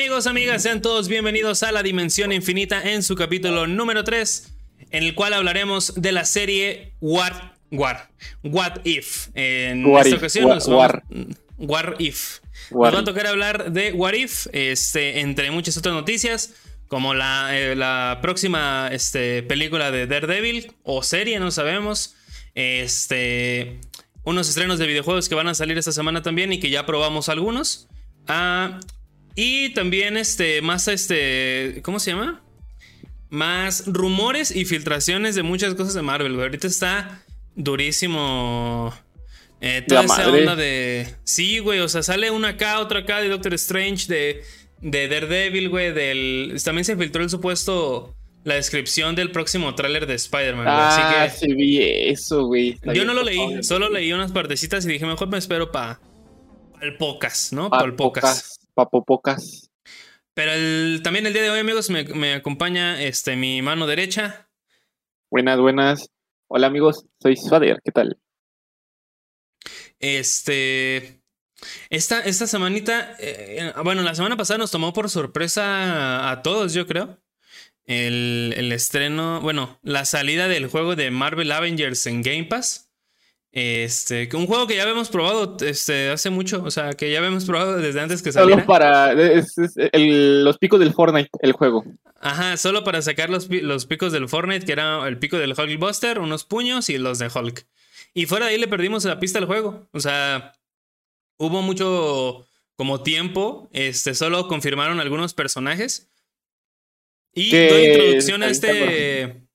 Amigos, amigas, sean todos bienvenidos a La Dimensión Infinita en su capítulo número 3, en el cual hablaremos de la serie What, What, What If. En esta ocasión nos What If. Nos va a tocar hablar de What If, este, entre muchas otras noticias, como la, eh, la próxima este, película de Daredevil o serie, no sabemos. Este, unos estrenos de videojuegos que van a salir esta semana también y que ya probamos algunos. Ah, y también este, más este, ¿cómo se llama? Más rumores y filtraciones de muchas cosas de Marvel, Ahorita está durísimo. Eh, toda esa onda de. Sí, güey. O sea, sale una acá, otra acá de Doctor Strange, de, de Daredevil, güey. Del. También se filtró el supuesto. La descripción del próximo tráiler de Spider-Man. Ah, Así que, sí vi eso, güey. Yo no lo leí, solo leí unas partecitas y dije, mejor me espero para el pocas, ¿no? Para el pocas. Papo pocas. Pero el, también el día de hoy, amigos, me, me acompaña este, mi mano derecha. Buenas, buenas. Hola, amigos. Soy Swader. ¿Qué tal? Este. Esta, esta semanita. Eh, bueno, la semana pasada nos tomó por sorpresa a todos, yo creo. El, el, estreno. Bueno, la salida del juego de Marvel Avengers en Game Pass. Este, un juego que ya habíamos probado este, hace mucho, o sea, que ya habíamos probado desde antes que saliera. Solo para los picos del Fortnite, el juego. Ajá, solo para sacar los, los, picos del Fortnite, que era el pico del Hulkbuster, unos puños y los de Hulk. Y fuera de ahí le perdimos la pista al juego. O sea, hubo mucho como tiempo, este, solo confirmaron algunos personajes. Y doy introducción a este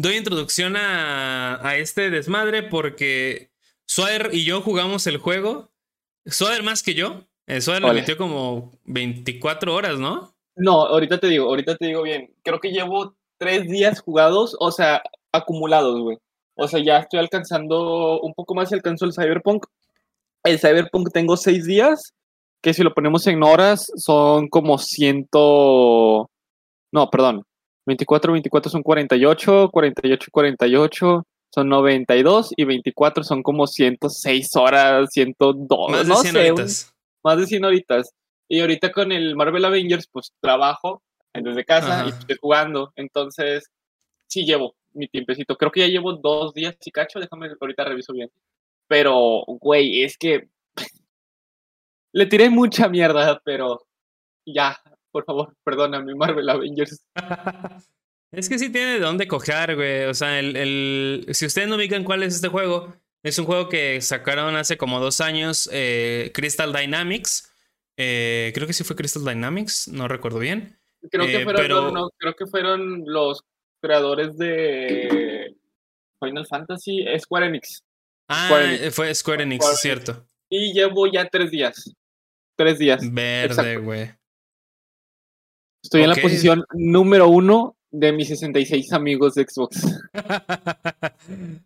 doy introducción a, este desmadre porque Swader y yo jugamos el juego. Swader más que yo. Eh, Swader le metió como 24 horas, ¿no? No, ahorita te digo, ahorita te digo bien. Creo que llevo tres días jugados, o sea, acumulados, güey. O sea, ya estoy alcanzando un poco más, alcanzó el Cyberpunk. El Cyberpunk tengo seis días, que si lo ponemos en horas son como ciento... No, perdón, 24, 24 son 48, 48, 48 son 92 y 24 son como 106 horas, 102, más de 100 horitas. más de 100 horitas. Y ahorita con el Marvel Avengers, pues trabajo desde casa y estoy jugando. Entonces, sí llevo mi tiempecito. Creo que ya llevo dos días y cacho, déjame ahorita reviso bien. Pero, güey, es que le tiré mucha mierda, pero ya, por favor, perdóname, Marvel Avengers. es que sí tiene de dónde coger, güey. O sea, el, el, si ustedes no ubican cuál es este juego, es un juego que sacaron hace como dos años, eh, Crystal Dynamics. Eh, creo que sí fue Crystal Dynamics, no recuerdo bien. Creo, que, eh, fueron, creo que fueron los creadores de Final Fantasy, Square Enix. Ah, fue Square Enix, cierto. Y llevo ya tres días. Tres días. Verde, güey. Estoy en la posición número uno de mis 66 amigos de Xbox.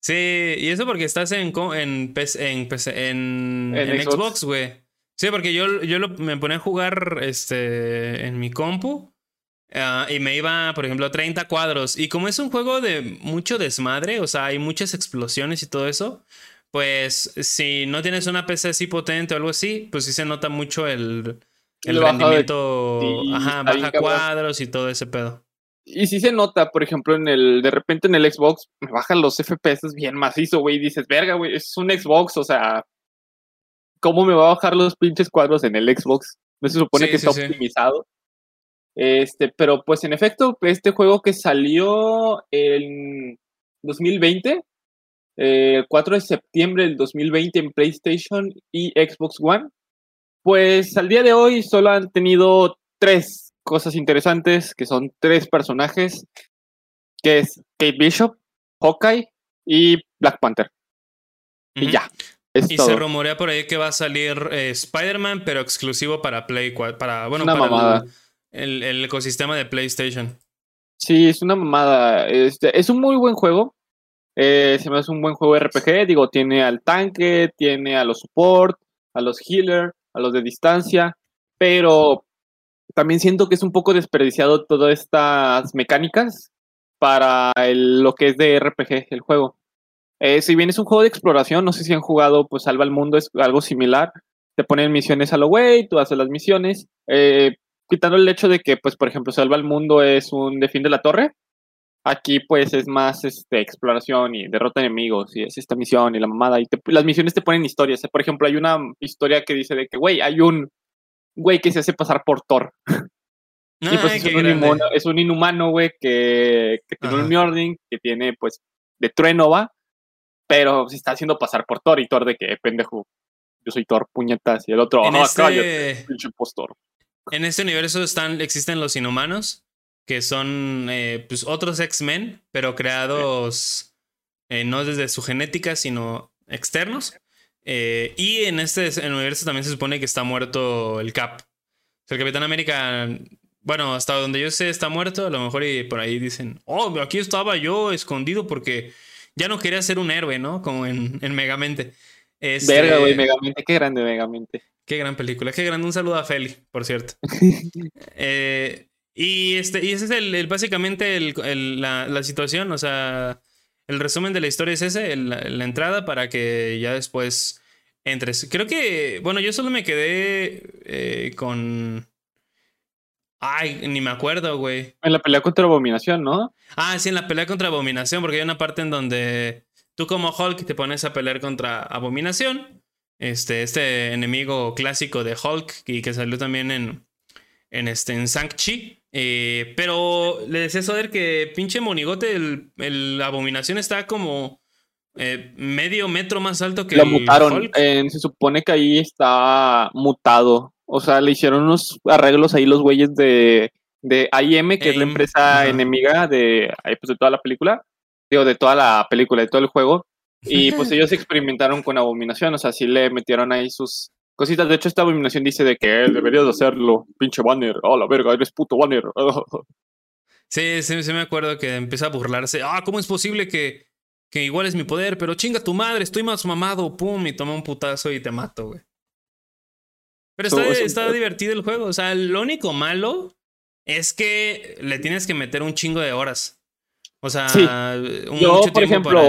sí, y eso porque estás en, en, en, en, Xbox, güey. Sí, porque yo, yo me ponía a jugar este, en mi compu ah, y me iba, por ejemplo, a 30 cuadros. Y como es un juego de mucho desmadre, o sea, hay muchas explosiones y todo eso, pues si no tienes una PC así potente o algo así, pues sí se nota mucho el, el rendimiento, ajá, baja cuadros y todo ese pedo. Y sí se nota, por ejemplo, en el, de repente en el Xbox, me bajan los FPS bien macizo, güey, y dices, verga, güey, es un Xbox, o sea, ¿cómo me va a bajar los pinches cuadros en el Xbox? No se supone que está optimizado. Este, pero pues en efecto, este juego que salió en 2020, el 4 de septiembre del 2020 en PlayStation y Xbox One, pues al día de hoy solo han tenido tres cosas interesantes, que son tres personajes, que es Kate Bishop, Hawkeye y Black Panther. Y ya. y se rumorea por ahí que va a salir eh, Spider-Man, pero exclusivo para Play, para, bueno, para el, ecosistema de PlayStation. Sí, es una mamada. Este, es un muy buen juego. Eh, se me hace un buen juego RPG. Digo, tiene al tanque, tiene a los support, a los healers, a los de distancia, pero también siento que es un poco desperdiciado todas estas mecánicas para lo que es de RPG, el juego. Eh, si bien es un juego de exploración, no sé si han jugado pues Salva el Mundo, es algo similar, te ponen misiones a lo güey, tú haces las misiones, eh, quitando el hecho de que, pues, por ejemplo, Salva el Mundo es un de la torre, aquí pues es más este, exploración y derrota enemigos y es esta misión y la mamada, y las misiones te ponen historias, por ejemplo, hay una historia que dice de que, güey, hay un güey que se hace pasar por Thor. y pues es un, es un, inhumano, güey, que, tiene un Mjolnir, que tiene, pues, de trueno, va, pero se está haciendo pasar por Thor y Thor de que, pendejo, yo soy Thor, puñetas, y el otro, en este... pinche En este universo están, existen los inhumanos, que son eh, pues, otros X-Men, pero creados eh, no desde su genética, sino externos. Eh, y en este universo también se supone que está muerto el Cap. el Capitán América, bueno, hasta donde yo sé, está muerto. A lo mejor y por ahí dicen, oh, aquí estaba yo escondido porque ya no quería ser un héroe, ¿no? Como en, en Megamente. Este, Verga, güey, Megamente, qué grande Megamente. Qué gran película, qué grande. Un saludo a Feli, por cierto. eh, y, este, y ese es el, básicamente el, la, la, situación, o sea, el resumen de la historia es ese, la entrada para que ya después entres. Creo que, bueno, yo solo me quedé eh, con... Ay, ni me acuerdo, güey. En la pelea contra Abominación, ¿no? Ah, sí, en la pelea contra Abominación, porque hay una parte en donde tú como Hulk te pones a pelear contra Abominación, este, este enemigo clásico de Hulk y que salió también en, en, este, en Shang-Chi. Eh, pero le decía a Soder que pinche monigote, el, abominación está como eh, medio metro más alto que. Lo mutaron. se supone que ahí está mutado. O sea, le hicieron unos arreglos ahí los güeyes de, de AIM, que es la empresa enemiga de, pues, de toda la película. Digo, de toda la película, de todo el juego. Y pues ellos experimentaron con abominación. O sea, sí le metieron ahí sus cositas. De hecho, esta abominación dice de que él debería de hacerlo. Pinche Banner. Oh, la verga, eres puto Banner. Sí, sí, sí, me acuerdo que empieza a burlarse. Ah, ¿cómo es posible que, que igual es mi poder? Pero chinga tu madre, estoy más mamado. Pum, y toma un putazo y te mato, güey. Pero está, está divertido el juego. O sea, lo único malo es que le tienes que meter un chingo de horas. O sea, un Yo, por ejemplo,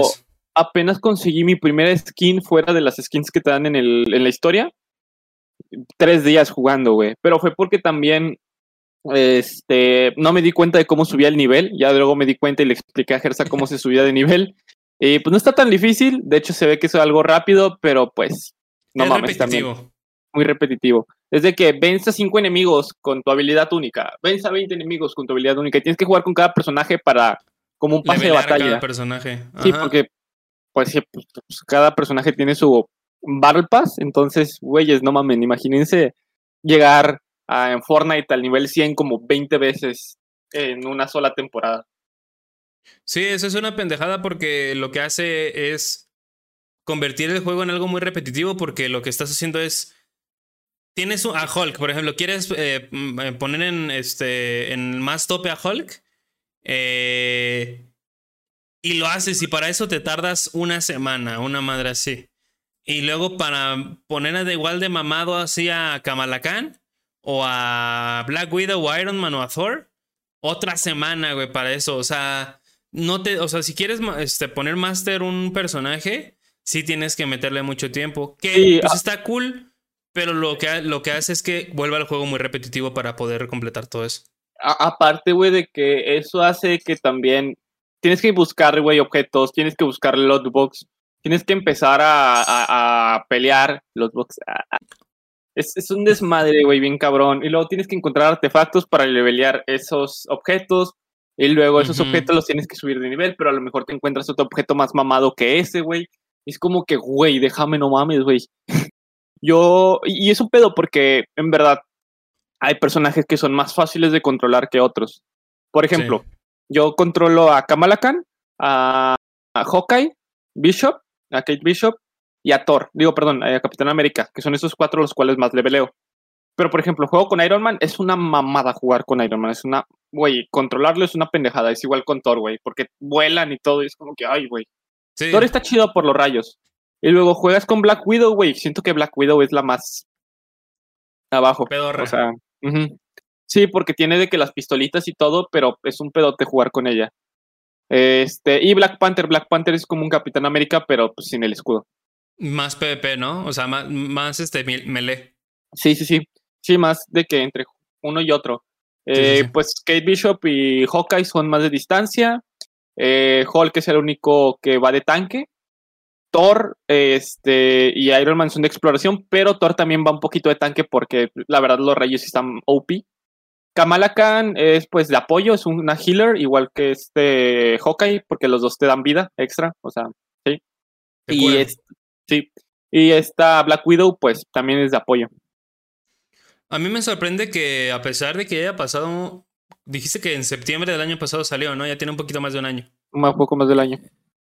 apenas conseguí mi primera skin fuera de las skins que te dan en, el, en la historia tres días jugando, güey. Pero fue porque también este, no me di cuenta de cómo subía el nivel. Ya luego me di cuenta y le expliqué a Gersa cómo se subía de nivel. Y pues no está tan difícil. De hecho, se ve que es algo rápido, pero pues no mames. Repetitivo. muy repetitivo. Desde que vence a cinco enemigos con tu habilidad única, vence a 20 enemigos con tu habilidad única y tienes que jugar con cada personaje para como un pase de batalla. Cada personaje. Sí, porque pues, pues, cada personaje tiene su Battle Pass. Entonces, güeyes, no mamen, imagínense llegar a, en Fortnite al nivel 100 como 20 veces en una sola temporada. Sí, eso es una pendejada porque lo que hace es convertir el juego en algo muy repetitivo porque lo que estás haciendo es tienes a Hulk, por ejemplo, quieres eh, eh, poner en este en más tope a Hulk eh, y lo haces y para eso te tardas una semana, una madre así. Y luego para poner de igual de mamado así a Kamala Khan o a Black Widow o Iron Man o a Thor, otra semana, güey, para eso. O sea, no te, o sea, si quieres este, poner master un personaje, sí tienes que meterle mucho tiempo. Que pues, está cool, pero lo que, lo que hace es que vuelva al juego muy repetitivo para poder completar todo eso. aparte, güey, de que eso hace que también tienes que buscar, güey, objetos, tienes que buscar lootbox tienes que empezar a, pelear los box. Es, un desmadre, güey, bien cabrón. Y luego tienes que encontrar artefactos para levelear esos objetos. Y luego esos objetos los tienes que subir de nivel, pero a lo mejor te encuentras otro objeto más mamado que ese, güey. Es como que, güey, déjame, no mames, güey. Yo, y es un pedo porque, en verdad, hay personajes que son más fáciles de controlar que otros. Por ejemplo, yo controlo a Kamala Khan, a, a Hawkeye, Bishop a Kate Bishop y a Thor, digo, perdón, a Capitán América, que son esos cuatro los cuales más leveleo. Pero, por ejemplo, juego con Iron Man, es una mamada jugar con Iron Man, es una, güey, controlarlo es una pendejada, es igual con Thor, güey, porque vuelan y todo, y es como que, ay, güey. Thor está chido por los rayos. Y luego juegas con Black Widow, güey, siento que Black Widow es la más abajo. O sea, sí, porque tiene de que las pistolitas y todo, pero es un pedote jugar con ella. Este, y Black Panther, Black Panther es como un Capitán América, pero pues sin el escudo. Más PvP, ¿no? O sea, más, más este melee. Sí, sí, sí. Sí, más de que entre uno y otro. Eh, pues Kate Bishop y Hawkeye son más de distancia. Eh, Hulk es el único que va de tanque. Thor este, y Iron Man son de exploración, pero Thor también va un poquito de tanque porque la verdad los rayos están OP. Kamala Khan es pues de apoyo, es una healer, igual que este Hawkeye, porque los dos te dan vida extra, o sea, sí. Y, sí. y esta Black Widow pues también es de apoyo. A mí me sorprende que a pesar de que haya pasado, dijiste que en septiembre del año pasado salió, ¿no? Ya tiene un poquito más de un año. Un poco más del año.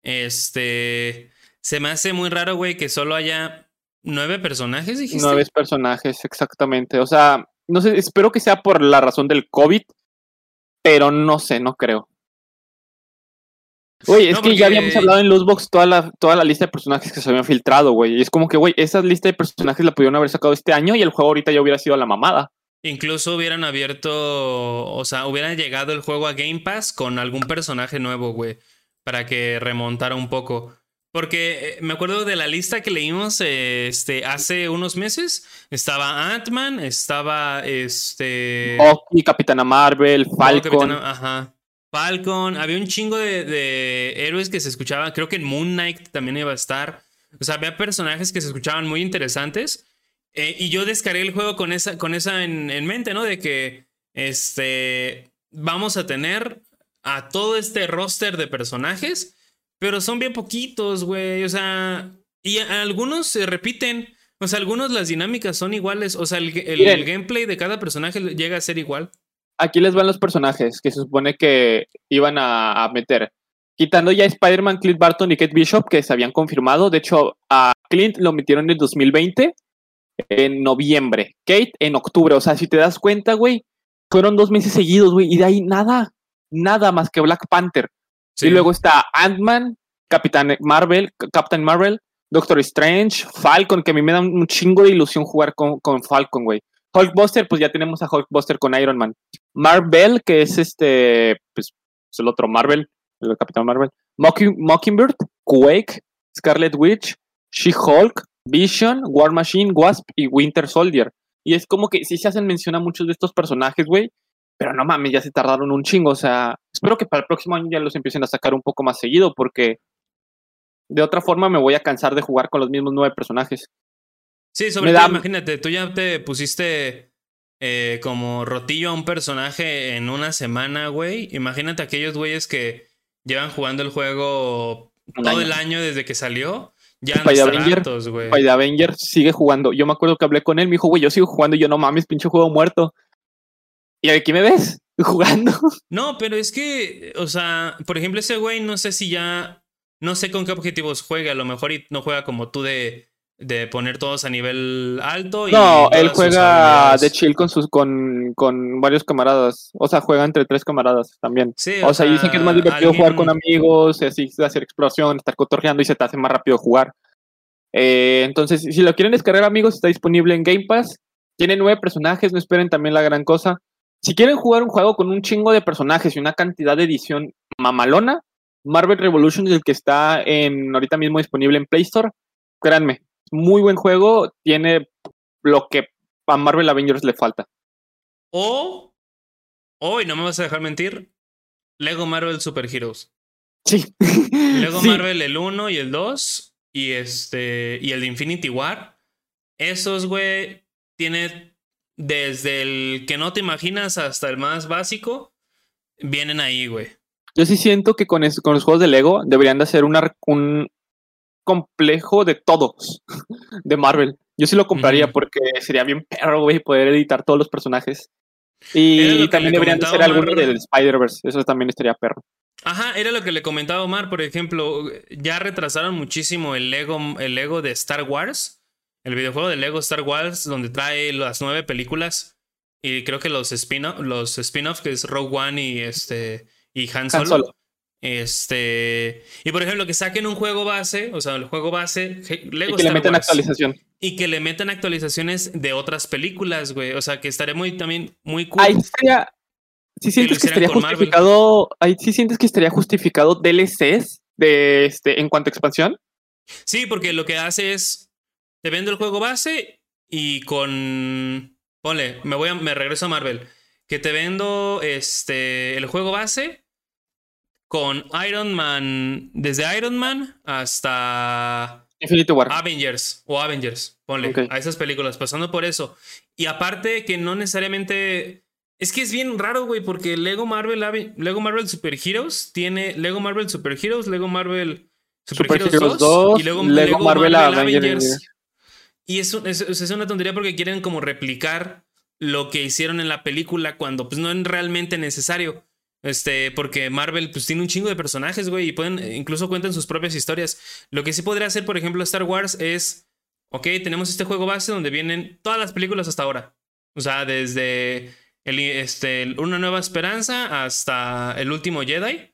Este, se me hace muy raro, güey, que solo haya nueve personajes, dijiste. Nueve personajes, exactamente. O sea, no sé, espero que sea por la razón del COVID, pero no sé, no creo. Güey, es que ya habíamos hablado en Lootbox toda la, toda la lista de personajes que se habían filtrado, güey. Y es como que, güey, esa lista de personajes la pudieron haber sacado este año y el juego ahorita ya hubiera sido la mamada. Incluso hubieran abierto, o sea, hubieran llegado el juego a Game Pass con algún personaje nuevo, güey, para que remontara un poco. Porque eh, me acuerdo de la lista que leímos este, hace unos meses. Estaba Ant-Man, estaba este. y Capitana Marvel, Falcon. ajá. Falcon. Había un chingo de, héroes que se escuchaban. Creo que en Moon Knight también iba a estar. O sea, había personajes que se escuchaban muy interesantes. Eh, y yo descargué el juego con esa, con esa en, en mente, ¿no? De que este. Vamos a tener a todo este roster de personajes pero son bien poquitos, güey. O sea, y algunos se repiten. O sea, algunos las dinámicas son iguales. O sea, el, gameplay de cada personaje llega a ser igual. Aquí les van los personajes que se supone que iban a, meter. Quitando ya Spider-Man, Clint Barton y Kate Bishop, que se habían confirmado. De hecho, a Clint lo metieron en 2020, en noviembre. Kate en octubre. O sea, si te das cuenta, güey, fueron dos meses seguidos, güey. Y de ahí nada, nada más que Black Panther. Y luego está Ant-Man, Capitán Marvel, Captain Marvel, Doctor Strange, Falcon, que a mí me da un chingo de ilusión jugar con, con Falcon, güey. Hulkbuster, pues ya tenemos a Hulkbuster con Iron Man. Marvel, que es este, pues es el otro Marvel, el Capitán Marvel. Mockingbird, Quake, Scarlet Witch, She-Hulk, Vision, War Machine, Wasp y Winter Soldier. Y es como que sí se hacen mención a muchos de estos personajes, güey, pero no mames, ya se tardaron un chingo. O sea, espero que para el próximo año ya los empiecen a sacar un poco más seguido, porque de otra forma me voy a cansar de jugar con los mismos nueve personajes. Sí, sobre todo, imagínate, tú ya te pusiste eh, como rotillo a un personaje en una semana, güey. Imagínate aquellos güeyes que llevan jugando el juego todo el año desde que salió. Ya no Avenger, güey. Avenger sigue jugando. Yo me acuerdo que hablé con él, me dijo, güey, yo sigo jugando y yo no mames, pinche juego muerto. ¿Y aquí me ves? Jugando. No, pero es que, o sea, por ejemplo, ese güey no sé si ya. No sé con qué objetivos juega. A lo mejor no juega como tú de, de poner todos a nivel alto. no, él juega de chill con sus con, con varios camaradas. O sea, juega entre tres camaradas también. Sí, o, sea, dicen que es más divertido jugar con amigos, así, hacer exploración, estar cotorreando y se te hace más rápido jugar. Eh, entonces, si lo quieren descargar, amigos, está disponible en Game Pass. Tiene nueve personajes, no esperen también la gran cosa. Si quieren jugar un juego con un chingo de personajes y una cantidad de edición mamalona, Marvel Revolution es el que está en ahorita mismo disponible en Play Store. Créanme, muy buen juego, tiene lo que a Marvel Avengers le falta. O, o, y no me vas a dejar mentir, Lego Marvel Super Heroes. Sí. Lego Marvel el 1 y el 2 y este y el de Infinity War. Esos, güey, tiene desde el que no te imaginas hasta el más básico, vienen ahí, güey. Yo sí siento que con, con los juegos de Lego deberían de hacer una, un complejo de todos de Marvel. Yo sí lo compraría porque sería bien perro, güey, poder editar todos los personajes. Y también deberían de hacer alguno del Spider-Verse. Eso también estaría perro. Ajá, era lo que le comentaba Omar, por ejemplo, ya retrasaron muchísimo el Lego, el Lego de Star Wars el videojuego de Lego Star Wars, donde trae las nueve películas y creo que los spin-off, los spin-off que es Rogue One y este y Han Solo. Este, y por ejemplo, que saquen un juego base, o sea, el juego base, Lego y que le metan actualización. Y que le metan actualizaciones de otras películas, güey. O sea, que estaría muy también muy cool. Ahí estaría. Si sientes que, estaría justificado. Ahí sí sientes que estaría justificado DLCs de este en cuanto a expansión. Sí, porque lo que hace es, te vende el juego base y con, ponle, me voy a, me regreso a Marvel, que te vendo este, el juego base con Iron Man, desde Iron Man hasta Infinity War. Avengers o Avengers, ponle, a esas películas, pasando por eso. Y aparte que no necesariamente... Es que es bien raro, güey, porque Lego Marvel, Lego Marvel Super Heroes tiene Lego Marvel Super Heroes, Lego Marvel Super, Heroes 2, y Lego, Marvel, Avengers. Y es, es, una tontería porque quieren como replicar lo que hicieron en la película cuando pues no es realmente necesario. Este, porque Marvel pues tiene un chingo de personajes, güey, y pueden, incluso cuentan sus propias historias. Lo que sí podría hacer, por ejemplo, Star Wars es, ok, tenemos este juego base donde vienen todas las películas hasta ahora. O sea, desde el, este, Una Nueva Esperanza hasta El Último Jedi.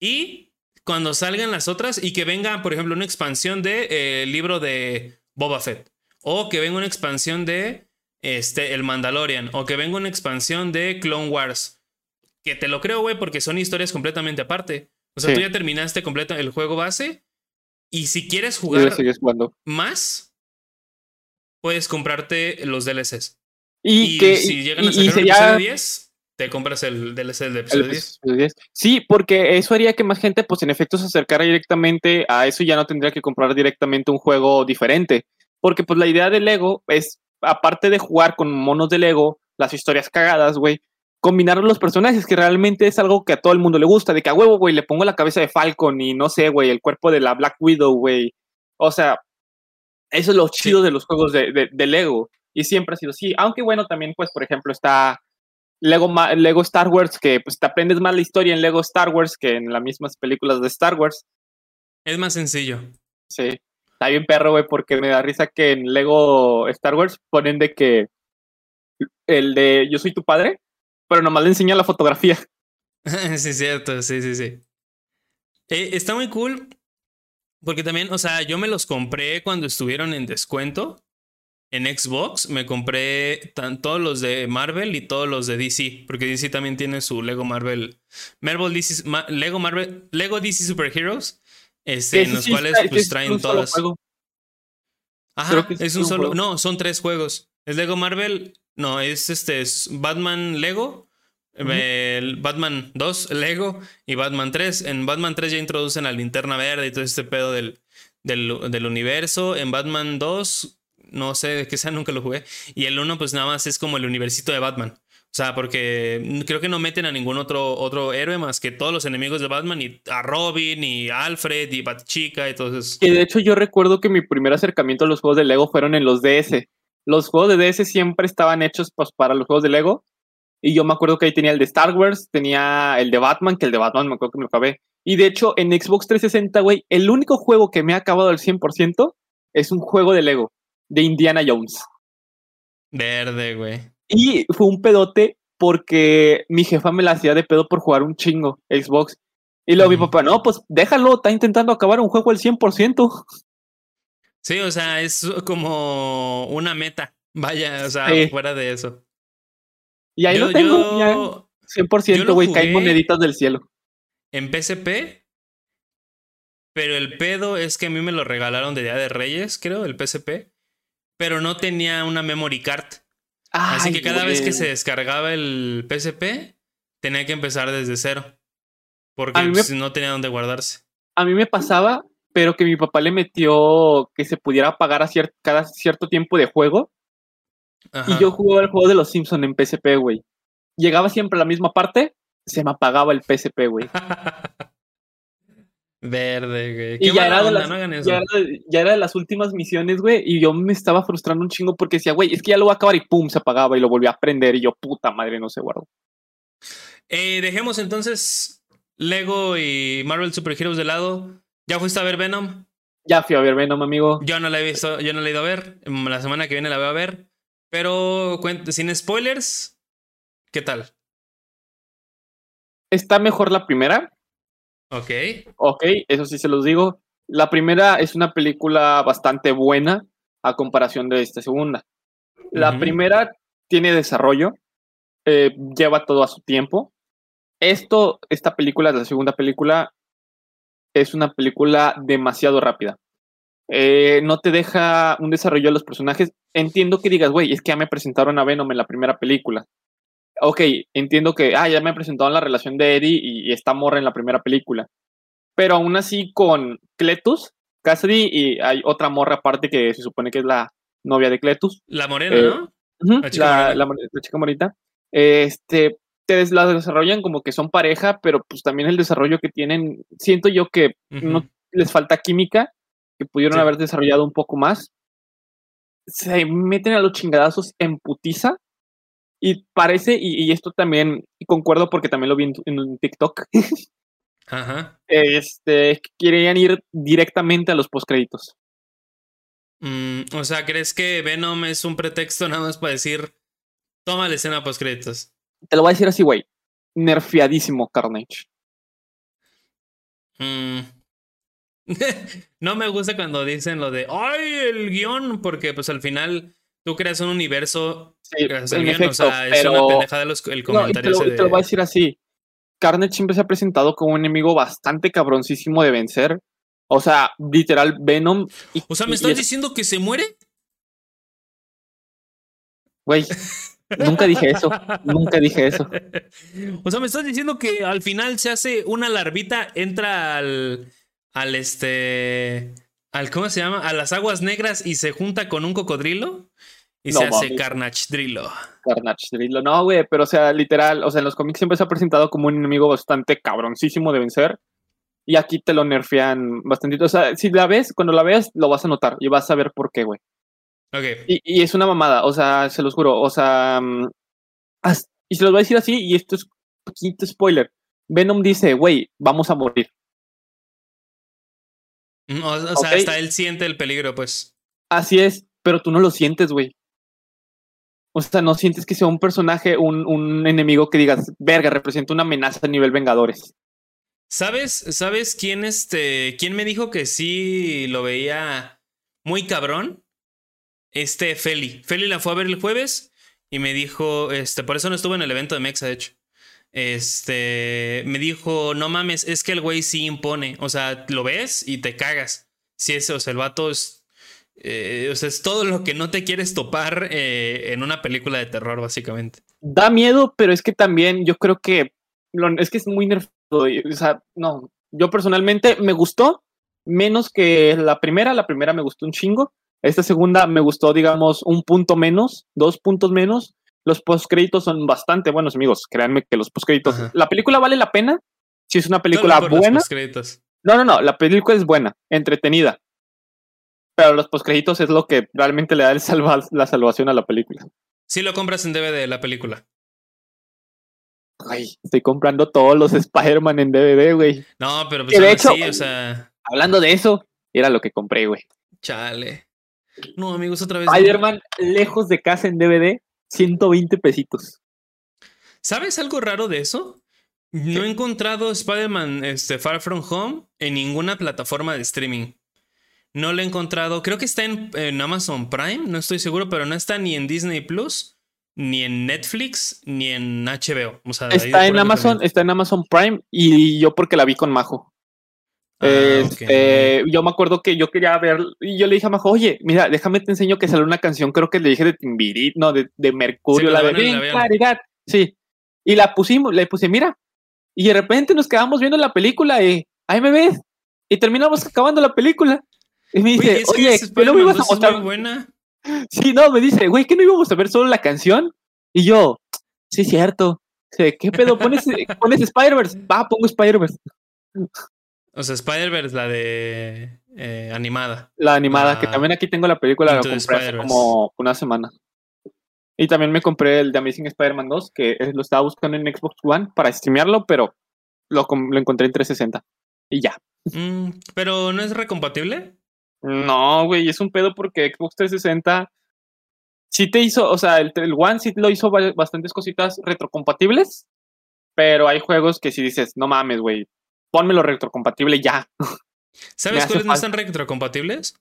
Y cuando salgan las otras y que venga, por ejemplo, una expansión de eh, libro de Boba Fett. O que venga una expansión de este, El Mandalorian. O que venga una expansión de Clone Wars. Que te lo creo, güey, porque son historias completamente aparte. O sea, tú ya terminaste completo el juego base. Y si quieres jugar más, puedes comprarte los DLCs. Y, que si llegan a sacar sería... 10, te compras el DLC del episodio 10. Sí, porque eso haría que más gente, pues en efecto, se acercara directamente a eso y ya no tendría que comprar directamente un juego diferente. Porque pues la idea de Lego es, aparte de jugar con monos de Lego, las historias cagadas, güey, combinar los personajes, que realmente es algo que a todo el mundo le gusta, de que a huevo, güey, le pongo la cabeza de Falcon y no sé, güey, el cuerpo de la Black Widow, güey. O sea, eso es lo chido de los juegos de, de, de Lego. Y siempre ha sido así. Aunque bueno, también, pues, por ejemplo, está Lego, Lego Star Wars, que pues te aprendes más la historia en Lego Star Wars que en las mismas películas de Star Wars. Es más sencillo. Sí. Está bien perro, güey, porque me da risa que en Lego Star Wars ponen de que el de Yo soy tu padre, pero nomás le enseña la fotografía. sí, cierto, sí, sí, sí. Eh, está muy cool. Porque también, o sea, yo me los compré cuando estuvieron en descuento en Xbox me compré todos los de Marvel y todos los de DC, porque DC también tiene su Lego Marvel, Marvel DC, Lego Marvel, Lego DC Super Heroes, este, en los cuales pues traen todas. Ajá, es un, solo, no, son tres juegos. Es Lego Marvel, no, es este, es Batman Lego, el Batman 2 Lego y Batman 3. En Batman 3 ya introducen la linterna verde y todo este pedo del, del, del universo. En Batman 2 no sé de qué sea, nunca lo jugué. Y el 1 pues nada más es como el universito de Batman. O sea, porque creo que no meten a ningún otro, otro héroe más que todos los enemigos de Batman, y a Robin, y Alfred, y Batchica, y todo eso. Y de hecho yo recuerdo que mi primer acercamiento a los juegos de Lego fueron en los DS. Los juegos de DS siempre estaban hechos pues, para los juegos de Lego. Y yo me acuerdo que ahí tenía el de Star Wars, tenía el de Batman, que el de Batman me acuerdo que me lo acabé. Y de hecho en Xbox 360, güey, el único juego que me ha acabado al 100% es un juego de Lego de Indiana Jones. Verde, güey. Y fue un pedote porque mi jefa me la hacía de pedo por jugar un chingo Xbox. Y luego mi papá, no, pues déjalo, está intentando acabar un juego al 100%. Sí, o sea, es como una meta. Vaya, o sea, fuera de eso. Y ahí lo tengo, ya 100%, güey, caen moneditas del cielo. En PSP, pero el pedo es que a mí me lo regalaron de Día de Reyes, creo, el PSP pero no tenía una memory card. Así que cada vez que se descargaba el PSP, tenía que empezar desde cero. Porque pues, no tenía dónde guardarse. A mí me pasaba, pero que mi papá le metió que se pudiera apagar a cada cierto tiempo de juego. Y yo jugaba el juego de los Simpsons en PSP, güey. Llegaba siempre a la misma parte, se me apagaba el PSP, güey. Verde, güey. y ya era, de las, ya, era, de las últimas misiones, güey. Y yo me estaba frustrando un chingo porque decía, güey, es que ya lo voy a acabar y pum, se apagaba y lo volví a prender. Y yo, puta madre, no se guardó. Eh, dejemos entonces Lego y Marvel Super Heroes de lado. ¿Ya fuiste a ver Venom? Ya fui a ver Venom, amigo. Yo no la he visto, yo no la he ido a ver. La semana que viene la voy a ver. Pero sin spoilers, ¿qué tal? Está mejor la primera. Ok. Ok, eso sí se los digo. La primera es una película bastante buena a comparación de esta segunda. La primera tiene desarrollo, eh, lleva todo a su tiempo. Esto, esta película, la segunda película, es una película demasiado rápida. Eh, no te deja un desarrollo de los personajes. Entiendo que digas, güey, es que ya me presentaron a Venom en la primera película. Ok, entiendo que, ah, ya me presentaron la relación de Eddie y, está morra en la primera película. Pero aún así con Cletus, Cassidy y hay otra morra aparte que se supone que es la novia de Cletus. La morena, eh, ¿no? la, chica la, chica morita. Este, te la desarrollan como que son pareja, pero pues también el desarrollo que tienen, siento yo que no les falta química, que pudieron haber desarrollado un poco más. Se meten a los chingadazos en putiza y parece, y, esto también concuerdo porque también lo vi en, un TikTok. Ajá. Este, querían ir directamente a los postcréditos. Mm, o sea, ¿crees que Venom es un pretexto nada más para decir, toma la escena postcréditos? Te lo voy a decir así, güey. Nerfiadísimo Carnage. Mm. no me gusta cuando dicen lo de, ay, el guion, porque pues al final tú creas un universo. Sí, en efecto, o sea, es una pendejada los, el comentario. te, lo, voy a decir así. Carnage siempre se ha presentado como un enemigo bastante cabroncísimo de vencer. O sea, literal, Venom. o sea, ¿me estás diciendo que se muere? Güey, nunca dije eso. Nunca dije eso. O sea, ¿me estás diciendo que al final se hace una larvita, entra al. al este. al ¿cómo se llama? a las aguas negras y se junta con un cocodrilo? Y se hace Carnage Drillo. Carnage Drillo. No, güey, pero o sea, literal, o sea, en los cómics siempre se ha presentado como un enemigo bastante cabroncísimo de vencer. Y aquí te lo nerfean bastante. O sea, si la ves, cuando la veas, lo vas a notar y vas a ver por qué, güey. Ok. Y, es una mamada, o sea, se los juro. O sea, mm, y se los voy a decir así, y esto es un poquito spoiler. Venom dice, güey, vamos a morir. Mm, o, sea, hasta él siente el peligro, pues. Así es, pero tú no lo sientes, güey. O sea, no sientes que sea un personaje, un, enemigo que digas, verga, representa una amenaza a nivel Vengadores. ¿Sabes, sabes quién, este, quién me dijo que sí lo veía muy cabrón? Este Feli. Feli la fue a ver el jueves y me dijo, este, por eso no estuvo en el evento de Mexa, de hecho. Este, me dijo, no mames, es que el güey sí impone. O sea, lo ves y te cagas. Si ese, o sea, el vato es eh, o sea, es todo lo que no te quieres topar eh, en una película de terror, básicamente. Da miedo, pero es que también yo creo que es que es muy nervioso. O sea, no, yo personalmente me gustó menos que la primera. La primera me gustó un chingo. Esta segunda me gustó, digamos, un punto menos, dos puntos menos. Los postcréditos son bastante buenos, amigos. Créanme que los postcréditos. La película vale la pena si es una película buena. No, no, no. La película es buena, entretenida pero los postcréditos es lo que realmente le da el la salvación a la película. Si lo compras en DVD la película. Ay, estoy comprando todos los Spider-Man en DVD, güey. No, pero pues de hecho, o sea. Hablando de eso, era lo que compré, güey. Chale. No, amigos, otra vez. Spider-Man lejos de casa en DVD, 120 pesitos. ¿Sabes algo raro de eso? No he encontrado Spider-Man este, Far From Home en ninguna plataforma de streaming. No lo he encontrado. Creo que está en, Amazon Prime, no estoy seguro, pero no está ni en Disney Plus, ni en Netflix, ni en HBO. está en Amazon, está en Amazon Prime y yo porque la vi con Majo. Ah, este, yo me acuerdo que yo quería ver y yo le dije a Majo, oye, mira, déjame te enseño que sale una canción, creo que le dije de Timbirit, no, de, Mercurio, la, de Sí. Y la pusimos, le puse, mira. Y de repente nos quedamos viendo la película y ahí me ves. Y terminamos acabando la película. Y me dice, oye, ¿qué no me ibas a mostrar? buena. Sí, no, me dice, güey, ¿qué no íbamos a ver solo la canción? Y yo, sí, cierto. ¿Qué pedo? ¿Pones, pones Spider-Verse? Va, pongo Spider-Verse. O sea, Spider-Verse, la de eh, animada. La animada, que también aquí tengo la película, la compré hace como una semana. Y también me compré el de Amazing Spider-Man 2, que lo estaba buscando en Xbox One para streamearlo, pero lo, lo encontré en 360. Y ya. Mm, ¿Pero no es recompatible? No, güey, es un pedo porque Xbox 360 sí te hizo, o sea, el, One sí lo hizo bastantes cositas retrocompatibles, pero hay juegos que si dices, no mames, güey, pónmelo retrocompatible ya. ¿Sabes cuáles no están retrocompatibles?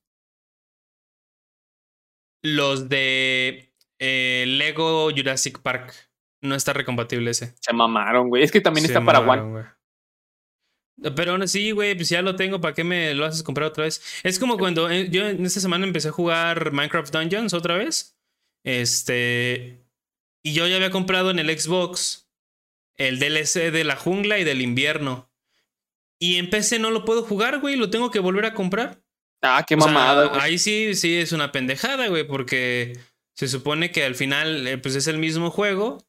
Los de eh, Lego Jurassic Park. No está recompatible ese. Se mamaron, güey. Es que también está para One. Pero aún así, güey, pues ya lo tengo, ¿para qué me lo haces comprar otra vez? Es como cuando eh, yo en esta semana empecé a jugar Minecraft Dungeons otra vez. Este. Y yo ya había comprado en el Xbox el DLC de la jungla y del invierno. Y en PC no lo puedo jugar, güey, lo tengo que volver a comprar. Ah, qué mamada. ahí sí, sí es una pendejada, güey, porque se supone que al final, eh, pues es el mismo juego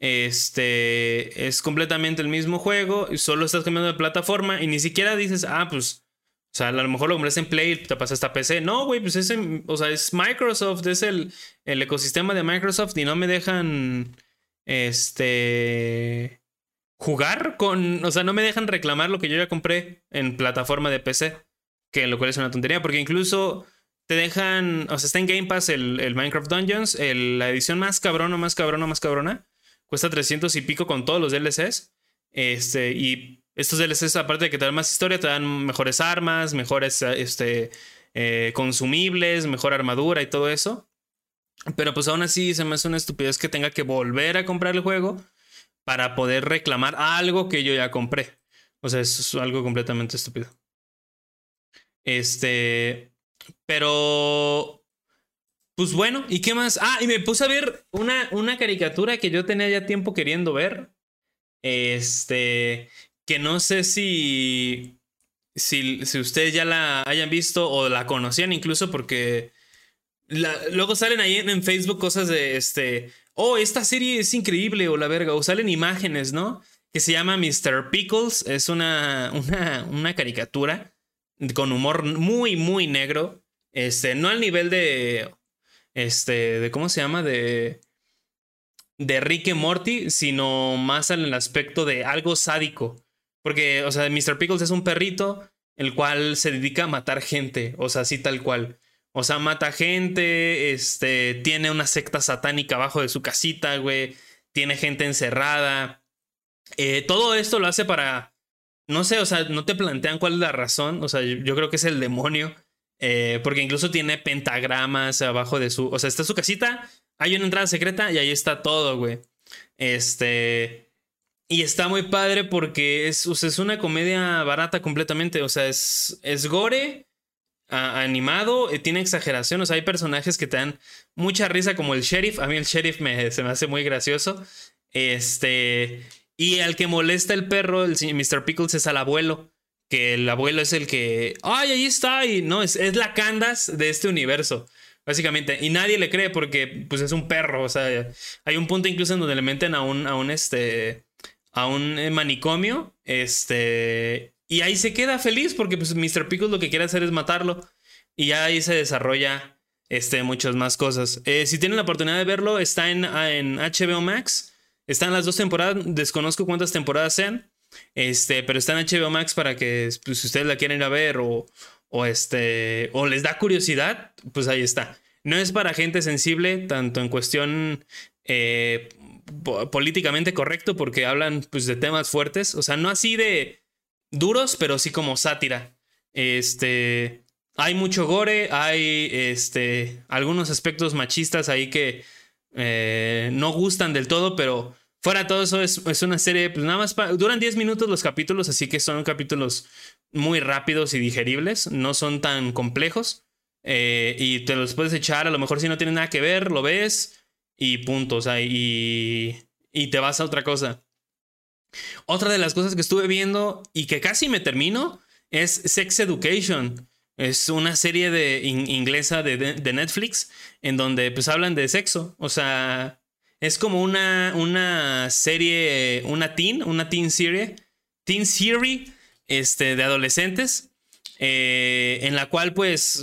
este es completamente el mismo juego, solo estás cambiando de plataforma y ni siquiera dices, ah, pues, o sea, a lo mejor lo compraste en Play y te pasas a PC. No, güey, pues es, o sea, es Microsoft, es el, el ecosistema de Microsoft y no me dejan, este, jugar con, o sea, no me dejan reclamar lo que yo ya compré en plataforma de PC, que lo cual es una tontería, porque incluso te dejan, o sea, está en Game Pass el, el Minecraft Dungeons, la edición más cabrona, más cabrona, más cabrona Cuesta 300 y pico con todos los DLCs. Este, y estos DLCs, aparte de que te dan más historia, te dan mejores armas, mejores este, eh, consumibles, mejor armadura y todo eso. Pero pues aún así se me hace una estupidez que tenga que volver a comprar el juego para poder reclamar algo que yo ya compré. O sea, eso es algo completamente estúpido. Este. Pero pues bueno, ¿y qué más? Ah, y me puse a ver una, una caricatura que yo tenía ya tiempo queriendo ver. Este, que no sé si, si, si ustedes ya la hayan visto o la conocían incluso porque luego salen ahí en, Facebook cosas de este, oh, esta serie es increíble o la verga, o salen imágenes, ¿no? Que se llama Mr. Pickles, es una, una, una caricatura con humor muy, muy negro. Este, no al nivel de este, de cómo se llama, de, de Rick Morty, sino más en el aspecto de algo sádico. Porque, o sea, Mr. Pickles es un perrito el cual se dedica a matar gente, o sea, así tal cual. O sea, mata gente, este, tiene una secta satánica abajo de su casita, güey, tiene gente encerrada. Eh, todo esto lo hace para, no sé, o sea, no te plantean cuál es la razón, o sea, yo creo que es el demonio eh, porque incluso tiene pentagramas abajo de su. O sea, está su casita, hay una entrada secreta y ahí está todo, güey. Este. Y está muy padre porque es, es una comedia barata completamente. O sea, es, es gore, animado, eh, tiene exageración. O sea, hay personajes que te dan mucha risa, como el sheriff. A mí el sheriff me, se me hace muy gracioso. Este. Y al que molesta el perro, el Mr. Pickles, es al abuelo que el abuelo es el que, ay, ahí está, y no, es, es la Candas de este universo, básicamente. Y nadie le cree porque, pues, es un perro, o sea, hay un punto incluso en donde le meten a un, a un, este, a un eh, manicomio, este, y ahí se queda feliz porque, pues, Mr. Pickles lo que quiere hacer es matarlo. Y ya ahí se desarrolla, este, muchas más cosas. Eh, si tienen la oportunidad de verlo, está en, en HBO Max. Están las dos temporadas, desconozco cuántas temporadas sean. Este, pero está en HBO Max para que pues, si ustedes la quieren ir a ver o, o, este, o les da curiosidad, pues ahí está. No es para gente sensible, tanto en cuestión eh, políticamente correcto, porque hablan pues, de temas fuertes. O sea, no así de duros, pero sí como sátira. Este. Hay mucho gore, hay este, algunos aspectos machistas ahí que eh, no gustan del todo, pero Fuera de todo eso, es, una serie, pues nada más, duran 10 minutos los capítulos, así que son capítulos muy rápidos y digeribles, no son tan complejos. Eh, y te los puedes echar, a lo mejor si no tienes nada que ver, lo ves y punto, o sea, y, y te vas a otra cosa. Otra de las cosas que estuve viendo y que casi me termino es Sex Education. Es una serie de inglesa de, de, Netflix en donde pues hablan de sexo. O sea, es como una, una serie, una teen, una teen serie, teen serie este, de adolescentes, eh, en la cual pues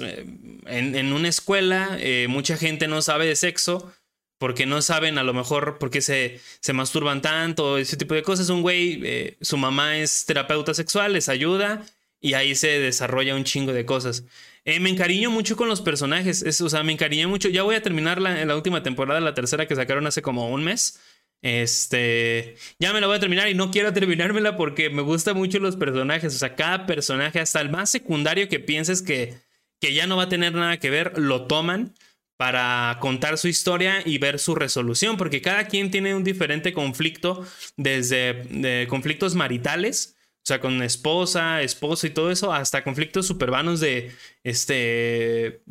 en, una escuela eh, mucha gente no sabe de sexo porque no saben a lo mejor por qué se, se masturban tanto, ese tipo de cosas. Un güey, eh, su mamá es terapeuta sexual, les ayuda y ahí se desarrolla un chingo de cosas. Eh, me encariño mucho con los personajes. o sea, me encariñé mucho. Ya voy a terminar la, la última temporada, la tercera que sacaron hace como un mes. Este, ya me la voy a terminar y no quiero terminármela porque me gustan mucho los personajes. O sea, cada personaje, hasta el más secundario que pienses que, que ya no va a tener nada que ver, lo toman para contar su historia y ver su resolución, porque cada quien tiene un diferente conflicto, desde conflictos maritales, sea, con esposa, esposo y todo eso, hasta conflictos supervanos de, este,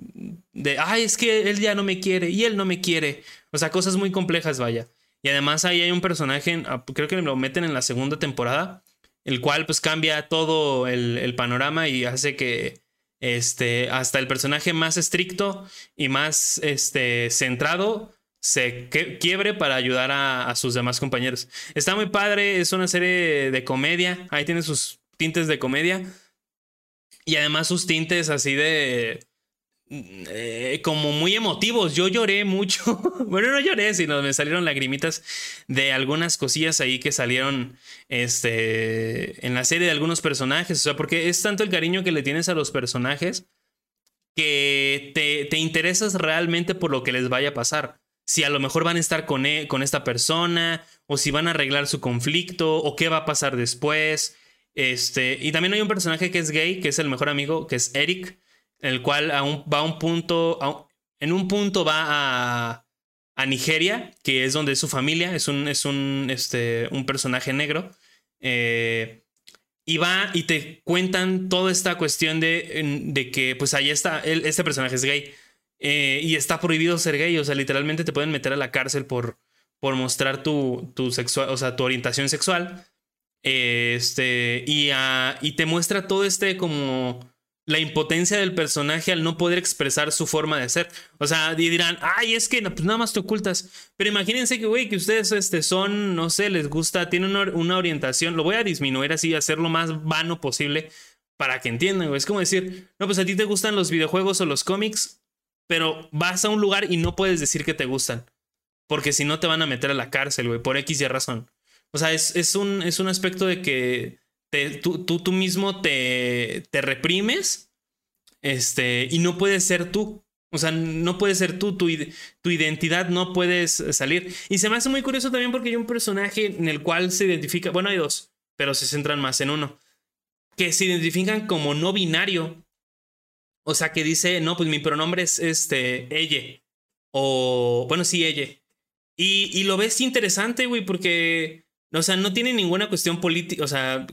de, ay, es que él ya no me quiere y él no me quiere. O sea, cosas muy complejas, vaya. Y además ahí hay un personaje, ah, creo que lo meten en la segunda temporada, el cual pues cambia todo el, el panorama y hace que, este, hasta el personaje más estricto y más, este, centrado se quiebre para ayudar a, sus demás compañeros. Está muy padre, es una serie de comedia, ahí tiene sus tintes de comedia y además sus tintes así de... Eh, como muy emotivos. Yo lloré mucho. bueno, no lloré, sino me salieron lagrimitas de algunas cosillas ahí que salieron este, en la serie de algunos personajes. O sea, porque es tanto el cariño que le tienes a los personajes que te, te interesas realmente por lo que les vaya a pasar si a lo mejor van a estar con, e, con esta persona, o si van a arreglar su conflicto, o qué va a pasar después. Este, y también hay un personaje que es gay, que es el mejor amigo, que es Eric, el cual va a un punto, en un punto va a, a, Nigeria, que es donde es su familia, es un, es un, este, un personaje negro. Eh, y va y te cuentan toda esta cuestión de, de que pues ahí está, este personaje es gay. Eh, y está prohibido ser gay, o sea, literalmente te pueden meter a la cárcel por, por mostrar tu, tu sexual, o sea, tu orientación sexual. este, y, y te muestra todo este como la impotencia del personaje al no poder expresar su forma de ser. O sea, y dirán, ay, es que pues nada más te ocultas. Pero imagínense que, güey, que ustedes este, son, no sé, les gusta, tienen una, una, orientación. Lo voy a disminuir así, hacer lo más vano posible para que entiendan, güey. Es como decir, no, pues a ti te gustan los videojuegos o los cómics pero vas a un lugar y no puedes decir que te gustan. Porque si no te van a meter a la cárcel, güey, por X y razón. O sea, es, es, un, es un aspecto de que tú, tú, tú, mismo te, te reprimes este, y no puedes ser tú. O sea, no puedes ser tú, tu, tu, identidad no puedes salir. Y se me hace muy curioso también porque hay un personaje en el cual se identifica, bueno, hay dos, pero se centran más en uno, que se identifican como no binario. O sea, que dice, no, pues mi pronombre es este, ella. O, bueno, sí, ella. Y, y lo ves interesante, güey, porque, o sea, no tiene ninguna cuestión política, o sea,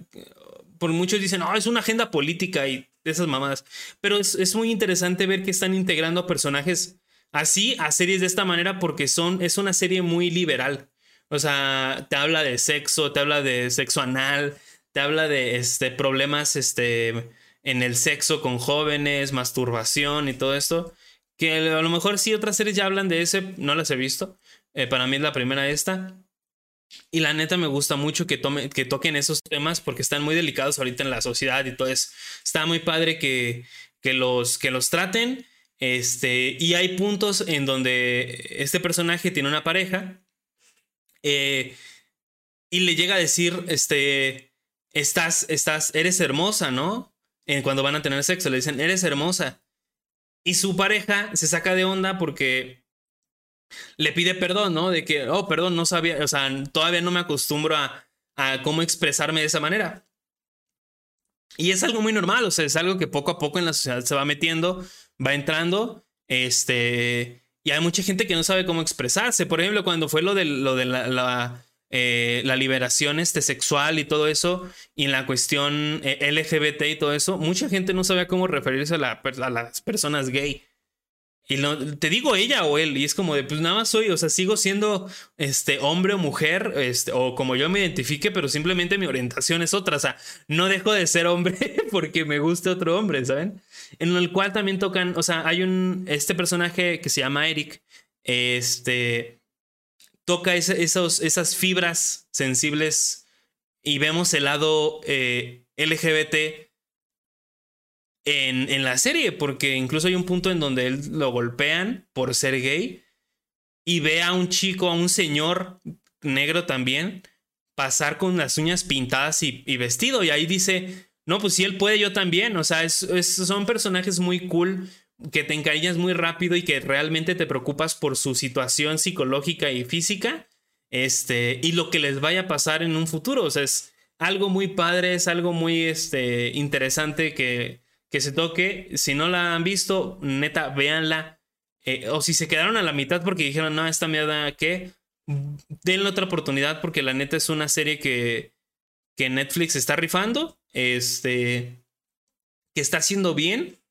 por muchos dicen, no, es una agenda política y esas mamadas. Pero es, es muy interesante ver que están integrando a personajes así a series de esta manera porque son, es una serie muy liberal. O sea, te habla de sexo, te habla de sexo anal, te habla de este, problemas, este, en el sexo con jóvenes, masturbación y todo esto. Que a lo mejor sí otras series ya hablan de ese, no las he visto. Eh, para mí es la primera esta. Y la neta me gusta mucho que, tome, que toquen esos temas porque están muy delicados ahorita en la sociedad y todo eso. Está muy padre que, que, los, que los traten. Este, y hay puntos en donde este personaje tiene una pareja eh, y le llega a decir, este, estás, estás, eres hermosa, ¿no? Cuando van a tener sexo, le dicen, eres hermosa. Y su pareja se saca de onda porque le pide perdón, ¿no? De que, oh, perdón, no sabía, o sea, todavía no me acostumbro a, a cómo expresarme de esa manera. Y es algo muy normal, o sea, es algo que poco a poco en la sociedad se va metiendo, va entrando, este, y hay mucha gente que no sabe cómo expresarse. Por ejemplo, cuando fue lo de, lo de la eh, la liberación este, sexual y todo eso, y en la cuestión eh, LGBT y todo eso, mucha gente no sabía cómo referirse a, las personas gay. Y te digo ella o él, y es como de, pues nada más soy, o sea, sigo siendo este hombre o mujer, este, o como yo me identifique, pero simplemente mi orientación es otra, o sea, no dejo de ser hombre porque me guste otro hombre, ¿saben? En el cual también tocan, o sea, hay un, este personaje que se llama Eric, este, toca esas fibras sensibles y vemos el lado eh, LGBT en, en, la serie, porque incluso hay un punto en donde él lo golpean por ser gay y ve a un chico, a un señor negro también, pasar con las uñas pintadas y, vestido. Y ahí dice, no, pues si él puede, yo también. O sea, son personajes muy cool que te encariñas muy rápido y que realmente te preocupas por su situación psicológica y física, este, y lo que les vaya a pasar en un futuro. O sea, es algo muy padre, es algo muy este, interesante que, que se toque. Si no la han visto, neta, véanla. Eh, o si se quedaron a la mitad porque dijeron, no, esta mierda, ¿qué? Denle otra oportunidad porque la neta es una serie que, que Netflix está rifando, este, que está haciendo bien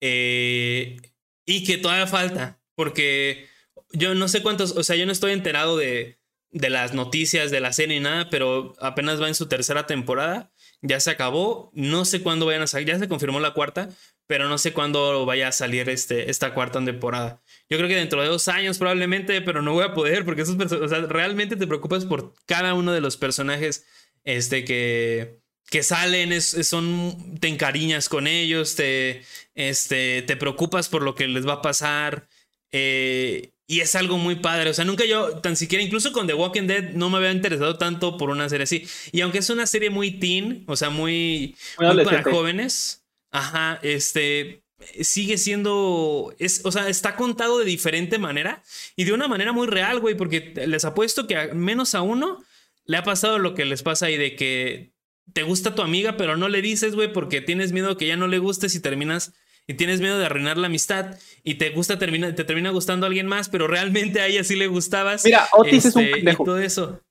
eh, y que todavía falta, porque yo no sé cuántos, o sea, yo no estoy enterado de, de las noticias de la serie ni nada, pero apenas va en su tercera temporada, ya se acabó, no sé cuándo vayan a salir, ya se confirmó la cuarta, pero no sé cuándo vaya a salir este, esta cuarta temporada. Yo creo que dentro de dos años probablemente, pero no voy a poder porque esos o sea, realmente te preocupas por cada uno de los personajes este, que, que salen, es, son, te encariñas con ellos, te, este, te preocupas por lo que les va a pasar. Eh, y es algo muy padre. O sea, nunca yo, tan siquiera, incluso con The Walking Dead, no me había interesado tanto por una serie así. Y aunque es una serie muy teen, o sea, muy, muy, para jóvenes, ajá, este, sigue siendo, es, o sea, está contado de diferente manera y de una manera muy real, güey, porque les apuesto que a menos a uno le ha pasado lo que les pasa ahí de que te gusta tu amiga, pero no le dices, güey, porque tienes miedo que ya no le gustes y terminas y tienes miedo de arruinar la amistad y te gusta termina, te termina gustando a alguien más, pero realmente a ella sí le gustabas. Mira, Otis es un este, pendejo. Y todo eso.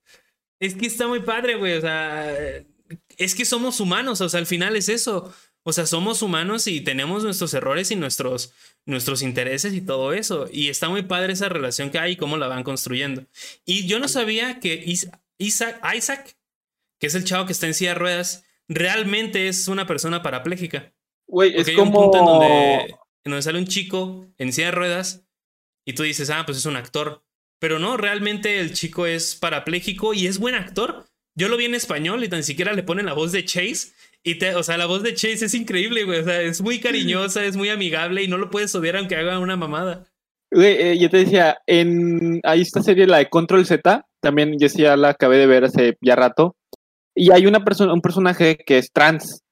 Es que está muy padre, güey. O sea, es que somos humanos. O sea, al final es eso. O sea, somos humanos y tenemos nuestros errores y nuestros, nuestros intereses y todo eso. Y está muy padre esa relación que hay y cómo la van construyendo. Y yo no sabía que Isaac, Isaac que es el chavo que está en silla de ruedas, realmente es una persona parapléjica. Güey, es como... un punto en donde, sale un chico en silla de ruedas y tú dices, ah, pues es un actor. Pero no, realmente el chico es parapléjico y es buen actor. Yo lo vi en español y tan siquiera le ponen la voz de Chase. Y te, o sea, la voz de Chase es increíble, güey. O sea, es muy cariñosa, es muy amigable y no lo puedes odiar aunque haga una mamada. Güey, eh, yo te decía, en ahí esta serie, la de Control Z, también yo sí ya la acabé de ver hace ya rato. Y hay una persona, un personaje que es trans.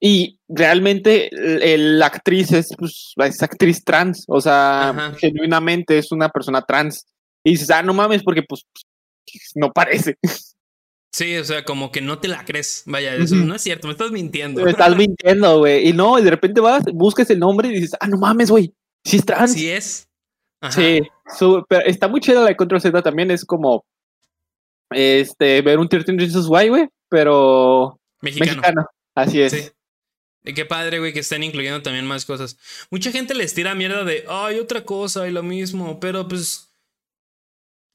Y realmente la actriz es, pues, es actriz trans, o sea, genuinamente es una persona trans. Y dices, ah, no mames, porque pues no parece. Sí, o sea, como que no te la crees. Vaya, eso no es cierto, me estás mintiendo. Me estás mintiendo, güey. Y no, y de repente vas, buscas el nombre y dices, ah, no mames, güey. Sí es trans. Sí es. Sí, pero está muy chida la de Control Z también. Es como este, ver un 13 Reasons Why, güey, pero mexicano. Así es. Sí. Y qué padre, güey, que estén incluyendo también más cosas. Mucha gente les tira mierda de, ay, otra cosa y lo mismo, pero pues.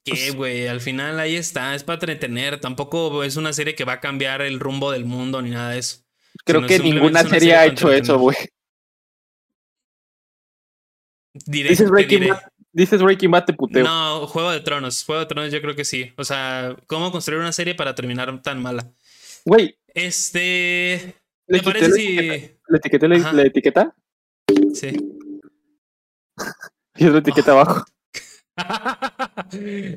¿Qué, pues güey? Al final ahí está, es para entretener. Tampoco es una serie que va a cambiar el rumbo del mundo ni nada de eso. Creo que ninguna serie, ha hecho eso, güey. dices, Breaking Bad, dices Breaking Bad, te puteo. No, Juego de Tronos. Juego de Tronos yo creo que sí. O sea, ¿cómo construir una serie para terminar tan mala? Güey. Este... ¿Te parece si. ¿La etiqueta? ¿La, etiqueta? Sí. y otra etiqueta abajo.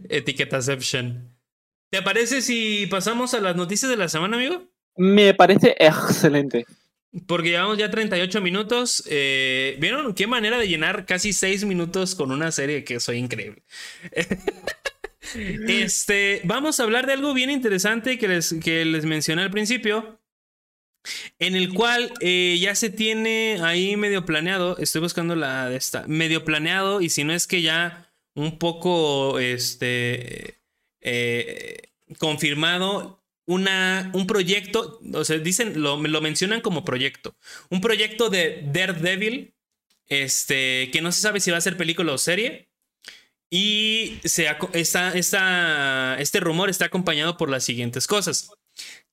Etiquetaception. ¿Te parece si pasamos a las noticias de la semana, amigo? Me parece excelente. Porque llevamos ya 38 minutos. Eh, ¿Vieron qué manera de llenar casi 6 minutos con una serie que soy increíble? este, vamos a hablar de algo bien interesante que les, que les mencioné al principio en el cual eh, ya se tiene ahí medio planeado, estoy buscando la de esta, medio planeado y si no es que ya un poco este eh, confirmado una, un proyecto, o sea, dicen, lo, lo, mencionan como proyecto, un proyecto de Daredevil, este, que no se sabe si va a ser película o serie. Y se, está, este rumor está acompañado por las siguientes cosas.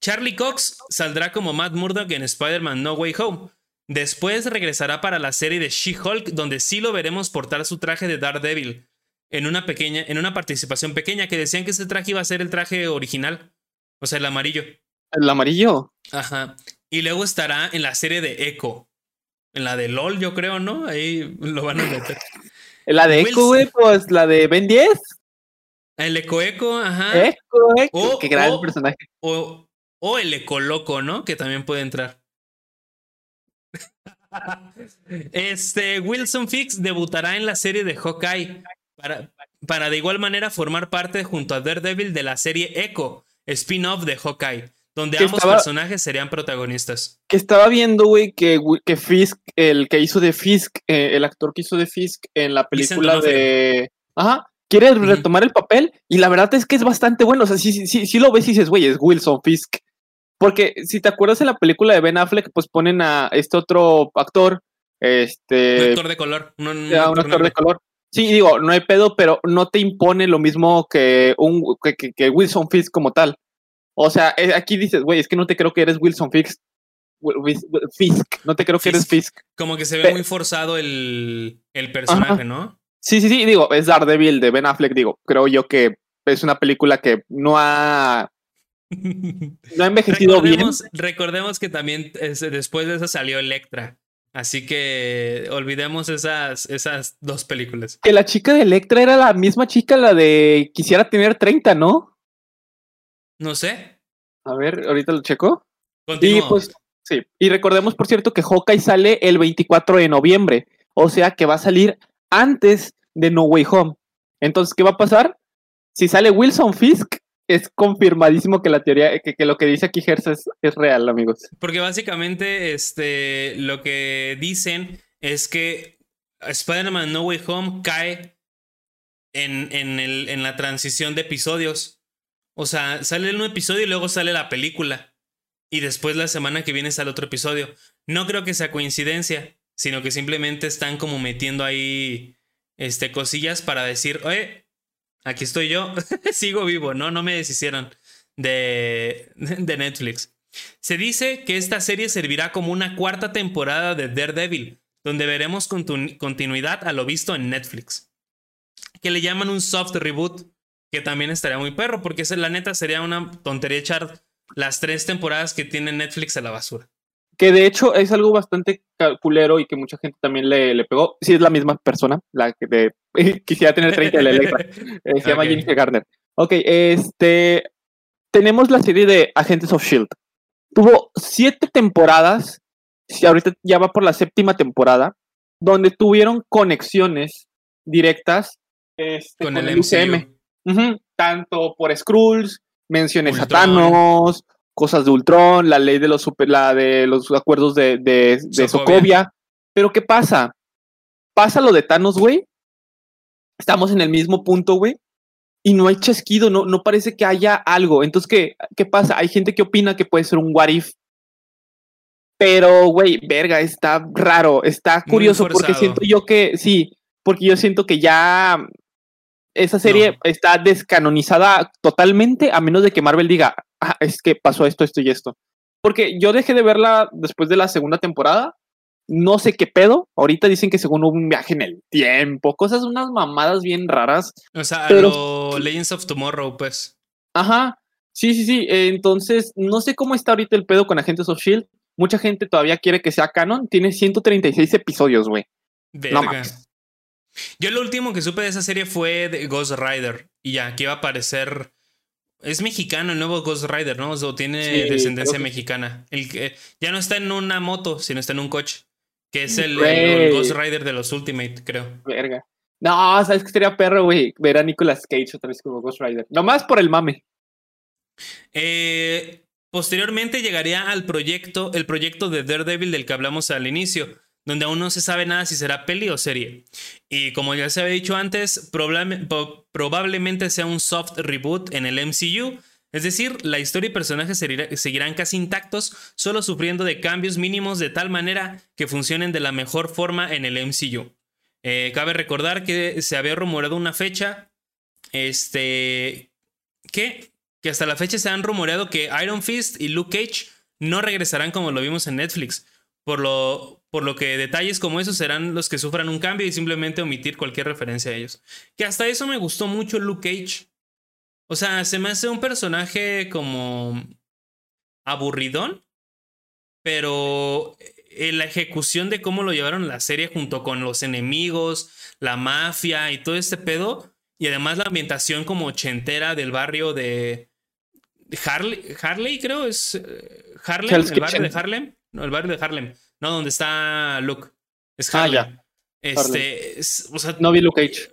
Charlie Cox saldrá como Matt Murdock en Spider-Man No Way Home. Después regresará para la serie de She-Hulk, donde sí lo veremos portar su traje de Daredevil en una pequeña, en una participación pequeña, que decían que ese traje iba a ser el traje original. O sea, el amarillo. ¿El amarillo? Ajá. Y luego estará en la serie de Echo. En la de LOL, yo creo, ¿no? Ahí lo van a meter. la de Echo, güey, pues la de Ben 10. El Eco Eco, ajá. Eco Eco. Qué gran personaje. O, o el Ecoloco, ¿no? Que también puede entrar. este, Wilson Fix debutará en la serie de Hawkeye para, para de igual manera formar parte junto a Daredevil de la serie Echo, spin-off de Hawkeye, donde ambos personajes serían protagonistas. Que estaba viendo, güey, que, que Fisk, el que hizo de Fisk, eh, el actor que hizo de Fisk en la película de... Ajá, quiere retomar el papel y la verdad es que es bastante bueno. O sea, sí, sí, sí, lo ves y dices, güey, es Wilson Fisk. Porque si te acuerdas en la película de Ben Affleck, pues ponen a este otro actor, este... Un actor de color. un, actor, de color. Sí, digo, no hay pedo, pero no te impone lo mismo que, un, que, Wilson Fisk como tal. O sea, eh, aquí dices, güey, es que no te creo que eres Wilson Fisk. Fisk, no te creo que eres Fisk. Como que se ve muy forzado el, personaje, ¿no? Sí, sí, sí, digo, es Daredevil de Ben Affleck, digo, creo yo que es una película que no ha no ha envejecido bien. Recordemos que también después de eso salió Electra. Así que olvidemos esas, esas dos películas. Que la chica de Electra era la misma chica, la de quisiera tener 30, ¿no? No sé. A ver, ahorita lo checo. Y pues, sí. Y recordemos, por cierto, que Hawkeye sale el 24 de noviembre. O sea que va a salir antes de No Way Home. Entonces, ¿qué va a pasar? Si sale Wilson Fisk, es confirmadísimo que la teoría, que, lo que dice aquí Gersa es, real, amigos. Porque básicamente, este, lo que dicen es que Spider-Man No Way Home cae en, en, el, en la transición de episodios. O sea, sale un episodio y luego sale la película. Y después la semana que viene sale otro episodio. No creo que sea coincidencia, sino que simplemente están como metiendo ahí este, cosillas para decir, oye, aquí estoy yo, sigo vivo, ¿no? No me deshicieron de, de Netflix. Se dice que esta serie servirá como una cuarta temporada de Daredevil, donde veremos continuidad a lo visto en Netflix. Que le llaman un soft reboot, que también estaría muy perro, porque la neta sería una tontería echar las tres temporadas que tiene Netflix a la basura que de hecho es algo bastante calculero y que mucha gente también le, le pegó. Sí, es la misma persona, la que de, quisiera tener 30 de la Electra. Eh, se llama Jennifer Garner. Ok, este. Tenemos la serie de Agentes of Shield. Tuvo siete temporadas, y ahorita ya va por la séptima temporada, donde tuvieron conexiones directas este, con, el, UCM. Tanto por Skrulls, menciones a Thanos, cosas de Ultron, la ley de los super, la de los acuerdos de, de, Sokovia. Pero ¿qué pasa? Pasa lo de Thanos, güey. Estamos en el mismo punto, güey. Y no hay chasquido, no, no parece que haya algo. Entonces, ¿qué, ¿qué pasa? Hay gente que opina que puede ser un what if. Pero, güey, verga, está raro, está curioso porque siento yo que, sí, porque yo siento que ya esa serie está descanonizada totalmente, a menos de que Marvel diga, ah, es que pasó esto, esto y esto. Porque yo dejé de verla después de la segunda temporada. No sé qué pedo. Ahorita dicen que según hubo un viaje en el tiempo, cosas, unas mamadas bien raras. O sea, pero... Legends of Tomorrow, pues. Ajá. Sí, sí, sí. Entonces, no sé cómo está ahorita el pedo con Agentes of Shield. Mucha gente todavía quiere que sea canon. Tiene 136 episodios, güey. No yo lo último que supe de esa serie fue de Ghost Rider. Y ya, que iba a aparecer. Es mexicano el nuevo Ghost Rider, ¿no? O tiene descendencia mexicana. El que ya no está en una moto, sino está en un coche. Que es el, Ghost Rider de los Ultimate, creo. Verga. No, sabes que sería perro, güey. Ver a Nicolas Cage otra vez como Ghost Rider. Nomás por el mame. Eh, posteriormente llegaría al proyecto, el proyecto de Daredevil del que hablamos al inicio donde aún no se sabe nada si será peli o serie. Y como ya se había dicho antes, probablemente sea un soft reboot en el MCU. Es decir, la historia y personajes seguirán casi intactos, solo sufriendo de cambios mínimos de tal manera que funcionen de la mejor forma en el MCU. Eh, cabe recordar que se había rumoreado una fecha, este, que, que hasta la fecha se han rumoreado que Iron Fist y Luke Cage no regresarán como lo vimos en Netflix, por lo, por lo que detalles como esos serán los que sufran un cambio y simplemente omitir cualquier referencia a ellos. Que hasta eso me gustó mucho Luke Cage. O sea, se me hace un personaje como aburridón, pero en la ejecución de cómo lo llevaron la serie junto con los enemigos, la mafia y todo este pedo, y además la ambientación como ochentera del barrio de Harley, Harley creo es eh, Harlem, el barrio de Harlem, no, el barrio de Harlem no, donde está Luke. Es ah, Harlem. Este, o sea, no vi Luke Cage.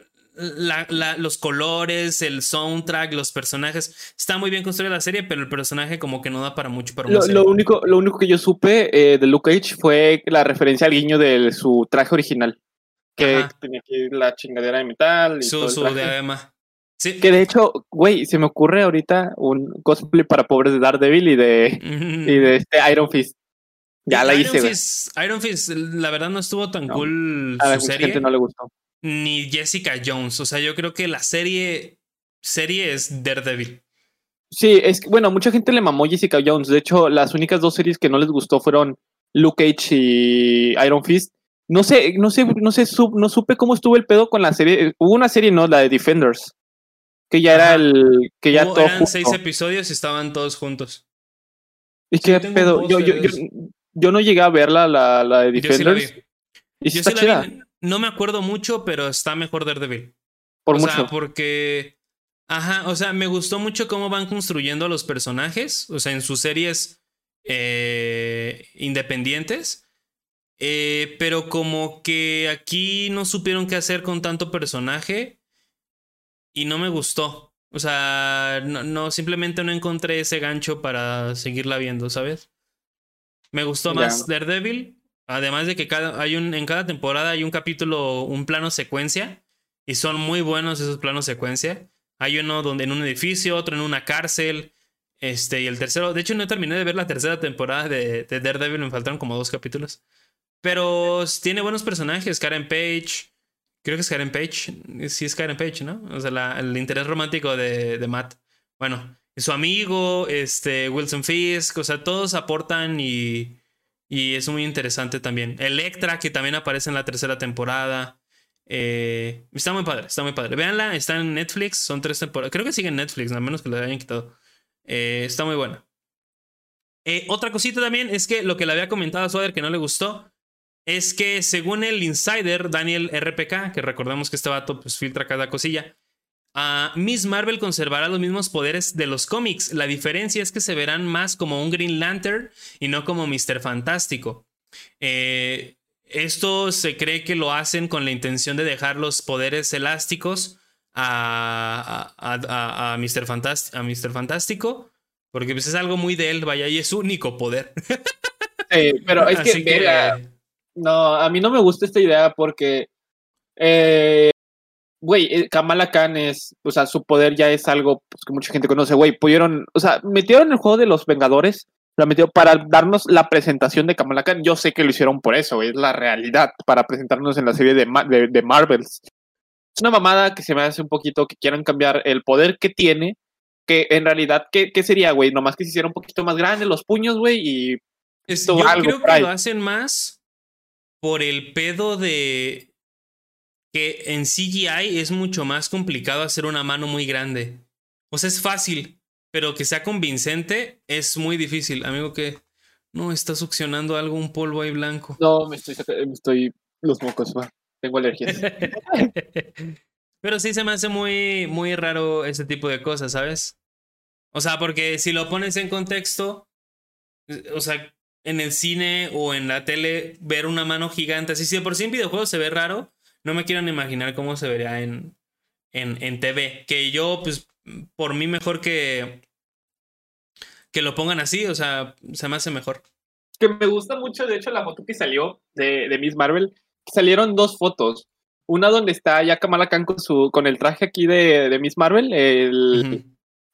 los colores, el soundtrack, los personajes. Está muy bien construida la serie, pero el personaje como que no da para mucho para lo, lo, único, lo único que yo supe eh, de Luke Cage fue la referencia al guiño de su traje original. Que tenía aquí la chingadera de metal. Y su, su diadema. Sí. Que de hecho, güey, se me ocurre ahorita un cosplay para pobres de Daredevil y de, y de este Iron Fist. Ya la hice, Fist, Iron Fist, la verdad no estuvo tan cool a su serie. Gente no le gustó. Ni Jessica Jones. O sea, yo creo que la serie, serie es Daredevil. Sí, es que, bueno, mucha gente le mamó Jessica Jones. De hecho, las únicas dos series que no les gustó fueron Luke Cage y Iron Fist. No sé, no sé, no sé, no supe cómo estuvo el pedo con la serie. Hubo una serie, no, la de Defenders. Que ya era el. Que ya todo. Eran seis episodios y estaban todos juntos. ¿Y qué pedo? Yo, yo, yo, no llegué a verla, la, la de Defenders. ¿Y si está chida? No me acuerdo mucho, pero está mejor Daredevil. Por o mucho. Sea, porque. Ajá, o sea, me gustó mucho cómo van construyendo a los personajes. O sea, en sus series eh, independientes. Eh, pero como que aquí no supieron qué hacer con tanto personaje y no me gustó. O sea, no, simplemente no encontré ese gancho para seguirla viendo, ¿sabes? Me gustó más Daredevil, además de que cada, hay un, en cada temporada hay un capítulo, un plano secuencia, y son muy buenos esos planos secuencia. Hay uno donde en un edificio, otro en una cárcel, este, y el tercero, de hecho no terminé de ver la tercera temporada de, de Daredevil, me faltaron como dos capítulos. Pero tiene buenos personajes, Karen Page. Creo que es Karen Page. Sí es Karen Page, ¿no? O sea, el interés romántico de, de, Matt. Bueno, su amigo, este, Wilson Fisk, o sea, todos aportan y, y es muy interesante también. Electra, que también aparece en la tercera temporada. Eh, está muy padre, está muy padre. Véanla, está en Netflix, son tres temporadas. Creo que sigue en Netflix, al menos que lo hayan quitado. Eh, está muy buena. Eh, otra cosita también es que lo que le había comentado a Swader que no le gustó es que según el insider Daniel RPK, que recordamos que este vato pues, filtra cada cosilla, Miss Marvel conservará los mismos poderes de los cómics. La diferencia es que se verán más como un Green Lantern y no como Mr. Fantástico. Eh, esto se cree que lo hacen con la intención de dejar los poderes elásticos a, a, Mr. Fantástico, porque pues, es algo muy de él, vaya, y es su único poder. pero es que, no, a mí no me gusta esta idea porque, eh, güey, eh, Kamala Khan es, o sea, su poder ya es algo pues, que mucha gente conoce, güey, pudieron, o sea, metieron el juego de los Vengadores, la metió para darnos la presentación de Kamala Khan. Yo sé que lo hicieron por eso, es la realidad, para presentarnos en la serie de, de, de Marvels. Es una mamada que se me hace un poquito que quieran cambiar el poder que tiene, que en realidad, ¿qué, qué sería, güey? Nomás que se hiciera un poquito más grande los puños, güey, y... yo creo que lo hacen más por el pedo de que en CGI es mucho más complicado hacer una mano muy grande. O sea, es fácil, pero que sea convincente es muy difícil. Amigo, que no está succionando algo, un polvo ahí blanco. No, me estoy, me estoy los mocos, va. Tengo alergias. pero sí se me hace muy, muy raro ese tipo de cosas, ¿sabes? O sea, porque si lo pones en contexto, o sea, en el cine o en la tele ver una mano gigante. Así, si de por sí en videojuegos se ve raro, no me quiero imaginar cómo se vería en, en, en TV. Que yo, pues, por mí mejor que, que lo pongan así, o sea, se me hace mejor. Que me gusta mucho, de hecho, la foto que salió de, de Miss Marvel. Salieron dos fotos. Una donde está ya Kamala Khan con, su, con el traje aquí de, de Miss Marvel, el,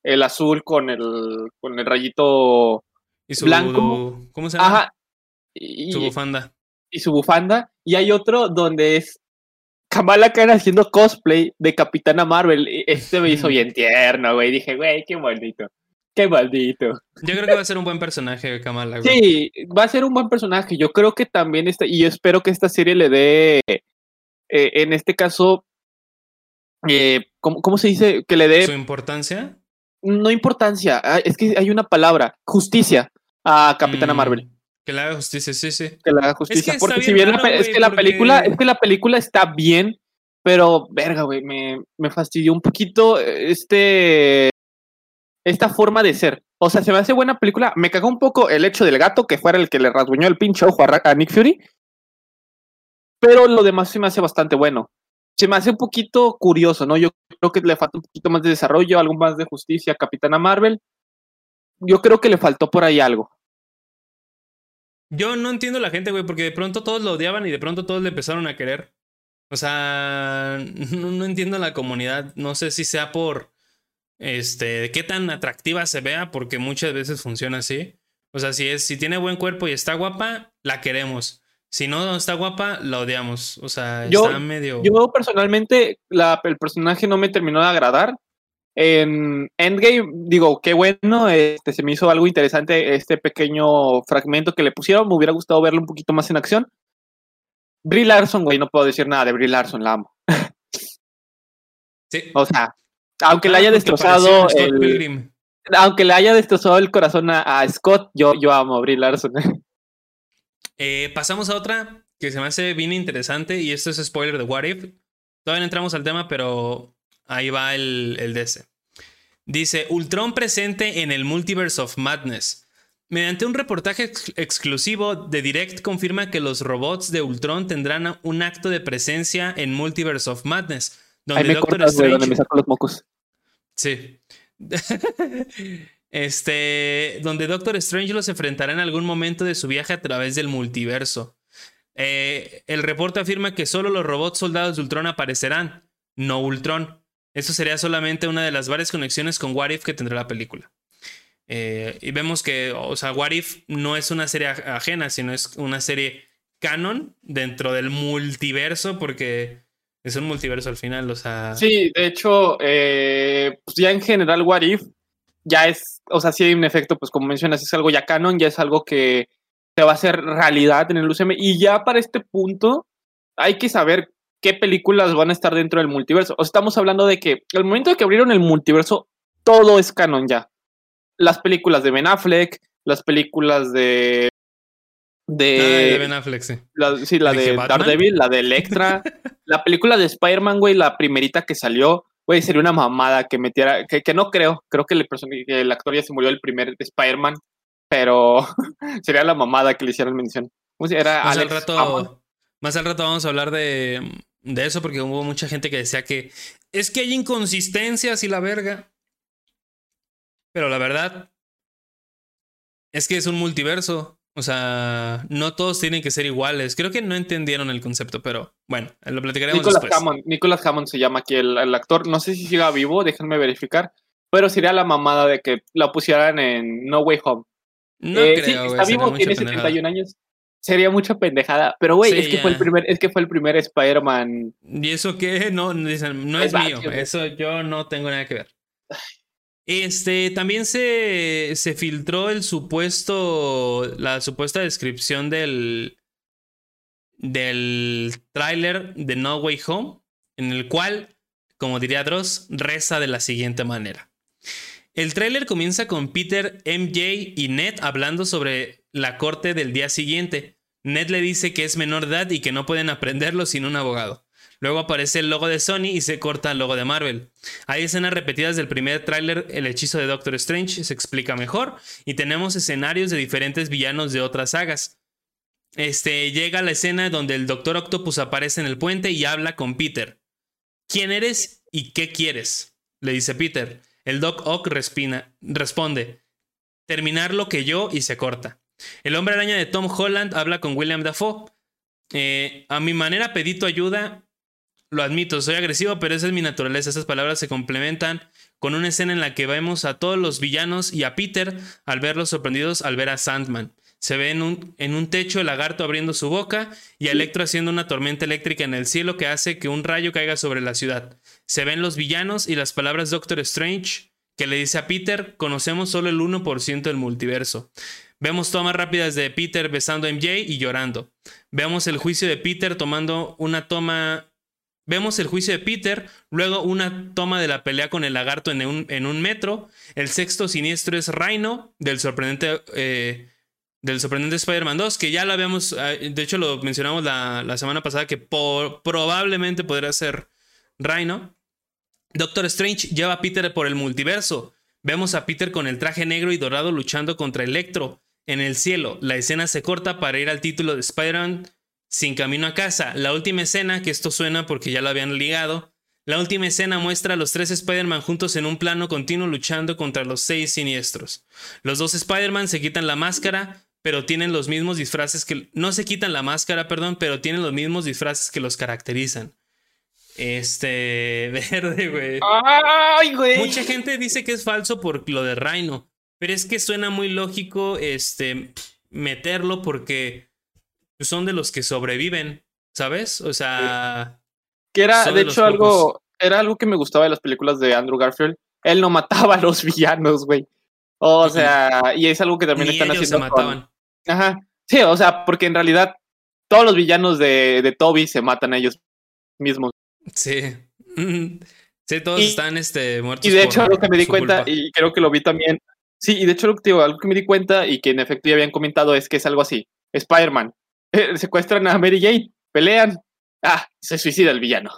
el azul con el, con el rayito y su, blanco. ¿Cómo se llama? Ajá. Y, su bufanda. Y su bufanda. Y hay otro donde es Kamala Khan haciendo cosplay de Capitana Marvel. Este me hizo bien tierno, güey. Dije, güey, qué maldito. Qué maldito. Yo creo que va a ser un buen personaje, Kamala. Güey. Sí, va a ser un buen personaje. Yo creo que también está, y yo espero que esta serie le dé, eh, en este caso, eh, ¿cómo, ¿cómo, se dice? Que le dé... ¿Su importancia? No importancia, ah, es que hay una palabra, justicia a Capitana mm, Marvel. Que la haga justicia, sí, sí. Que la haga justicia. porque si bien es que la película, es que la película está bien, pero verga, güey, me, me fastidió un poquito este esta forma de ser. O sea, se me hace buena película. Me cagó un poco el hecho del gato que fuera el que le rasguñó el pinche ojo a, Nick Fury. Pero lo demás se me hace bastante bueno. Se me hace un poquito curioso, ¿no? Yo creo que le falta un poquito más de desarrollo, algo más de justicia a Capitana Marvel yo creo que le faltó por ahí algo. Yo no entiendo la gente, güey, porque de pronto todos lo odiaban y de pronto todos le empezaron a querer. O sea, no, entiendo la comunidad. No sé si sea por este qué tan atractiva se vea, porque muchas veces funciona así. O sea, si es, si tiene buen cuerpo y está guapa, la queremos. Si no está guapa, la odiamos. O sea, está medio. Yo personalmente, el personaje no me terminó de agradar. En Endgame, digo, qué bueno, este, se me hizo algo interesante este pequeño fragmento que le pusieron. Me hubiera gustado verlo un poquito más en acción. Brie Larson, güey, no puedo decir nada de Brie Larson, la amo. Sí. O sea, aunque le ah, haya destrozado el, aunque le haya destrozado el corazón a, Scott, yo, yo amo a Brie Larson. Eh, pasamos a otra que se me hace bien interesante y esto es spoiler de What If. Todavía no entramos al tema, pero ahí va el, el DC. Dice, Ultron presente en el Multiverse of Madness. Mediante un reportaje exclusivo, The Direct confirma que los robots de Ultron tendrán un acto de presencia en Multiverse of Madness, donde Doctor Strange... me saco los mocos. Sí. este, donde Doctor Strange los enfrentará en algún momento de su viaje a través del multiverso. Eh, el reporte afirma que solo los robots soldados de Ultron aparecerán, no Ultron. Eso sería solamente una de las varias conexiones con What If que tendrá la película. Eh, y vemos que, o sea, What If no es una serie ajena, sino es una serie canon dentro del multiverso, porque es un multiverso al final, o sea. Sí, de hecho, eh, pues ya en general, What If ya es, o sea, sí hay un efecto, pues como mencionas, es algo ya canon, ya es algo que se va a hacer realidad en el UCM. Y ya para este punto, hay que saber qué películas van a estar dentro del multiverso. O estamos hablando de que el momento de que abrieron el multiverso, todo es canon ya las películas de Ben Affleck, las películas de. De, Ben Affleck, sí. La, sí, la de Daredevil, la de Electra. la película de Spider-Man, güey, la primerita que salió, güey, sería una mamada que metiera. Que, que no creo, creo que el, que el actor ya se murió el primer Spider-Man, pero sería la mamada que le hicieron mención. Era más, al rato, más al rato vamos a hablar de, de eso porque hubo mucha gente que decía que es que hay inconsistencias y la verga. Pero la verdad es que es un multiverso. O sea, no todos tienen que ser iguales. Creo que no entendieron el concepto, pero bueno, lo platicaremos Nicolas después. Hammond, Nicolas Hammond se llama aquí el, actor. No sé si siga vivo, déjenme verificar. Pero sería la mamada de que la pusieran en No Way Home. No eh, creo, está vivo, tiene 71 años. Sería mucha pendejada. Pero, güey, es, que fue el primer, es que fue el primer Spider-Man. ¿Y eso qué? No, no es, mío. Eso yo no tengo nada que ver. Este, también se, se filtró el supuesto, la supuesta descripción del, del tráiler de No Way Home, en el cual, como diría Dross, reza de la siguiente manera. El tráiler comienza con Peter, MJ y Ned hablando sobre la corte del día siguiente. Ned le dice que es menor de edad y que no pueden aprenderlo sin un abogado. Luego aparece el logo de Sony y se corta el logo de Marvel. Hay escenas repetidas del primer tráiler, el hechizo de Doctor Strange se explica mejor y tenemos escenarios de diferentes villanos de otras sagas. Este llega la escena donde el Doctor Octopus aparece en el puente y habla con Peter. ¿Quién eres y qué quieres? le dice Peter. El Doc Ock respina, responde, terminar lo que yo y se corta. El hombre araña de Tom Holland habla con William Dafoe. Eh, a mi manera pedí tu ayuda lo admito, soy agresivo, pero esa es mi naturaleza. Esas palabras se complementan con una escena en la que vemos a todos los villanos y a Peter al verlos sorprendidos al ver a Sandman. Se ve en un, en un techo el lagarto abriendo su boca y a Electro haciendo una tormenta eléctrica en el cielo que hace que un rayo caiga sobre la ciudad. Se ven los villanos y las palabras Doctor Strange que le dice a Peter, conocemos solo el 1% del multiverso. Vemos tomas rápidas de Peter besando a MJ y llorando. Vemos el juicio de Peter tomando una toma Vemos el juicio de Peter, luego una toma de la pelea con el lagarto en un, en un metro. El sexto siniestro es Rhino, del sorprendente, eh, sorprendente Spider-Man 2, que ya lo habíamos, eh, de hecho lo mencionamos la, semana pasada, que probablemente podría ser Rhino. Doctor Strange lleva a Peter por el multiverso. Vemos a Peter con el traje negro y dorado luchando contra Electro en el cielo. La escena se corta para ir al título de Spider-Man sin camino a casa. La última escena, que esto suena porque ya lo habían ligado, la última escena muestra a los tres Spider-Man juntos en un plano continuo luchando contra los seis siniestros. Los dos Spider-Man se quitan la máscara, pero tienen los mismos disfraces que... No se quitan la máscara, perdón, pero tienen los mismos disfraces que los caracterizan. este verde, güey. Ay, güey. Mucha gente dice que es falso por lo de Rhino, pero es que suena muy lógico este meterlo porque son de los que sobreviven, ¿sabes? O sea, que era de, hecho algo era algo que me gustaba de las películas de Andrew Garfield. Él no mataba a los villanos, güey. O sea, y es algo que también están haciendo. Se mataban. Ajá. Sí, o sea, porque en realidad todos los villanos de, de Toby se matan a ellos mismos. Sí. Sí, todos están este, muertos. Y de hecho, algo que me di cuenta, y creo que lo vi también. Sí, y de hecho, digo, algo que me di cuenta y que en efecto ya habían comentado es que es algo así: Spider-Man. Eh, secuestran a Mary Jane, pelean. Ah, se suicida el villano.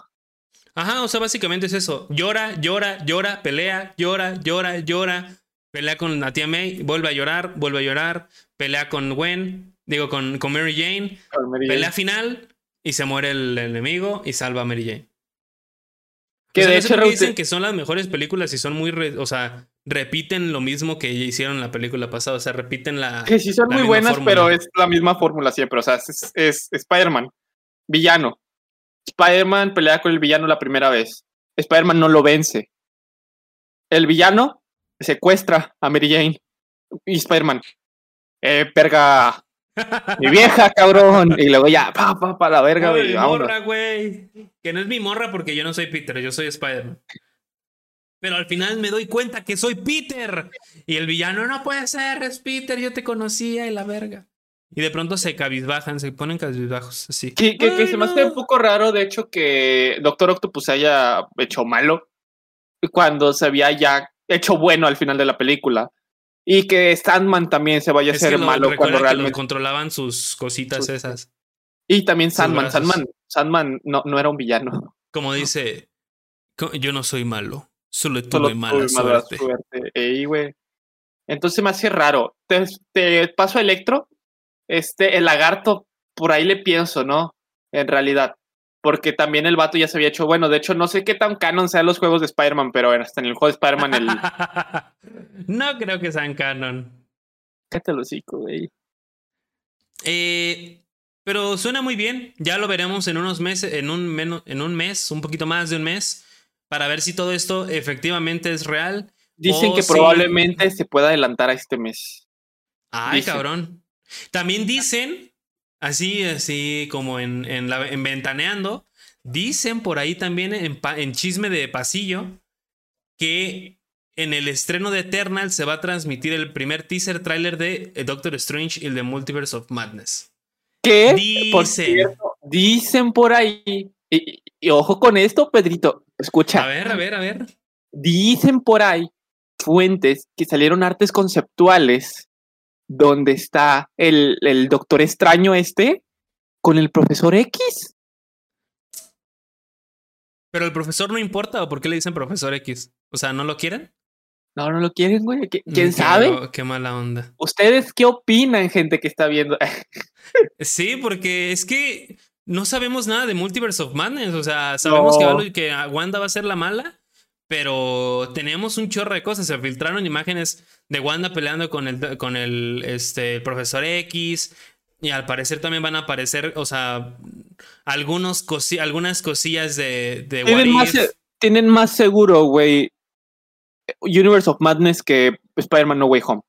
Ajá, o sea, básicamente es eso. Llora, llora, llora, pelea, llora, llora, llora. Pelea con la tía May, vuelve a llorar, vuelve a llorar. Pelea con Gwen, digo, con, con Mary Jane. pelea final y se muere el, enemigo y salva a Mary Jane. Que de hecho dicen que son las mejores películas y son muy, o sea, repiten lo mismo que hicieron en la película pasada, o sea, repiten la Que sí son muy buenas, pero es la misma fórmula siempre, o sea, es, es Spider-Man, villano. Spider-Man pelea con el villano la primera vez. Spider-Man no lo vence. El villano secuestra a Mary Jane y Spider-Man. Eh, perga mi vieja, cabrón. Y luego ya, pa, pa, pa, la verga, güey. morra, güey. Que no es mi morra porque yo no soy Peter, yo soy Spider-Man. Pero al final me doy cuenta que soy Peter. Y el villano no puede ser, es Peter, yo te conocía y la verga. Y de pronto se cabizbajan, se ponen cabizbajos, así. Que, que, se me hace un poco raro, de hecho, que Doctor Octopus haya hecho malo cuando se había ya hecho bueno al final de la película. Y que Sandman también se vaya a hacer malo cuando realmente. controlaban sus cositas esas. Y también Sandman. Sandman, Sandman no, no era un villano. Como dice, yo no soy malo, solo tuve, mala, suerte. Entonces me hace raro. Te, te paso a Electro. Este, el lagarto, por ahí le pienso, ¿no? En realidad porque también el vato ya se había hecho bueno. De hecho, no sé qué tan canon sean los juegos de Spider-Man, pero hasta en el juego de Spider-Man el... no creo que sean canon. Cállate lo hocico, güey. Eh, pero suena muy bien. Ya lo veremos en unos meses, en un, en un mes, un poquito más de un mes, para ver si todo esto efectivamente es real. Dicen que probablemente se pueda adelantar a este mes. Ay, cabrón. También dicen así, así como en, en, la, en Ventaneando, dicen por ahí también en, en chisme de pasillo que en el estreno de Eternal se va a transmitir el primer teaser trailer de eh, Doctor Strange y el de Multiverse of Madness. ¿Qué? Dicen. dicen por ahí. Y, ojo con esto, Pedrito. Escucha. A ver, a ver, a ver. Dicen por ahí fuentes que salieron artes conceptuales donde está el, el doctor extraño este con el profesor X. Pero el profesor no importa, ¿o por qué le dicen profesor X? O sea, ¿no lo quieren? No, no lo quieren, güey. ¿Quién sabe? Qué mala onda. ¿Ustedes qué opinan, gente que está viendo? sí, porque es que no sabemos nada de Multiverse of Madness. O sea, sabemos que, que Wanda va a ser la mala, pero tenemos un chorro de cosas. Se filtraron imágenes de Wanda peleando con el, con el, este, profesor X. Y al parecer también van a aparecer, o sea, algunos algunas cosillas de, de ¿Tienen, más, tienen más seguro, güey, Universe of Madness que Spider-Man No Way Home.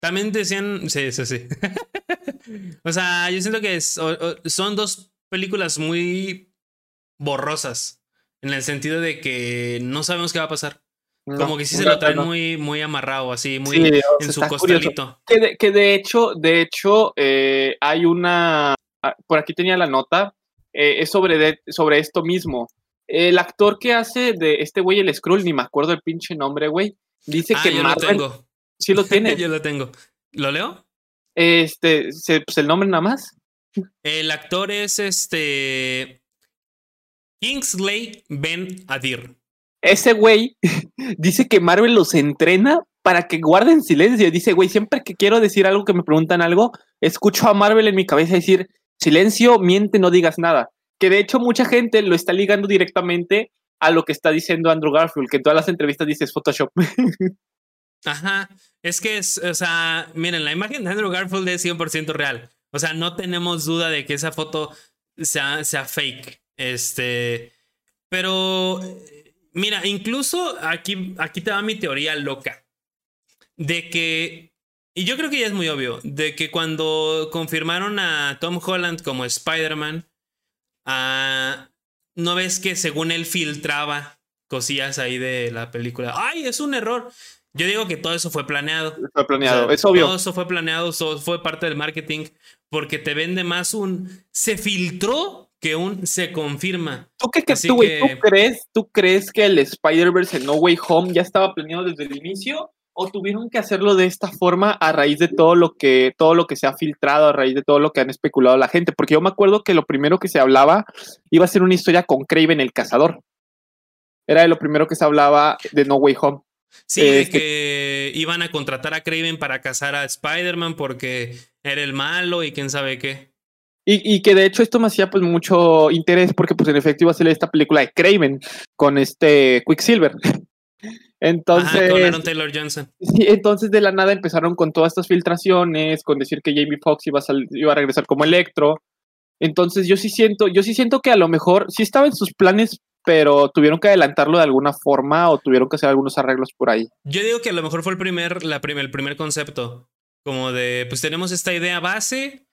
También decían, sí, sí, sí. o sea, yo siento que son dos películas muy borrosas. En el sentido de que no sabemos qué va a pasar. Como que sí se lo traen muy, muy amarrado, así, muy en su costalito. Que de, hecho, de hecho, eh, hay una. Ah, por aquí tenía la nota. Eh, es sobre, sobre esto mismo. El actor que hace de este güey, el Skrull, ni me acuerdo el pinche nombre, güey. Dice ah, que yo Lo tengo. Sí lo tiene. yo lo tengo. ¿Lo leo? Este, pues el nombre nada más. El actor es este. Kingsley Ben Adir. Ese güey dice que Marvel los entrena para que guarden silencio. Dice, güey, siempre que quiero decir algo, que me preguntan algo, escucho a Marvel en mi cabeza decir, silencio, miente, no digas nada. Que de hecho mucha gente lo está ligando directamente a lo que está diciendo Andrew Garfield, que en todas las entrevistas dices Photoshop. Ajá, es que es, o sea, miren, la imagen de Andrew Garfield es 100% real. O sea, no tenemos duda de que esa foto sea, sea fake. Este. Pero, mira, incluso aquí, aquí te va mi teoría loca. De que, y yo creo que ya es muy obvio, de que cuando confirmaron a Tom Holland como Spider-Man, ah, no ves que según él filtraba cosillas ahí de la película. ¡Ay, es un error! Yo digo que todo eso fue planeado. Fue planeado, es obvio. Todo eso fue planeado, eso fue parte del marketing, porque te vende más un se filtró que un se confirma. ¿Tú, qué, tú, crees, ¿Tú crees que el Spider-Verse en No Way Home ya estaba planeado desde el inicio? ¿O tuvieron que hacerlo de esta forma a raíz de todo lo que, todo lo que se ha filtrado, a raíz de todo lo que han especulado la gente? Porque yo me acuerdo que lo primero que se hablaba iba a ser una historia con Craven el cazador. Era de lo primero que se hablaba de No Way Home. Sí, de este que iban a contratar a Craven para cazar a Spider-Man porque era el malo y quién sabe qué. Y, que de hecho esto me hacía pues mucho interés porque pues en efecto iba a ser esta película de Craven con este Quicksilver. Entonces, con Aaron Taylor Johnson. Sí, entonces de la nada empezaron con todas estas filtraciones, con decir que Jamie Foxx iba a, iba a regresar como Electro. Entonces yo sí siento, yo sí siento que a lo mejor sí estaba en sus planes, pero tuvieron que adelantarlo de alguna forma o tuvieron que hacer algunos arreglos por ahí. Yo digo que a lo mejor fue el primer, la el primer concepto, como de, pues tenemos esta idea base,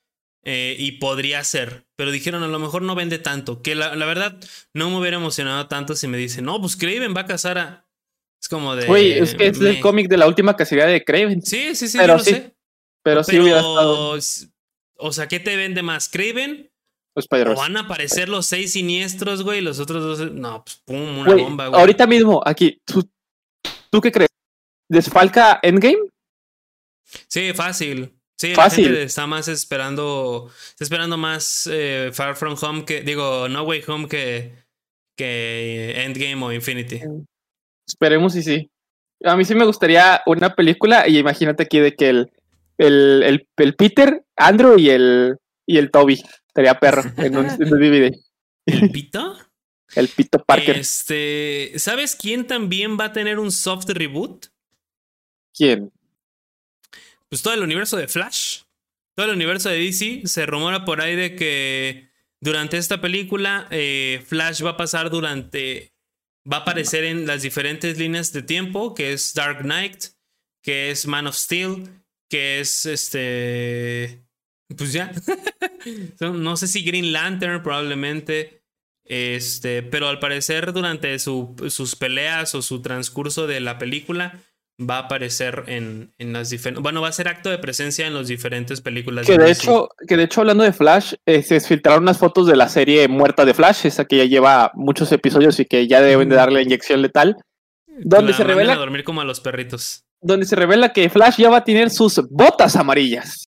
eh, y podría ser. Pero dijeron, a lo mejor no vende tanto. Que la, verdad no me hubiera emocionado tanto si me dicen, no, pues Craven va a casar a. Es como de. Uy, es que es el cómic de la última cacería de Craven. Sí, sí, sí, pero sí. sé. Pero, sí hubiera estado. O sea, ¿qué te vende más? ¿Craven? O van a aparecer los seis siniestros, güey, los otros dos. No, pues pum, una bomba, güey. Ahorita mismo, aquí, ¿tú, ¿tú qué crees? ¿Desfalca Endgame? Sí, fácil. Sí, Fácil. La está más esperando, está esperando más eh, Far From Home que, digo, No Way Home que, que Endgame o Infinity. Esperemos y sí. A mí sí me gustaría una película y imagínate aquí de que el, el, el, Peter, Andrew y el, y el Toby. Sería perro en un, DVD. ¿El Pito? el Pito Parker. Este, ¿Sabes quién también va a tener un soft reboot? ¿Quién? pues todo el universo de Flash, todo el universo de DC, se rumora por ahí de que durante esta película eh, Flash va a pasar durante, va a aparecer en las diferentes líneas de tiempo, que es Dark Knight, que es Man of Steel, que es este, pues ya, no sé si Green Lantern probablemente. Este, pero al parecer durante sus peleas o su transcurso de la película, va a aparecer en, en las diferentes. Bueno, va a ser acto de presencia en las diferentes películas. Que de, hecho, que de hecho, hablando de Flash, eh, se filtraron unas fotos de la serie Muerta de Flash, esa que ya lleva muchos episodios y que ya deben de darle inyección letal. Donde se revela. A dormir como a los perritos. Donde se revela que Flash ya va a tener sus botas amarillas.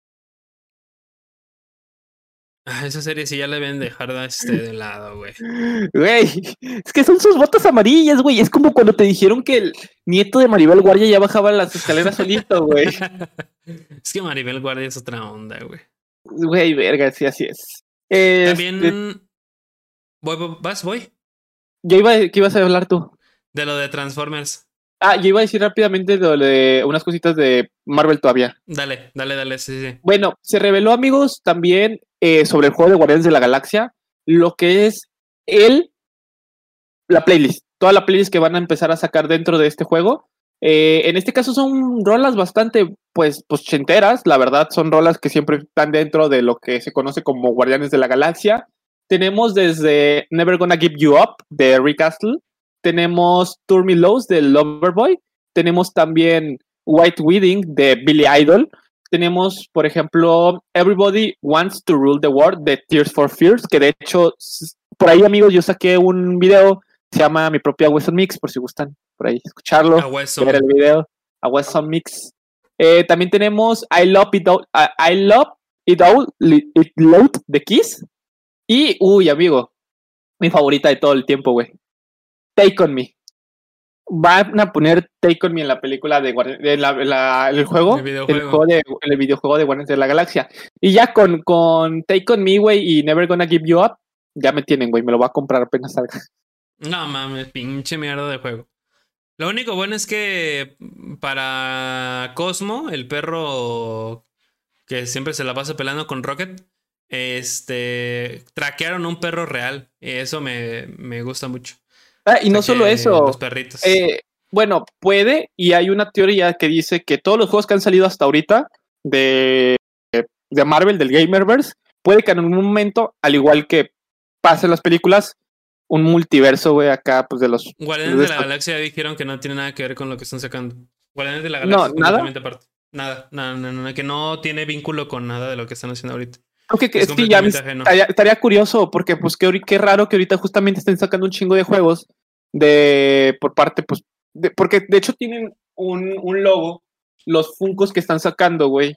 Ah, esa serie sí ya la deben dejar este, de lado, güey. Güey, es que son sus botas amarillas, güey. Es como cuando te dijeron que el nieto de Maribel Guardia ya bajaba las escaleras solito, güey. es que Maribel Guardia es otra onda, güey. Güey, verga, sí, así es. También. Voy, ¿Vas? Voy. Yo iba, ¿qué ibas a hablar tú? De lo de Transformers. Ah, yo iba a decir rápidamente lo de unas cositas de Marvel todavía. Dale, dale, dale, sí, sí. Bueno, se reveló, amigos, también eh, sobre el juego de Guardianes de la Galaxia, lo que es el, la playlist, toda la playlist que van a empezar a sacar dentro de este juego. Eh, en este caso son rolas bastante, pues, pues chenteras, la verdad, son rolas que siempre están dentro de lo que se conoce como Guardianes de la Galaxia. Tenemos desde Never Gonna Give You Up de Rick Astle, tenemos Tour Me Lows de Loverboy, tenemos también White Wedding de Billy Idol, tenemos, por ejemplo, Everybody Wants to Rule the World de Tears for Fears, que de hecho, por ahí amigos, yo saqué un video, se llama Mi propia Wesson Mix, por si gustan por ahí escucharlo, ver el video, a Wesson Mix. Eh, también tenemos I Love It All, I Love It All, It Load de Kiss. Y, uy, amigo, mi favorita de todo el tiempo, güey. Take On Me van a poner Take On Me en la película de, de la, el juego, el videojuego. de, el videojuego de Guardianes de la Galaxia. Y ya con, con Take On Me, güey, y Never Gonna Give You Up, ya me tienen, güey, me lo voy a comprar apenas salga. No mames, pinche mierda de juego. Lo único bueno es que para Cosmo, el perro que siempre se la pasa pelando con Rocket, este traquearon un perro real. Y eso me, me gusta mucho. Ah, y no solo eso. Los perritos. Eh, bueno, puede, y hay una teoría que dice que todos los juegos que han salido hasta ahorita de, de Marvel, del Gamerverse, puede que en un momento, al igual que pasen las películas, un multiverso, güey, acá, pues de los. Guardianes de, la Galaxia dijeron que no tiene nada que ver con lo que están sacando. Guardianes de la Galaxia. No, nada. Aparte. Nada, nada, nada, que no tiene vínculo con nada de lo que están haciendo ahorita. Okay, que, es que ya estaría, curioso, porque pues qué, qué raro que ahorita justamente estén sacando un chingo de juegos de por parte, pues, porque de hecho tienen un, un logo, los Funcos que están sacando, güey,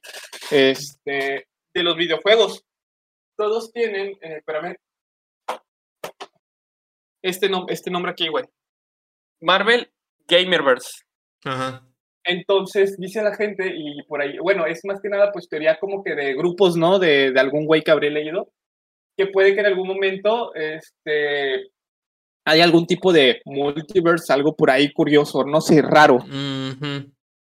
este, de los videojuegos. Todos tienen, eh, espérame, este, este nombre aquí, güey. Marvel Gamerverse. Ajá. Entonces, dice la gente, y por ahí, bueno, es más que nada, pues teoría como que de grupos, ¿no? De, de algún güey que habré leído, que puede que en algún momento, este, hay algún tipo de multiverse, algo por ahí curioso, no sé, raro.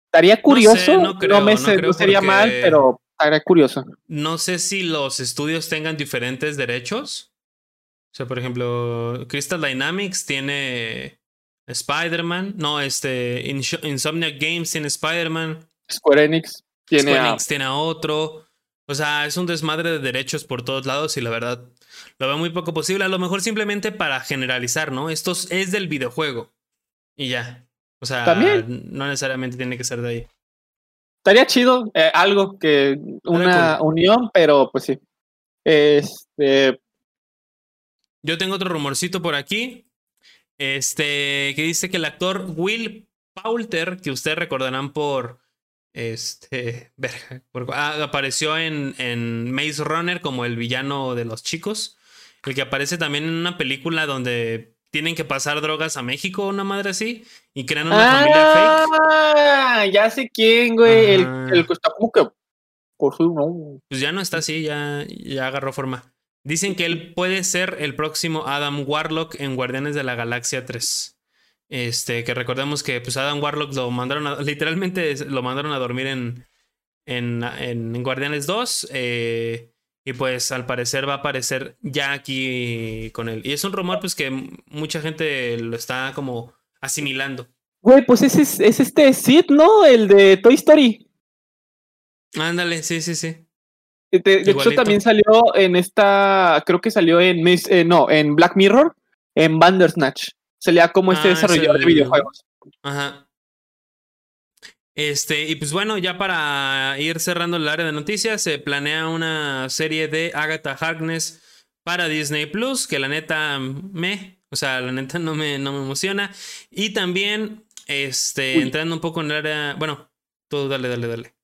Estaría curioso, no, creo, me sería mal, pero estaría curioso. No sé si los estudios tengan diferentes derechos. O sea, por ejemplo, Crystal Dynamics tiene Spider-Man. No, este. Insomniac Games tiene Spider-Man. Square Enix tiene Square Enix tiene a otro. O sea, es un desmadre de derechos por todos lados y la verdad lo veo muy poco posible. A lo mejor simplemente para generalizar, ¿no? Esto es del videojuego. Y ya. O sea, ¿También? no necesariamente tiene que ser de ahí. Estaría chido eh, algo que una unión, pero pues sí. Este. Yo tengo otro rumorcito por aquí. Este, que dice que el actor Will Poulter, que ustedes recordarán por. Este. Ah, apareció en, en Maze Runner como el villano de los chicos. El que aparece también en una película donde tienen que pasar drogas a México, una madre así, y crean una familia fake. Ah, ya sé quién, güey. El, el, que está como que. Por su no. Pues ya no está así, ya, ya agarró forma. Dicen que él puede ser el próximo Adam Warlock en Guardianes de la Galaxia 3. Este, que recordemos que pues Adam Warlock lo mandaron a, literalmente lo mandaron a dormir en, en, en, Guardianes 2. Eh, y pues al parecer va a aparecer ya aquí con él. Y es un rumor pues que mucha gente lo está como asimilando. Güey, pues ese es, es este Sid, ¿no? El de Toy Story. Ándale, sí, sí, sí. De, hecho, también salió en esta, creo que salió en, eh, no, en Black Mirror, en Bandersnatch. Salía como este ah, desarrollador de videojuegos. Ajá. Este, y pues bueno, ya para ir cerrando el área de noticias, se planea una serie de Agatha Harkness para Disney Plus, que la neta me, o sea, la neta no me, no me emociona. Y también, este, entrando un poco en el área, bueno, todo dale, dale, dale.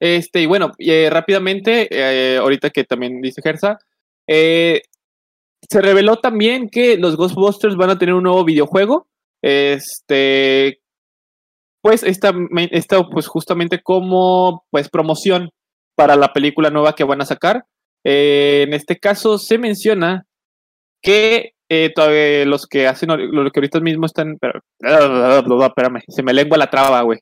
Este, y bueno, eh, rápidamente, eh, ahorita que también dice Gersa, eh, se reveló también que los Ghostbusters van a tener un nuevo videojuego. Este, pues esta, esta pues justamente como pues promoción para la película nueva que van a sacar. en este caso se menciona que todavía los que hacen, lo que ahorita mismo están, pero, espérame, se me lengua la traba, güey.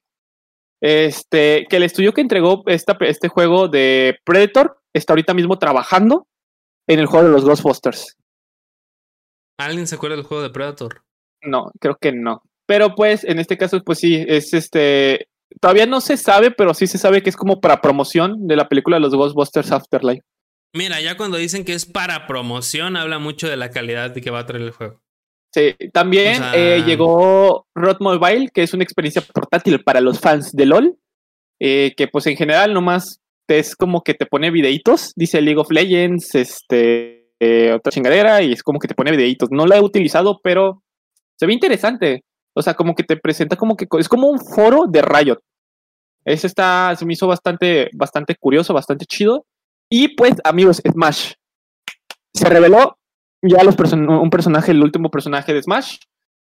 Este, que el estudio que entregó esta, este juego de Predator está ahorita mismo trabajando en el juego de los Ghostbusters. ¿Alguien se acuerda del juego de Predator? No, creo que no. Pero pues, en este caso, pues sí, es este. Todavía no se sabe, pero sí se sabe que es como para promoción de la película de los Ghostbusters Afterlife. Mira, ya cuando dicen que es para promoción, habla mucho de la calidad de que va a traer el juego. Sí, también eh, llegó Rod Mobile, que es una experiencia portátil para los fans de LOL, eh, que pues en general nomás es como que te pone videitos, dice League of Legends, este, eh, otra chingadera, y es como que te pone videitos. No la he utilizado, pero se ve interesante. O sea, como que te presenta como que es como un foro de Riot. Eso está, se me hizo bastante, bastante curioso, bastante chido. Y pues, amigos, Smash. Se reveló ya los un personaje, el último personaje de Smash.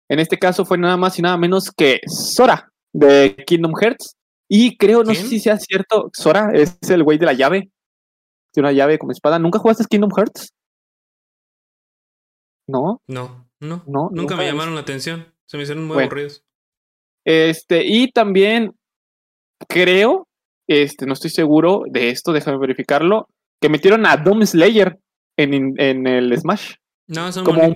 En este caso fue nada más y nada menos que Sora de Kingdom Hearts. Y creo, no sé si sea cierto, Sora es el güey de la llave. Tiene una llave como espada. ¿Nunca jugaste Kingdom Hearts? ¿No? No, no. no nunca, me llamaron la atención. Se me hicieron muy aburridos. Este, y también creo, este, no estoy seguro de esto, déjame verificarlo, que metieron a Doom Slayer en, en el Smash. No, es como Un,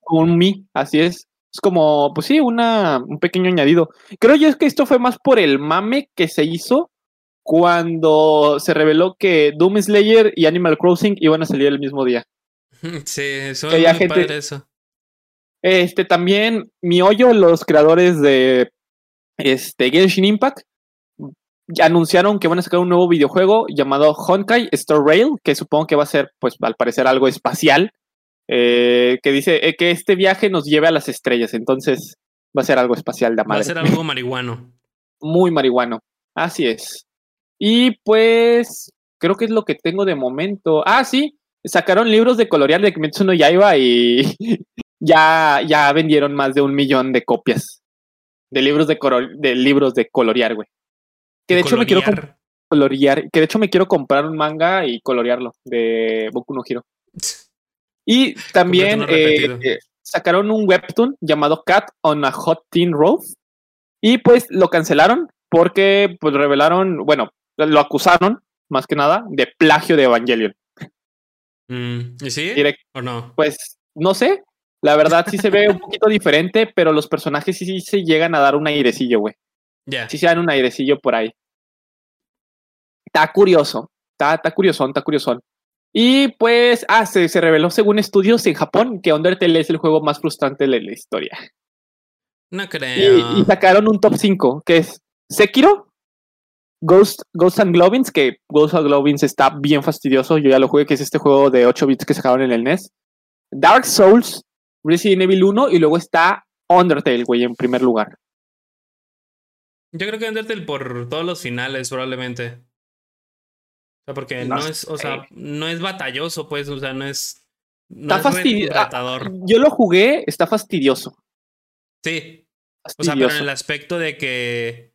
como un Mi, así es. Es como, pues sí, una, un pequeño añadido. Creo yo es que esto fue más por el mame que se hizo cuando se reveló que Doom Slayer y Animal Crossing iban a salir el mismo día. Sí, es muy padre eso. Este también, mi hoyo, los creadores de este, Genshin Impact, anunciaron que van a sacar un nuevo videojuego llamado Honkai Star Rail, que supongo que va a ser, pues al parecer, algo espacial. Eh, que dice eh, que este viaje nos lleve a las estrellas, entonces va a ser algo espacial de madre. Va a ser algo marihuano. Muy marihuano, así es. Y pues, creo que es lo que tengo de momento. Ah, sí, sacaron libros de colorear de Kimetsu no Yaiba y ya, ya vendieron más de un millón de copias de libros de, de libros de colorear, güey. Que de, hecho me quiero colorear, que de hecho me quiero comprar un manga y colorearlo de Boku no Hero. Y también eh, eh, sacaron un webtoon llamado Cat on a Hot Teen Road y pues lo cancelaron porque pues revelaron, bueno, lo acusaron más que nada de plagio de Evangelion. Mm, ¿Y sí? ¿O no? Pues no sé, la verdad sí se ve un poquito diferente, pero los personajes sí, sí se llegan a dar un airecillo, güey. Ya. Sí se dan un airecillo por ahí. Está curioso. Está, está curiosón, está curiosón. Y pues, ah, se, se, reveló según estudios en Japón que Undertale es el juego más frustrante de la historia. No creo. Y, sacaron un top 5, que es Sekiro, Ghost, Ghost and Globins, que Ghost and Globins está bien fastidioso. Yo ya lo jugué, que es este juego de 8 bits que sacaron en el NES. Dark Souls, Resident Evil 1 y luego está Undertale, güey, en primer lugar. Yo creo que Undertale por todos los finales, probablemente. Sea, porque no, es, o sea, no es batalloso, pues, o sea, no es. está fastidioso. Yo lo jugué, está fastidioso. Sí. O sea, pero en el aspecto de que.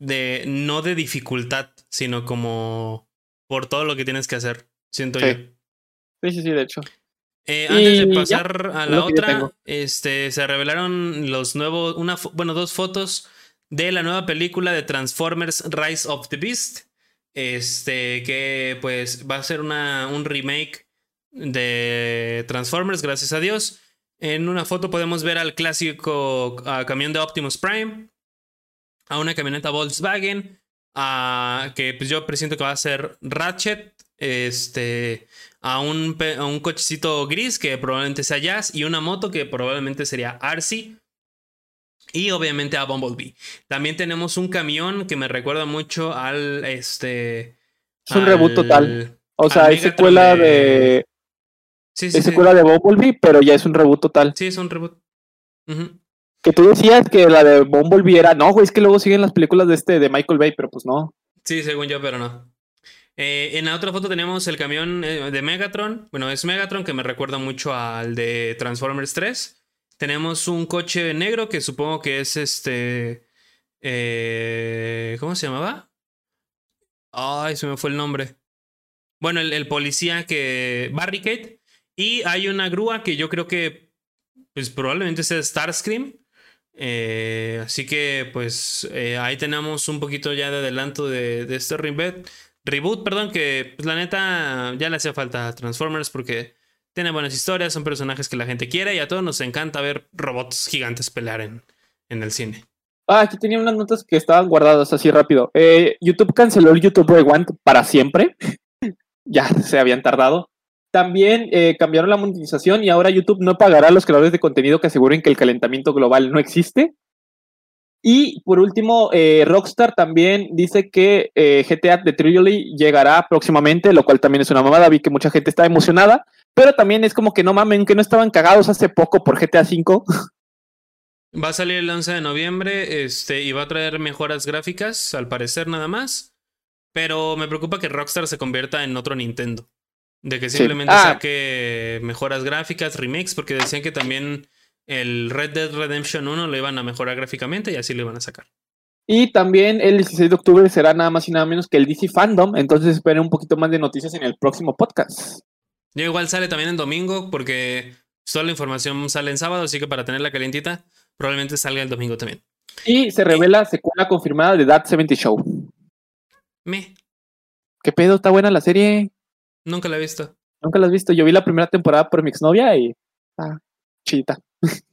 De. No de dificultad, sino como. Por todo lo que tienes que hacer, siento yo. Sí, sí, sí, de hecho. Eh, antes de pasar a la otra, este, se revelaron los nuevos, una, bueno, dos fotos de la nueva película de Transformers Rise of the Beast. Este, que pues va a ser una, un remake de Transformers, gracias a Dios. En una foto podemos ver al clásico camión de Optimus Prime, a una camioneta Volkswagen, a, que pues yo presiento que va a ser Ratchet, este, a un, un cochecito gris que probablemente sea Jazz y una moto que probablemente sería Arcee. Y obviamente a Bumblebee. También tenemos un camión que me recuerda mucho al este. Es un reboot total. O sea, es secuela de. Sí, sí, es secuela de Bumblebee, pero ya es un reboot total. Sí, es un reboot. Que tú decías que la de Bumblebee era. No, güey, es que luego siguen las películas de este de Michael Bay, pero pues no. Sí, según yo, pero no. Eh, en la otra foto tenemos el camión eh, de Megatron. Bueno, es Megatron que me recuerda mucho al de Transformers 3. Tenemos un coche negro que supongo que es este... Eh, ¿Cómo se llamaba? Ay, se me fue el nombre. Bueno, el, policía que... Barricade. Y hay una grúa que yo creo que... Pues probablemente sea Starscream. así que pues ahí tenemos un poquito ya de adelanto de, este Rimbet reboot, perdón, que pues, la neta ya le hacía falta a Transformers porque tiene buenas historias, son personajes que la gente quiere y a todos nos encanta ver robots gigantes pelear en, en el cine. Ah, aquí tenía unas notas que estaban guardadas así rápido. Eh, YouTube canceló el YouTube Rewind para siempre. ya se habían tardado. También eh, cambiaron la monetización y ahora YouTube no pagará a los creadores de contenido que aseguren que el calentamiento global no existe. Y por último, eh, Rockstar también dice que GTA de Trilogy llegará próximamente, lo cual también es una mamada. Vi que mucha gente está emocionada, pero también es como que no mamen, que no estaban cagados hace poco por GTA V. Va a salir el 11 de noviembre este, y va a traer mejoras gráficas, al parecer nada más. Pero me preocupa que Rockstar se convierta en otro Nintendo. De que simplemente ah. saque mejoras gráficas, remakes, porque decían que también el Red Dead Redemption 1 lo iban a mejorar gráficamente y así lo iban a sacar. Y también el 16 de octubre será nada más y nada menos que el DC Fandom, entonces esperen un poquito más de noticias en el próximo podcast. Yo igual sale también en domingo porque toda la información sale en sábado, así que para tenerla calientita, probablemente salga el domingo también. Y se revela secuela confirmada de That 70 Show. Me. ¿Qué pedo? ¿Está buena la serie? Nunca la he visto. Nunca la has visto. Yo vi la primera temporada por mi exnovia y está chita.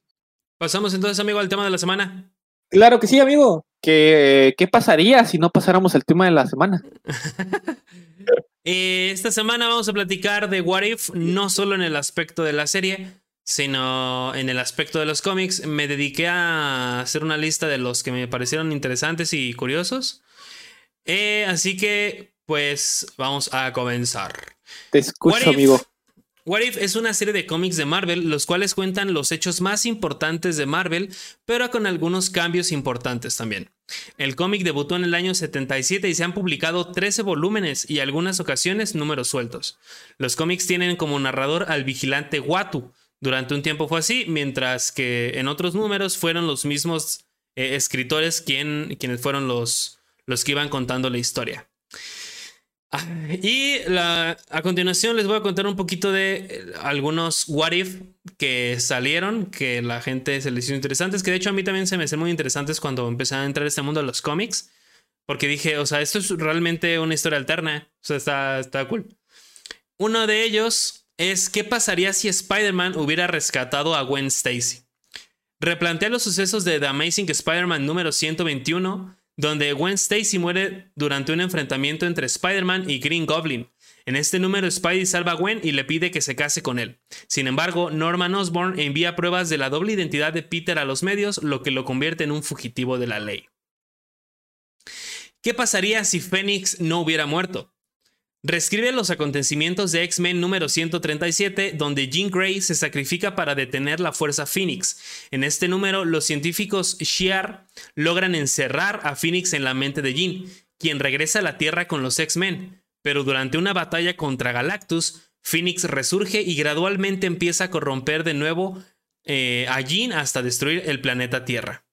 Pasamos entonces, amigo, al tema de la semana. Claro que sí, amigo. ¿Qué, qué pasaría si no pasáramos al tema de la semana? Eh, esta semana vamos a platicar de What If, no solo en el aspecto de la serie, sino en el aspecto de los cómics. Me dediqué a hacer una lista de los que me parecieron interesantes y curiosos. Eh, así que, pues, vamos a comenzar. Te escucho, amigo. What If es una serie de cómics de Marvel, los cuales cuentan los hechos más importantes de Marvel, pero con algunos cambios importantes también. El cómic debutó en el año 77 y se han publicado 13 volúmenes y algunas ocasiones números sueltos. Los cómics tienen como narrador al vigilante Watu. Durante un tiempo fue así, mientras que en otros números fueron los mismos eh, escritores quienes fueron los, los que iban contando la historia. Y a continuación les voy a contar un poquito de eh, algunos what if que salieron, que la gente se les hizo interesantes, que de hecho a mí también se me hacen muy interesantes cuando empecé a entrar a este mundo de los cómics, porque dije, o sea, esto es realmente una historia alterna, o sea, está, está cool. Uno de ellos es qué pasaría si Spider-Man hubiera rescatado a Gwen Stacy. Replantea los sucesos de The Amazing Spider-Man número 121 donde Gwen Stacy muere durante un enfrentamiento entre Spider-Man y Green Goblin. En este número, Spidey salva a Gwen y le pide que se case con él. Sin embargo, Norman Osborn envía pruebas de la doble identidad de Peter a los medios, lo que lo convierte en un fugitivo de la ley. ¿Qué pasaría si Phoenix no hubiera muerto? Reescribe los acontecimientos de X-Men número 137, donde Jean Grey se sacrifica para detener la Fuerza Phoenix. En este número, los científicos Shiar logran encerrar a Phoenix en la mente de Jean, quien regresa a la Tierra con los X-Men. Pero durante una batalla contra Galactus, Phoenix resurge y gradualmente empieza a corromper de nuevo eh, a Jean hasta destruir el planeta Tierra.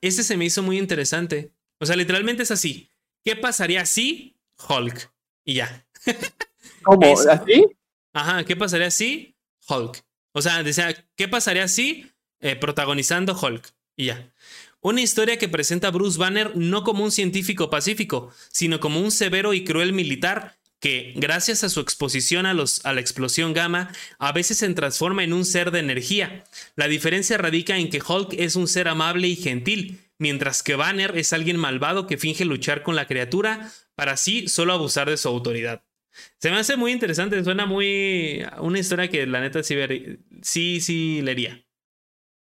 Este se me hizo muy interesante. O sea, literalmente es así. ¿Qué pasaría si Hulk? Y ya. ¿Cómo? ¿Así? Ajá, ¿qué pasaría si Hulk? O sea, decía, ¿qué pasaría si eh, protagonizando Hulk? Y ya. Una historia que presenta a Bruce Banner no como un científico pacífico, sino como un severo y cruel militar que, gracias a su exposición a, los, a la explosión gamma, a veces se transforma en un ser de energía. La diferencia radica en que Hulk es un ser amable y gentil, mientras que Banner es alguien malvado que finge luchar con la criatura para así solo abusar de su autoridad. Se me hace muy interesante, suena muy una historia que la neta sí, sí, sí leería.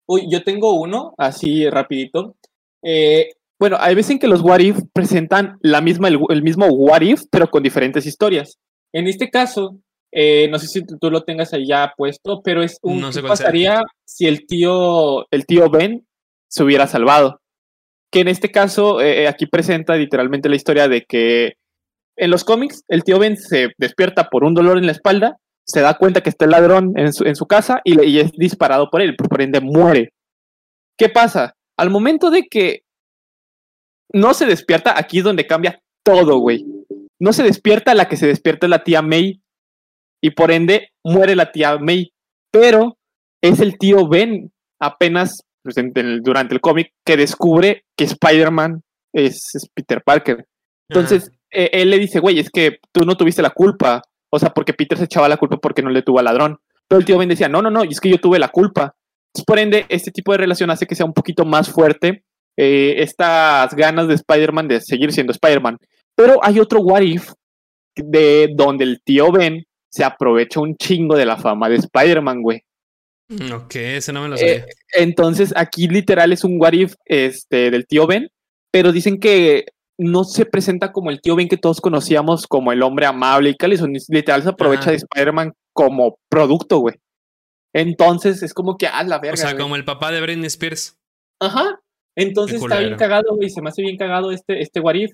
Uy, yo tengo uno, así rapidito. Eh, bueno, hay veces en que los What If presentan la misma, el, mismo What If, pero con diferentes historias. En este caso, eh, no sé si tú, lo tengas ahí ya puesto, pero es un no ¿qué pasaría si el tío, el tío Ben se hubiera salvado que en este caso eh, eh, aquí presenta literalmente la historia de que en los cómics el tío Ben se despierta por un dolor en la espalda, se da cuenta que está el ladrón en su, casa y, es disparado por él, por ende muere. ¿Qué pasa? Al momento de que no se despierta, aquí es donde cambia todo, güey. No se despierta, la que se despierta es la tía May y por ende muere la tía May, pero es el tío Ben apenas pues, durante el cómic, que descubre que Spider-Man es, Peter Parker. Entonces, e, él le dice, güey, es que tú no tuviste la culpa. O sea, porque Peter se echaba la culpa porque no le tuvo al ladrón. Pero el tío Ben decía, no, no, no, y es que yo tuve la culpa. por ende, este tipo de relación hace que sea un poquito más fuerte eh, estas ganas de Spider-Man de seguir siendo Spider-Man. Pero hay otro what if de donde el tío Ben se aprovecha un chingo de la fama de Spider-Man, güey. Mm, ok, ese no me lo eh, sabía. entonces, aquí literal es un what if este, del tío Ben, pero dicen que no se presenta como el tío Ben que todos conocíamos como el hombre amable y cálido. Literal se aprovecha de Spider-Man como producto, güey. Entonces es como que, ah, la verga. O sea, como el papá de Britney Spears. Ajá. Entonces está bien cagado, güey. Se me hace bien cagado este, este what if.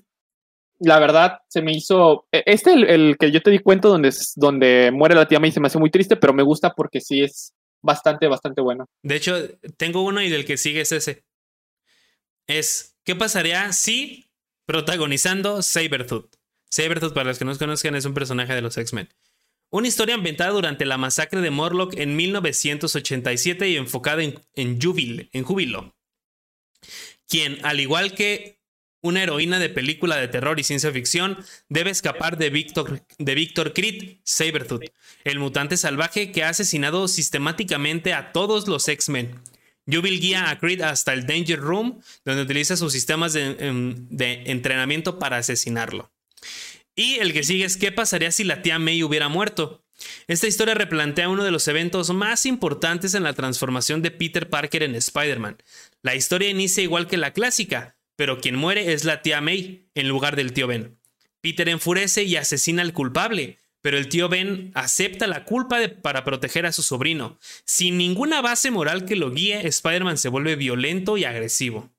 La verdad, se me hizo. E, este, el, el que yo te di cuenta donde, donde muere la tía May, se me hace muy triste, pero me gusta porque sí es bastante, bastante bueno. De hecho, tengo uno y del que sigue es ese. Es, ¿qué pasaría si protagonizando Sabertooth? Sabertooth, para los que no conozcan, es un personaje de los X-Men. Una historia ambientada durante la masacre de Morlock en 1987 y enfocada en, en, en Júbilo. Quien, al igual que una heroína de película de terror y ciencia ficción, debe escapar de Victor, de Victor Creed, Sabertooth, el mutante salvaje que ha asesinado sistemáticamente a todos los X-Men. Jubil guía a Creed hasta el Danger Room, donde utiliza sus sistemas de, em, de, entrenamiento para asesinarlo. Y el que sigue es qué pasaría si la tía May hubiera muerto. Esta historia replantea uno de los eventos más importantes en la transformación de Peter Parker en Spider-Man. La historia inicia igual que la clásica, pero quien muere es la tía May en lugar del tío Ben. Peter enfurece y asesina al culpable, pero el tío Ben acepta la culpa para proteger a su sobrino. Sin ninguna base moral que lo guíe, Spider-Man se vuelve violento y agresivo.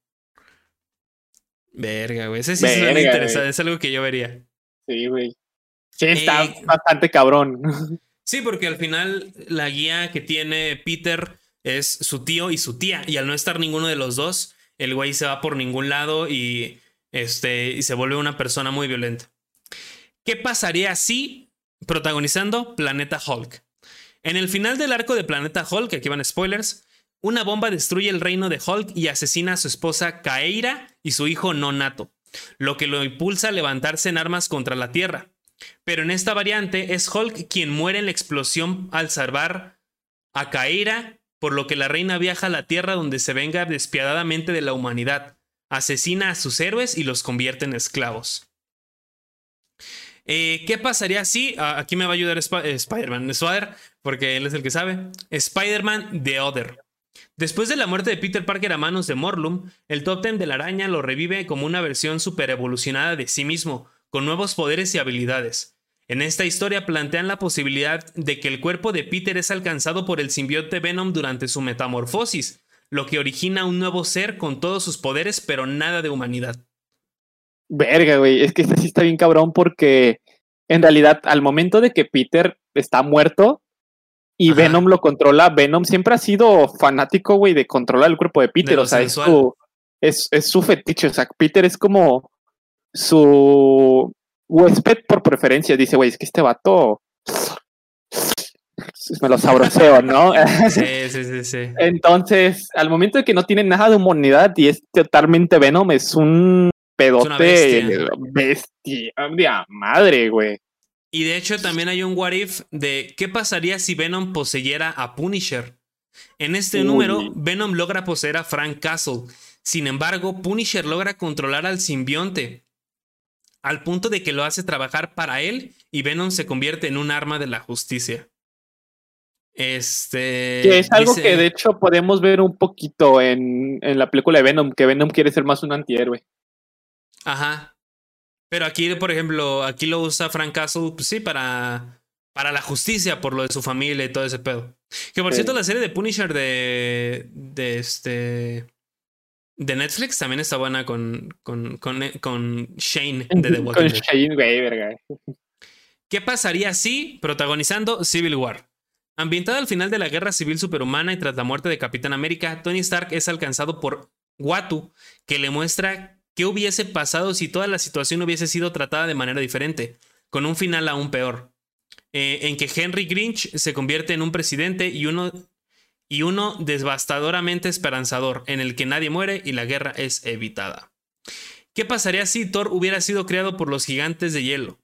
Verga, güey. Ese sí es interesante, es algo que yo vería. Sí, güey. Sí, está eh, bastante cabrón. Sí, porque al final la guía que tiene Peter es su tío y su tía. Y al no estar ninguno de los dos, el güey se va por ningún lado y, este, y se vuelve una persona muy violenta. ¿Qué pasaría si protagonizando Planeta Hulk? En el final del arco de Planeta Hulk, aquí van spoilers, una bomba destruye el reino de Hulk y asesina a su esposa Kaeira y su hijo Nonato, lo que lo impulsa a levantarse en armas contra la Tierra. Pero en esta variante es Hulk quien muere en la explosión al salvar a Kaira, por lo que la reina viaja a la Tierra donde se venga despiadadamente de la humanidad, asesina a sus héroes y los convierte en esclavos. Eh, ¿Qué pasaría si, aquí me va a ayudar Spider-Man, porque él es el que sabe, Spider-Man The Other. Después de la muerte de Peter Parker a manos de Morlum, el Top Ten de la araña lo revive como una versión super evolucionada de sí mismo, con nuevos poderes y habilidades. En esta historia plantean la posibilidad de que el cuerpo de Peter es alcanzado por el simbionte Venom durante su metamorfosis, lo que origina un nuevo ser con todos sus poderes pero nada de humanidad. Verga, güey, es que este sí está bien cabrón porque en realidad al momento de que Peter está muerto y Venom lo controla, Venom siempre ha sido fanático, güey, de controlar el cuerpo de Peter, o sea, es su, es, es su fetiche, o sea, Peter es como su huésped por preferencia dice, güey, es que este vato me lo sabroseo, ¿no? Sí, sí, sí, sí. Entonces, al momento de que no tiene nada de humanidad y es totalmente Venom, es un pedote es bestia. bestia, madre, güey. Y de hecho también hay un what if de qué pasaría si Venom poseyera a Punisher. En este número, Venom logra poseer a Frank Castle. Sin embargo, Punisher logra controlar al simbionte, al punto de que lo hace trabajar para él y Venom se convierte en un arma de la justicia. Este. Que es algo que de hecho podemos ver un poquito en, en, la película de Venom, que Venom quiere ser más un antihéroe. Ajá. Pero aquí, por ejemplo, aquí lo usa Frank Castle, pues sí, para, para la justicia, por lo de su familia y todo ese pedo. Que por cierto, la serie de Punisher de, de este de Netflix también está buena con, con, con, con Shane de The Walking Dead. Shane, güey, verga. ¿Qué pasaría si, protagonizando Civil War? Ambientada al final de la guerra civil superhumana y tras la muerte de Capitán América, Tony Stark es alcanzado por Watu, que le muestra qué hubiese pasado si toda la situación hubiese sido tratada de manera diferente, con un final aún peor, eh, en que Henry Grinch se convierte en un presidente y uno y uno devastadoramente esperanzador, en el que nadie muere y la guerra es evitada. ¿Qué pasaría si Thor hubiera sido creado por los gigantes de hielo?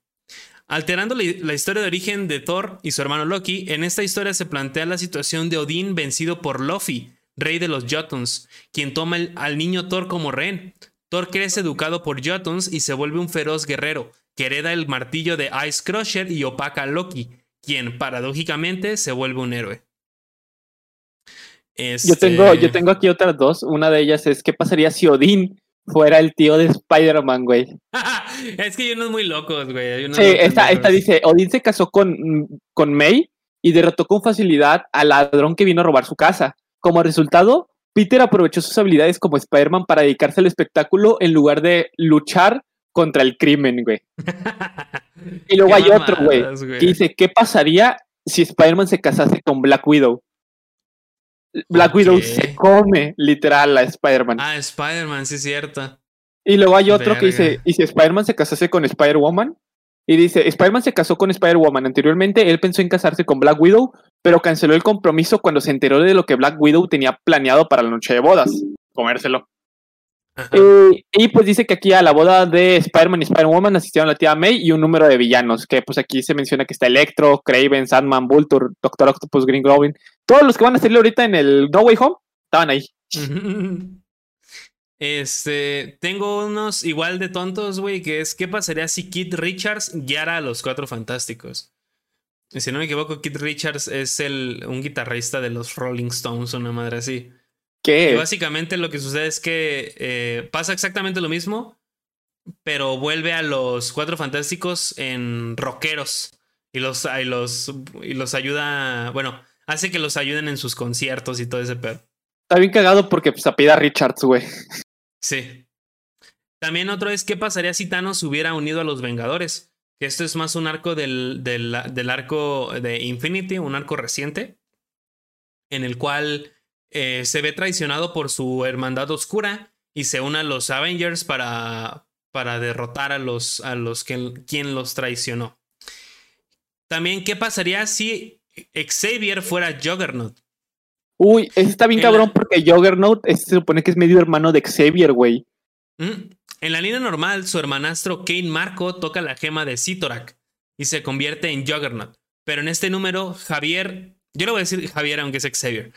Alterando la, historia de origen de Thor y su hermano Loki, en esta historia se plantea la situación de Odín vencido por Luffy, rey de los Jotuns, quien toma al niño Thor como rehén. Thor crece educado por Jotuns y se vuelve un feroz guerrero, que hereda el martillo de Ice Crusher y opaca a Loki, quien paradójicamente se vuelve un héroe. Yo, tengo, yo este tengo aquí otras dos. Una de ellas es: ¿qué pasaría si Odín fuera el tío de Spider-Man, güey? es que hay unos muy locos, güey. sí, esta, esta, dice: Odín se casó con, con May y derrotó con facilidad al ladrón que vino a robar su casa. Como resultado, Peter aprovechó sus habilidades como Spider-Man para dedicarse al espectáculo en lugar de luchar contra el crimen, güey. y luego hay otro, güey, que dice: ¿qué pasaría si Spider-Man se casase con Black Widow? Black Widow se come literal a Spider-Man. Ah, Spider-Man, sí es cierto. Y luego hay otro que dice, ¿y si Spider-Man se casase con Spider-Woman? Y dice, Spider-Man se casó con Spider-Woman. Anteriormente él pensó en casarse con Black Widow, pero canceló el compromiso cuando se enteró de lo que Black Widow tenía planeado para la noche de bodas, comérselo. Eh, y pues dice que aquí a la boda de Spider-Man y Spider-Woman asistieron la tía May y un número de villanos, que pues aquí se menciona que está Electro, Craven, Sandman, Vulture, Doctor Octopus, Green Goblin, todos los que van a salir ahorita en el No Way Home estaban ahí. Este, tengo unos igual de tontos, güey, que es, ¿qué pasaría si Kit Richards guiara a los Cuatro Fantásticos? si no me equivoco, Kit Richards es el, un guitarrista de los Rolling Stones, una madre así. ¿Qué? Y básicamente lo que sucede es que eh, pasa exactamente lo mismo, pero vuelve a los Cuatro Fantásticos en rockeros y los, y los, y los ayuda, bueno, hace que los ayuden en sus conciertos y todo ese pedo. Está bien cagado porque pues apida Richards, güey. Sí. También otro es, ¿qué pasaría si Thanos se hubiera unido a los Vengadores? Que esto es más un arco del, del, del arco de Infinity, un arco reciente, en el cual eh, se ve traicionado por su hermandad oscura y se une a los Avengers para, para derrotar a los, a los que, quien los traicionó. También, ¿qué pasaría si Xavier fuera Juggernaut? Uy, ese está bien cabrón porque Juggernaut se supone que es medio hermano de Xavier, güey. Mm, en la línea normal, su hermanastro Kane Marco toca la gema de Sitorak y se convierte en Juggernaut. Pero en este número, Javier, yo le voy a decir Javier aunque es Xavier.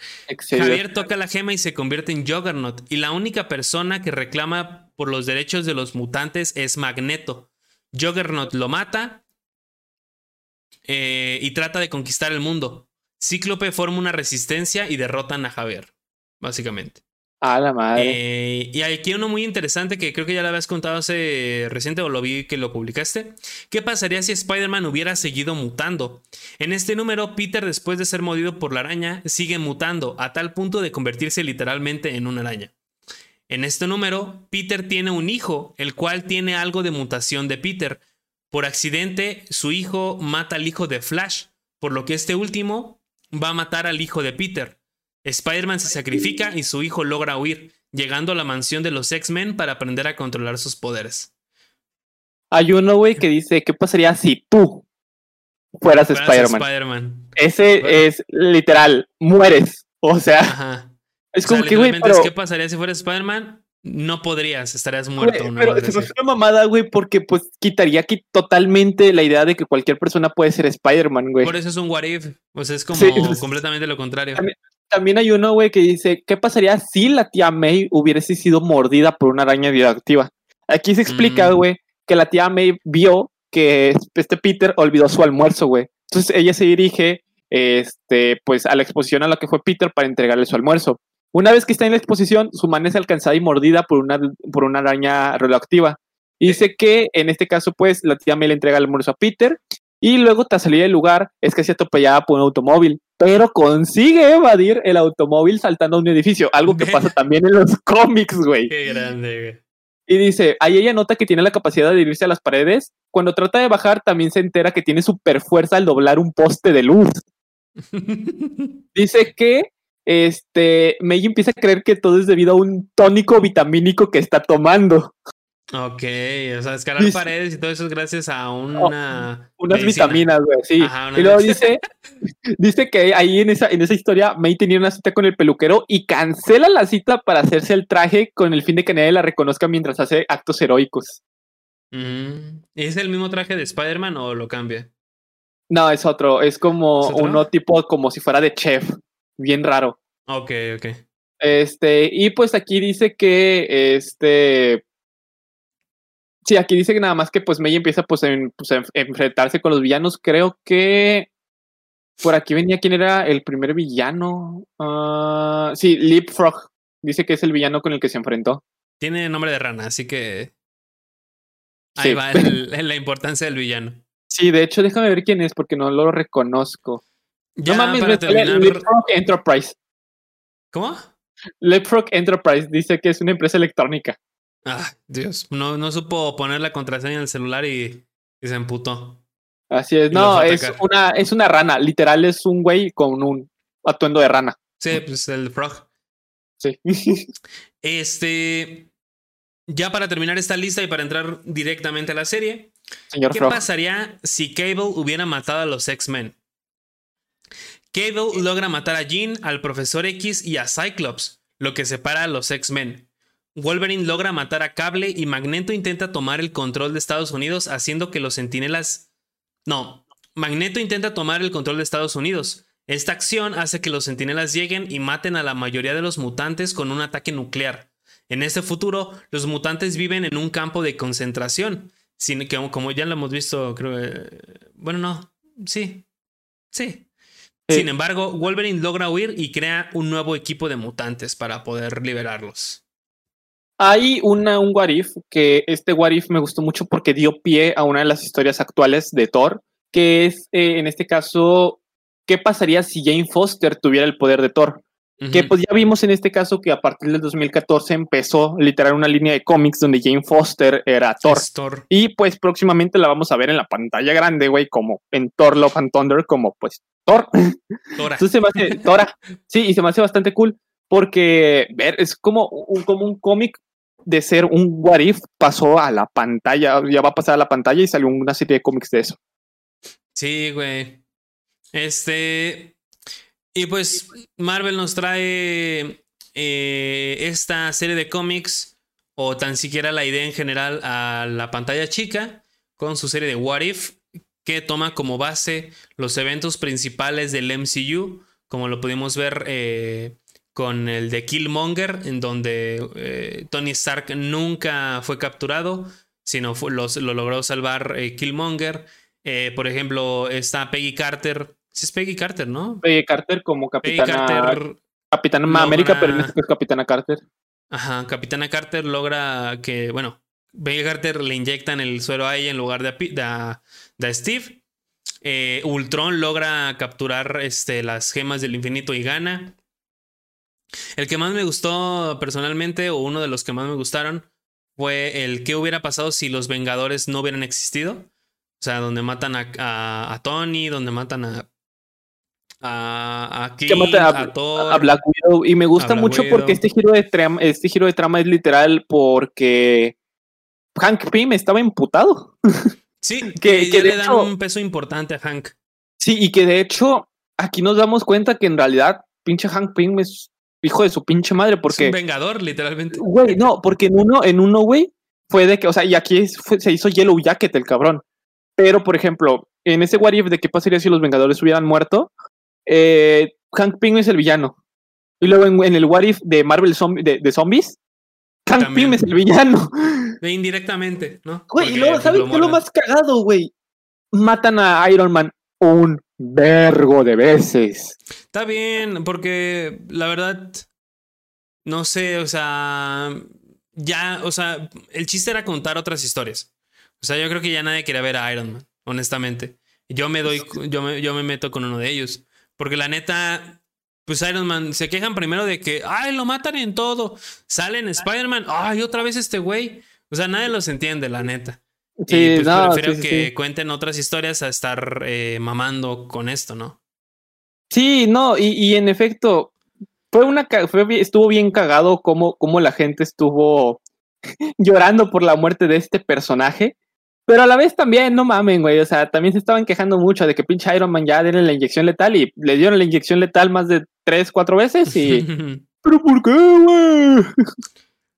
Javier toca la gema y se convierte en Juggernaut. Y la única persona que reclama por los derechos de los mutantes es Magneto. Juggernaut lo mata eh, y trata de conquistar el mundo. Cíclope forma una resistencia y derrotan a Javier, básicamente. A la madre. Eh, y aquí uno muy interesante que creo que ya lo habías contado hace reciente o lo vi que lo publicaste. ¿Qué pasaría si Spider-Man hubiera seguido mutando? En este número, Peter, después de ser mordido por la araña, sigue mutando a tal punto de convertirse literalmente en una araña. En este número, Peter tiene un hijo, el cual tiene algo de mutación de Peter. Por accidente, su hijo mata al hijo de Flash, por lo que este último va a matar al hijo de Peter. Spider-Man se sacrifica y su hijo logra huir, llegando a la mansión de los X-Men para aprender a controlar sus poderes. Hay uno, güey, que dice, ¿qué pasaría si tú fueras, Spider-Man? Ese es literal, mueres. O sea, es como que, güey, pero... ¿qué pasaría si fueras Spider-Man? No podrías, estarías muerto. pero es una mamada, güey, porque pues quitaría aquí totalmente la idea de que cualquier persona puede ser Spider-Man, güey. Por eso es un what if. O sea, es como completamente lo contrario. También, hay uno, güey, que dice, ¿qué pasaría si la tía May hubiese sido mordida por una araña bioactiva? Aquí se explica, mm. güey, que la tía May vio que este Peter olvidó su almuerzo, güey. Entonces ella se dirige, este, pues a la exposición a la que fue Peter para entregarle su almuerzo. Una vez que está en la exposición, su mano es alcanzada y mordida por una, por una araña radioactiva. dice que en este caso, pues, la tía May le entrega el almuerzo a Peter y luego, tras salir del lugar, es que se atropellada por un automóvil, pero consigue evadir el automóvil saltando a un edificio, algo que pasa también en los cómics, güey. Qué grande, güey. Y dice, ahí ella nota que tiene la capacidad de irse a las paredes. Cuando trata de bajar, también se entera que tiene super fuerza al doblar un poste de luz. dice que este, Meiji empieza a creer que todo es debido a un tónico vitamínico que está tomando. Ok, o sea, escalar paredes y todo eso es gracias a una. unas vitaminas, güey, sí. y luego dice, dice que ahí en esa, en esa historia, May tenía una cita con el peluquero y cancela la cita para hacerse el traje con el fin de que nadie la reconozca mientras hace actos heroicos. ¿Es el mismo traje de Spider-Man o lo cambia? No, es otro. Es como uno tipo como si fuera de chef bien raro. Ok, ok. Este, y pues aquí dice que este. Sí, aquí dice que nada más que pues May empieza pues, pues, a enfrentarse con los villanos. Creo que por aquí venía quién era el primer villano. Uh, sí, Leapfrog. Dice que es el villano con el que se enfrentó. Tiene nombre de rana, así que. Ahí va la importancia del villano. Sí, de hecho, déjame ver quién es porque no lo reconozco. Ya no mames, para terminar... Leapfrog Enterprise. ¿Cómo? Leapfrog Enterprise dice que es una empresa electrónica. Ah, Dios. No, no supo poner la contraseña en el celular y, se emputó. Así es. no, es una, es una rana. Literal es un güey con un atuendo de rana. Sí, pues el frog. Sí. este. Ya para terminar esta lista y para entrar directamente a la serie. Señor ¿Qué pasaría si Cable hubiera matado a los X-Men? Cable logra matar a Jean, al Profesor X y a Cyclops, lo que separa a los X-Men. Wolverine logra matar a Cable y Magneto intenta tomar el control de Estados Unidos haciendo que los sentinelas... No, Magneto intenta tomar el control de Estados Unidos, Esta acción hace que los sentinelas lleguen y maten a la mayoría de los mutantes con un ataque nuclear. En este futuro, los mutantes viven en un campo de concentración, sin que, como ya lo hemos visto, creo. Eh, bueno, no, sí, sí. Sin embargo, Wolverine logra huir y crea un nuevo equipo de mutantes para poder liberarlos. Hay una, un What If, que este What If me gustó mucho porque dio pie a una de las historias actuales de Thor, que es, eh, en este caso, ¿qué pasaría si Jane Foster tuviera el poder de Thor? Que pues ya vimos en este caso que a partir del 2014 empezó literal una línea de cómics donde Jane Foster era Thor. Y pues próximamente la vamos a ver en la pantalla grande, güey, como en Thor Love and Thunder, como pues Thor. Tora. Entonces se me hace, Tora. Sí, y se me hace bastante cool porque ver, es como un, como un cómic de ser un what if pasó a la pantalla, ya va a pasar a la pantalla y salió una serie de cómics de eso. Sí, güey. Este, y pues Marvel nos trae eh, esta serie de cómics o tan siquiera la idea en general a la pantalla chica con su serie de What If que toma como base los eventos principales del MCU como lo pudimos ver eh, con el de Killmonger en donde eh, Tony Stark nunca fue capturado sino lo logró salvar Killmonger por ejemplo está Peggy Carter es Peggy Carter, ¿no? Peggy Carter como capitana. Carter Capitana América, pero en este es Capitana Carter. Ajá, Capitana Carter logra que, bueno, Peggy Carter le inyectan el suero a ella en lugar de a, de, Steve. Eh, Ultron logra capturar este, las gemas del infinito y gana. El que más me gustó personalmente, o uno de los que más me gustaron, fue el qué hubiera pasado si los Vengadores no hubieran existido. O sea, donde matan a, a Tony, donde matan a, a, a, Black Widow. Y me gusta mucho porque este giro, de trama, este giro de trama es literal porque Hank Pym estaba imputado. Sí, que, le dan un peso importante a Hank. Sí, y que de hecho aquí nos damos cuenta que en realidad pinche Hank Pym es hijo de su pinche madre porque... Es un vengador, literalmente. Güey, no, porque en uno, en uno, güey, fue de que, o sea, y aquí se hizo Yellow Jacket el cabrón. Pero, por ejemplo, en ese What If de qué pasaría si los Vengadores hubieran muerto, eh, Hank Pym es el villano. Y luego en, el What If de Marvel de, Zombies, Hank Pym es el villano. indirectamente, ¿no? Güey, y luego, ¿sabes qué es lo más cagado, güey? Matan a Iron Man un vergo de veces. Está bien, porque la verdad, no sé, o sea, ya, o sea, el chiste era contar otras historias. O sea, yo creo que ya nadie quería ver a Iron Man, honestamente. Yo me doy, yo me, yo me meto con uno de ellos. Porque la neta, pues Iron Man se quejan primero de que, ay, lo matan en todo. Salen Spider-Man, ay, otra vez este güey. O sea, nadie los entiende, la neta. Sí, pues prefiero que cuenten otras historias a estar eh, mamando con esto, ¿no? Sí, no, y, en efecto, fue una fue, estuvo bien cagado como, como la gente estuvo llorando por la muerte de este personaje. Pero a la vez también, no mamen, güey. O sea, también se estaban quejando mucho de que pinche Iron Man ya denle la inyección letal y le dieron la inyección letal más de tres, cuatro veces y. ¿Pero por qué, güey?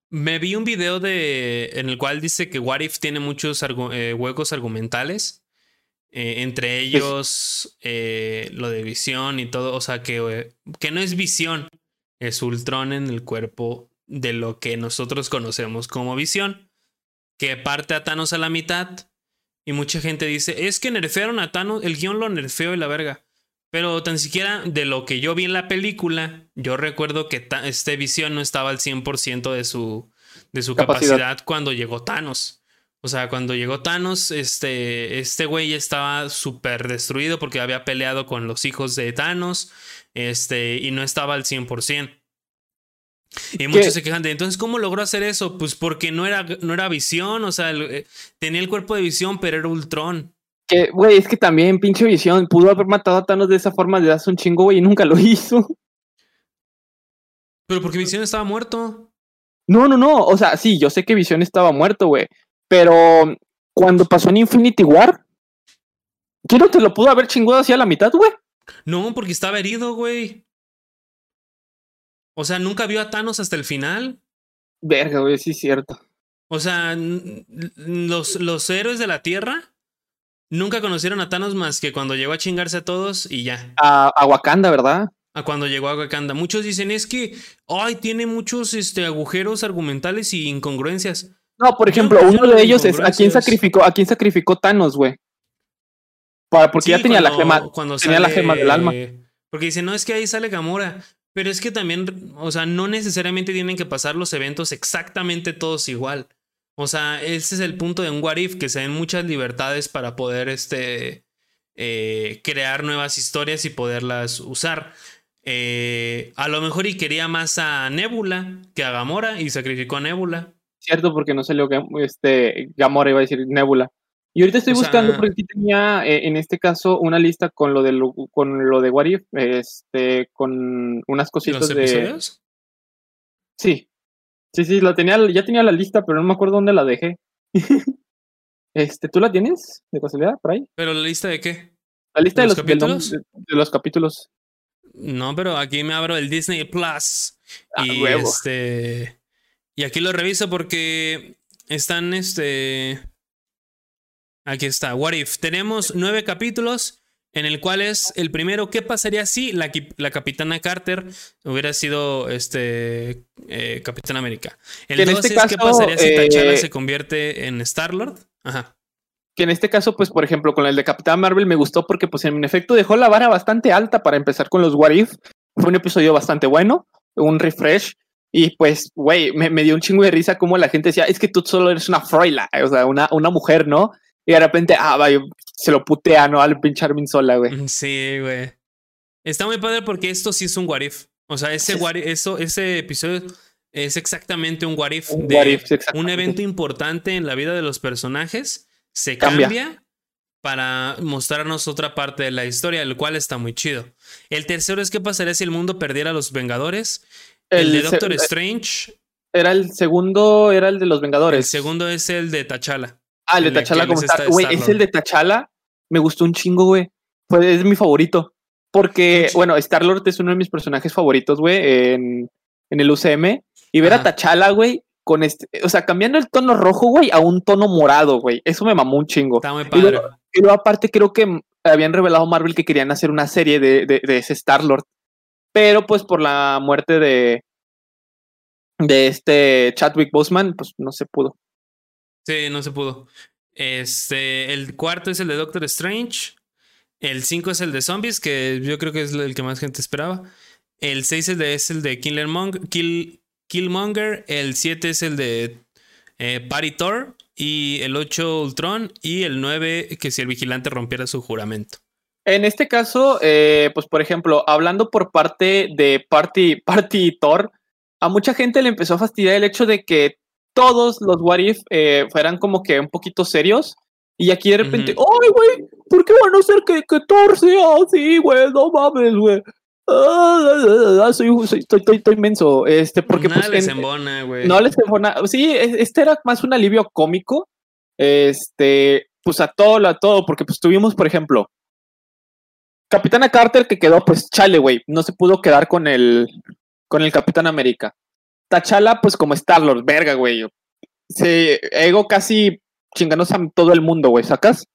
Me vi un video de en el cual dice que What If tiene muchos eh, huecos argumentales. Eh, entre ellos eh, lo de visión y todo. O sea, que, que no es visión, es Ultron en el cuerpo de lo que nosotros conocemos como visión que parte a Thanos a la mitad. Y mucha gente dice, es que nerfearon a Thanos, el guion lo nerfeó y la verga. Pero tan siquiera de lo que yo vi en la película, yo recuerdo que este visión no estaba al 100% de su, de su capacidad. cuando llegó Thanos. O sea, cuando llegó Thanos, este, este güey estaba súper destruido porque había peleado con los hijos de Thanos este, y no estaba al 100%. Y muchos se quejan de, entonces, ¿cómo logró hacer eso? Pues porque no era, no era visión, o sea, eh, tenía el cuerpo de visión, pero era Ultron. Que, güey, es que también, pinche visión, pudo haber matado a Thanos de esa forma de hace un chingo, güey, y nunca lo hizo. Pero porque Visión estaba muerto. No, no, no, o sea, sí, yo sé que Visión estaba muerto, güey, pero cuando pasó en Infinity War, ¿qué no te lo pudo haber chingado hacia la mitad, güey? No, porque estaba herido, güey. O sea, nunca vio a Thanos hasta el final. Verga, güey, sí es cierto. O sea, los, los héroes de la Tierra nunca conocieron a Thanos más que cuando llegó a chingarse a todos y ya. A, a Wakanda, ¿verdad? A cuando llegó a Wakanda. Muchos dicen es que, ay, tiene muchos este, agujeros argumentales y incongruencias. No, por ejemplo, uno de ellos es a quién sacrificó, a quién sacrificó Thanos, güey. Para, porque ya tenía la gema, cuando tenía la gema del alma. Porque dice, no, es que ahí sale Gamora. Pero es que también, o sea, no necesariamente tienen que pasar los eventos exactamente todos igual. O sea, ese es el punto de un What If, que se den muchas libertades para poder este, eh, crear nuevas historias y poderlas usar. Eh, a lo mejor y quería más a Nebula que a Gamora y sacrificó a Nebula. Cierto, porque no salió este, Gamora, iba a decir Nebula. Y ahorita estoy buscando porque aquí tenía eh, en este caso una lista con lo de con lo de What If, este, con unas cositas de. Sí. Sí, sí, la tenía, ya tenía la lista, pero no me acuerdo dónde la dejé. este, ¿tú la tienes de casualidad por ahí? ¿Pero la lista de qué? La lista de, los, capítulos. De, los capítulos. No, pero aquí me abro el Disney Plus. Ah, y este. Y aquí lo reviso porque están este Aquí está, What If. Tenemos nueve capítulos en el cual es el primero, ¿qué pasaría si la, la capitana Carter hubiera sido este eh, Capitán América? El dos este es, ¿qué pasaría si T'Challa eh, se convierte en Star-Lord? Ajá. Que en este caso, pues, por ejemplo, con el de Capitán Marvel me gustó porque, pues, en efecto dejó la vara bastante alta para empezar con los What If. Fue un episodio bastante bueno, un refresh. Y pues, güey, me, dio un chingo de risa como la gente decía, es que tú solo eres una froila, o sea, una, una mujer, ¿no? Y de repente, ah, vaya, se lo putea, ¿no? Al pinche Armin Sola, güey. Sí, güey. Está muy padre porque esto sí es un what if. O sea, ese, eso, ese episodio es exactamente un what if. Un, de un evento importante en la vida de los personajes se cambia. para mostrarnos otra parte de la historia, el cual está muy chido. El tercero es qué pasaría si el mundo perdiera a los Vengadores. El, de Doctor eh, Strange. Era el segundo, era el de los Vengadores. El segundo es el de T'Challa. Ah, el de Tachala como está. Güey, es el de Tachala. Me gustó un chingo, güey. Fue, es mi favorito. Porque, bueno, Star-Lord es uno de mis personajes favoritos, güey, en, en, el UCM. Y ver a Tachala, güey, con este. O sea, cambiando el tono rojo, güey, a un tono morado, güey. Eso me mamó un chingo. Está muy padre. Y luego, aparte, creo que habían revelado Marvel que querían hacer una serie de, de, de ese Star-Lord. Pero, pues, por la muerte de. De este Chadwick Boseman, pues no se pudo. Sí, no se pudo. Este, el cuarto es el de Doctor Strange. El cinco es el de Zombies, que yo creo que es el que más gente esperaba. El seis es, es el de Killermonger, Kill, Killmonger. El siete es el de eh, Party Thor. Y el 8 Ultron. Y el 9 que si el vigilante rompiera su juramento. En este caso, eh, pues por ejemplo, hablando por parte de Party, Party Thor, a mucha gente le empezó a fastidiar el hecho de que todos los What If eh, fueran como que un poquito serios. Y aquí de repente, ¡ay, güey! ¿Por qué van a hacer que, que Thor sea así, güey? No mames, güey. Ah, ah, soy, soy, estoy, estoy, inmenso. Este, porque Nada pues, les embona, güey. No les embona. Sí, este era más un alivio cómico. Este, pues a todo, a todo, porque pues tuvimos, por ejemplo, Capitana Carter que quedó, pues chale, güey. No se pudo quedar con el, con el Capitán América. Tachala, pues como Star-Lord, verga, güey. Se ego casi chinganos a todo el mundo, güey, ¿sacas?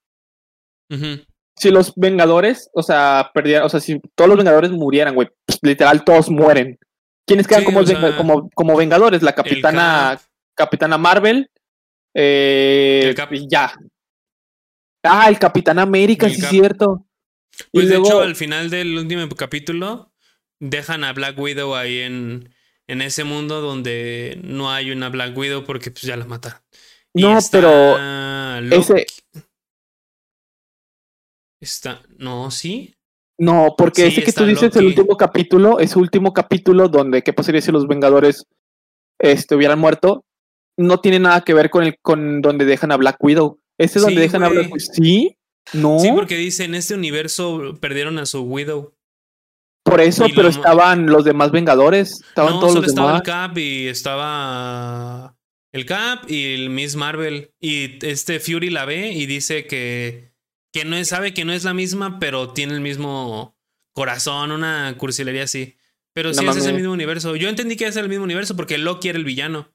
Si los Vengadores, o sea, perdieran, o sea, si todos los Vengadores murieran, güey, pues, literal todos mueren. ¿Quiénes quedan como, como, como, Vengadores? La Capitana, Capitana Marvel, eh, y ya. Ah, el Capitán América, sí es cierto. Pues de hecho, al final del último capítulo, dejan a Black Widow ahí en, en ese mundo donde no hay una Black Widow porque pues ya la mataron. No, pero ese está no, sí. No, porque ese que tú dices el último capítulo, ese último capítulo donde qué pasaría si los Vengadores este, hubieran muerto, no tiene nada que ver con el con donde dejan a Black Widow. Ese es donde dejan a Black Widow. Sí, no. Sí, porque dice en este universo perdieron a su Widow. Por eso, pero estaban los demás Vengadores. Estaban todos los estaba demás. el Cap y estaba el Cap y el Miss Marvel. Y este Fury la ve y dice que, que no sabe que no es la misma, pero tiene el mismo corazón, una cursilería así. Pero sí es ese mismo universo. Yo entendí que es el mismo universo porque Loki era el villano.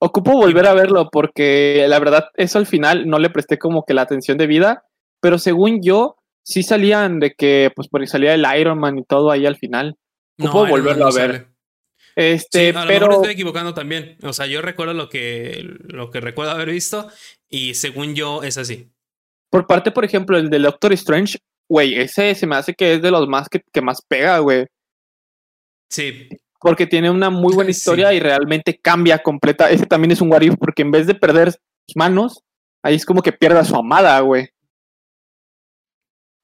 Ocupo volver a verlo porque la verdad, eso al final no le presté como que la atención de vida pero según yo, sí salían de que, pues porque salía el Iron Man y todo ahí al final. No, puedo volverlo a ver. Este, a pero. Lo mejor estoy equivocando también. O sea, yo recuerdo lo que, lo que recuerdo haber visto y según yo es así. Por parte, por ejemplo, el de Doctor Strange, güey, ese se me hace que es de los más que, que más pega, güey. Sí. Porque tiene una muy buena historia y realmente cambia completa. Ese también es un what porque en vez de perder sus manos, ahí es como que pierde a su amada, güey.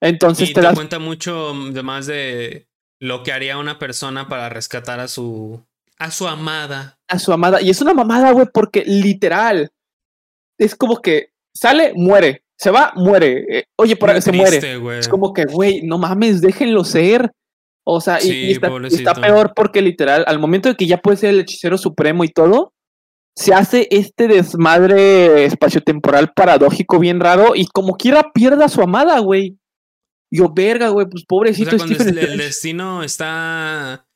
Entonces te, das... cuenta mucho de más de lo que haría una persona para rescatar a su a su amada. A su amada. Y es una mamada, güey, porque literal es como que sale, muere. Se va, muere. Eh, oye, por ahí se muere. Es como que, güey, no mames, déjenlo ser. O sea, y, está, peor porque literal, al momento de que ya puede ser el hechicero supremo y todo, se hace este desmadre espaciotemporal paradójico bien raro y como quiera pierda a su amada, güey. Yo, verga, güey, pues pobrecito Stephen el, destino está.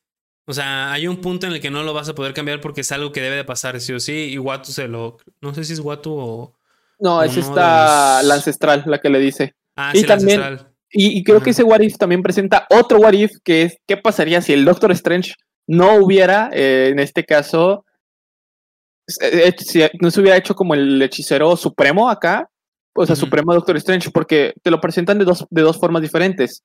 O sea, hay un punto en el que no lo vas a poder cambiar porque es algo que debe de pasar, sí o sí. Y Watu se lo. No sé si es Watu o. No, es esta la ancestral, la que le dice. Ah, y sí, también, la ancestral. Y, creo que ese What If también presenta otro What If, que es qué pasaría si el Doctor Strange no hubiera, eh, en este caso, eh, eh, si no se hubiera hecho como el hechicero supremo acá, o sea, Supremo Doctor Strange, porque te lo presentan de dos, de dos formas diferentes.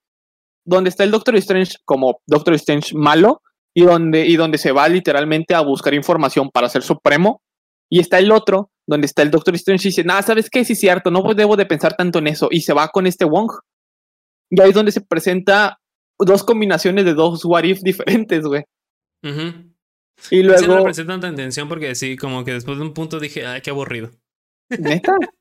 Donde está el Doctor Strange como Doctor Strange malo y donde, y donde se va literalmente a buscar información para ser Supremo. Y está el otro, donde está el Doctor Strange y dice, nada, ¿sabes qué? Sí es cierto, no debo de pensar tanto en eso. Y se va con este Wong. Y ahí es donde se presenta dos combinaciones de dos what if diferentes, güey. Y luego... No me presté tanta intención porque sí, como que después de un punto dije, ay, qué aburrido. ¿Neta?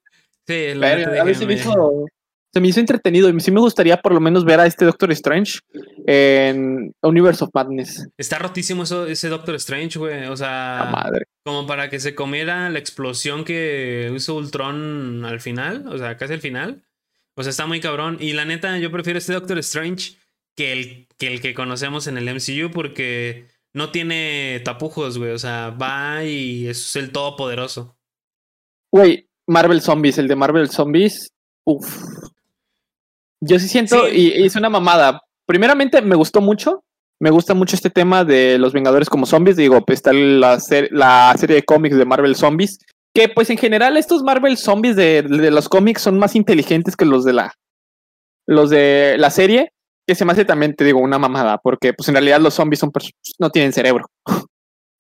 Sí, a veces me hizo, se me hizo entretenido y sí me gustaría por lo menos ver a este Doctor Strange en Universe of Madness. Está rotísimo eso, ese Doctor Strange, güey. O sea, madre. como para que se comiera la explosión que hizo Ultron al final, o sea, casi al final. O sea, está muy cabrón. Y la neta, yo prefiero este Doctor Strange que el que, el que conocemos en el MCU porque no tiene tapujos, güey. O sea, va y es el todopoderoso. Güey, Marvel Zombies, el de Marvel Zombies, uff. Yo sí siento, y, es una mamada. Primeramente, me gustó mucho. Me gusta mucho este tema de los Vengadores como zombies. Digo, pues está la, la serie de cómics de Marvel Zombies. Que pues en general estos Marvel Zombies de, los cómics son más inteligentes que los de la los de la serie. Que se me hace también, te digo, una mamada. Porque pues en realidad los zombies son no tienen cerebro. o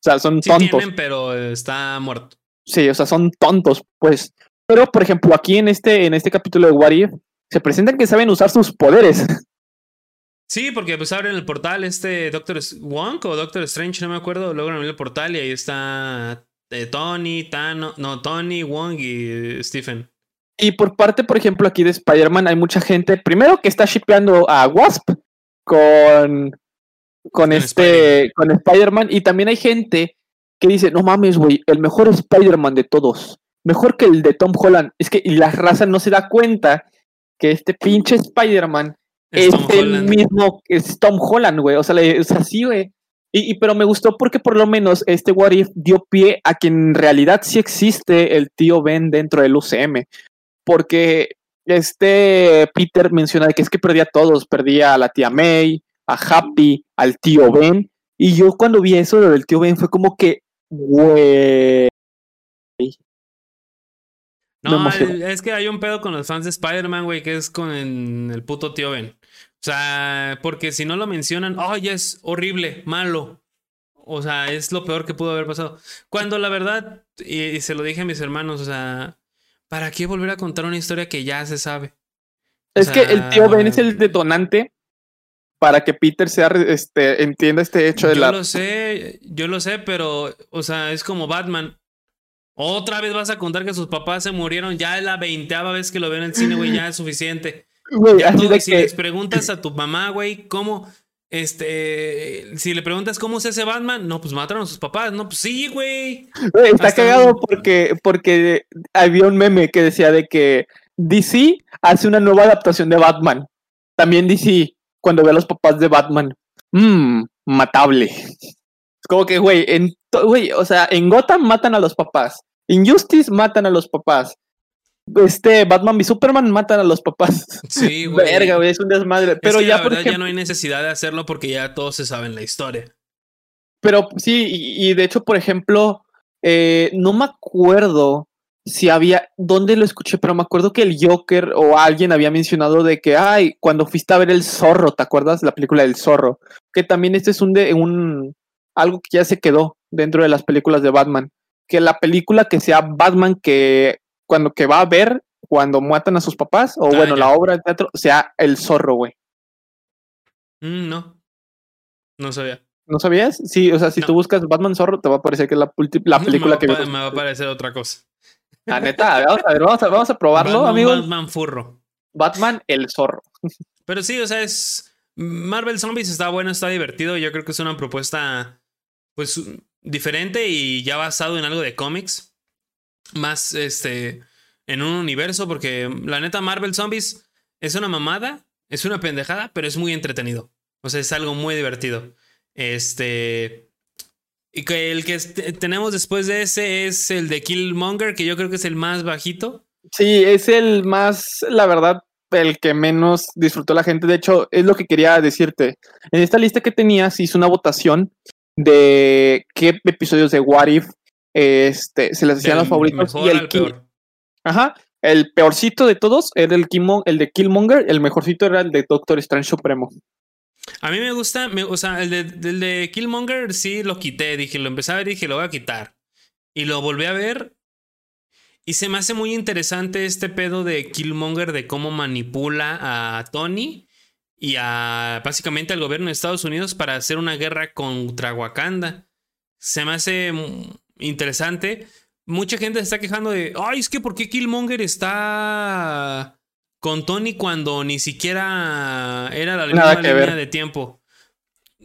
sea, son sí tontos. Tienen, pero está muerto. Sí, o sea, son tontos, pues. Pero, por ejemplo, aquí en este, en este capítulo de What If, se presentan que saben usar sus poderes. Sí, porque pues abren el portal este Doctor Wong o Doctor Strange, no me acuerdo, logran abrir el portal y ahí está eh, Tony, Tano, no, Tony, Wong y Stephen. Y por parte, por ejemplo, aquí de Spider-Man hay mucha gente, primero que está shipeando a Wasp con, con este, con Spider-Man, y también hay gente que dice, no mames, güey, el mejor Spider-Man de todos, mejor que el de Tom Holland. Es que y la raza no se da cuenta que este pinche Spider-Man es, el mismo que es Tom Holland, güey. O sea, es así, güey. Y, pero me gustó porque por lo menos este What If dio pie a que en realidad sí existe el tío Ben dentro del UCM. Porque este Peter menciona que es que perdía a todos, perdía a la tía May, a Happy, al tío Ben. Y yo cuando vi eso del tío Ben fue como que, Güey. No, es que hay un pedo con los fans de Spider-Man, güey, que es con el, puto tío Ben. O sea, porque si no lo mencionan, ¡ay, es horrible, malo! O sea, es lo peor que pudo haber pasado. Cuando la verdad, y, se lo dije a mis hermanos, o sea, ¿para qué volver a contar una historia que ya se sabe? es que el tío Ben es el detonante para que Peter sea, este, entienda este hecho de yo la... Yo lo sé, yo lo sé, pero, o sea, es como Batman. Otra vez vas a contar que sus papás se murieron, ya es la veinteava vez que lo ven en el cine, güey, ya es suficiente. Güey, si les preguntas a tu mamá, güey, ¿cómo, este, si le preguntas cómo es ese Batman, no, pues mataron a sus papás, no, pues sí, güey. está cagado porque, porque había un meme que decía de que DC hace una nueva adaptación de Batman. También DC cuando ve a los papás de Batman. Mmm, matable. Es como que, güey, en, güey, o sea, en Gotham matan a los papás. En Justice matan a los papás. este Batman y Superman matan a los papás. Sí, güey. Verga, güey, es un desmadre. Pero ya, la ya no hay necesidad de hacerlo porque ya todos se saben la historia. Pero sí, y, de hecho, por ejemplo, eh, no me acuerdo si había, dónde lo escuché, pero me acuerdo que el Joker o alguien había mencionado de que, ay, cuando fuiste a ver El Zorro, ¿te acuerdas? La película del Zorro. Que también este es un, de, un algo que ya se quedó dentro de las películas de Batman. Que la película que sea Batman que cuando que va a ver cuando matan a sus papás, o ah, bueno, la obra de teatro, sea El Zorro, güey. Mm, no. No sabía. ¿No sabías? Sí, o sea, si tú buscas Batman Zorro, te va a parecer que es la, la película que... Me va a aparecer otra cosa. La neta, vamos a ver, vamos a, vamos a probarlo, amigo. Batman furro. Batman el zorro. Pero sí, o sea, es. Marvel Zombies está bueno, está divertido. Yo creo que es una propuesta, pues, diferente y ya basado en algo de cómics. Más, este, en un universo, porque la neta, Marvel Zombies es una mamada, es una pendejada, pero es muy entretenido. O sea, es algo muy divertido. Este. Y que el que tenemos después de ese es el de Killmonger, que yo creo que es el más bajito. Sí, es el más, la verdad, el que menos disfrutó la gente. De hecho, es lo que quería decirte. En esta lista que tenías, hice una votación de qué episodios de What If este, se les hacían los favoritos. Y el peor. Ajá. El peorcito de todos era el, el de Killmonger, el mejorcito era el de Doctor Strange Supremo. A mí me gusta, o sea, el de, de Killmonger sí lo quité, dije, lo empecé a ver y dije, lo voy a quitar. Y lo volví a ver y se me hace muy interesante este pedo de Killmonger, de cómo manipula a Tony y a básicamente al gobierno de Estados Unidos para hacer una guerra contra Wakanda. Se me hace interesante. Mucha gente se está quejando de, ay, es que ¿por qué Killmonger está con Tony cuando ni siquiera era la misma línea de tiempo.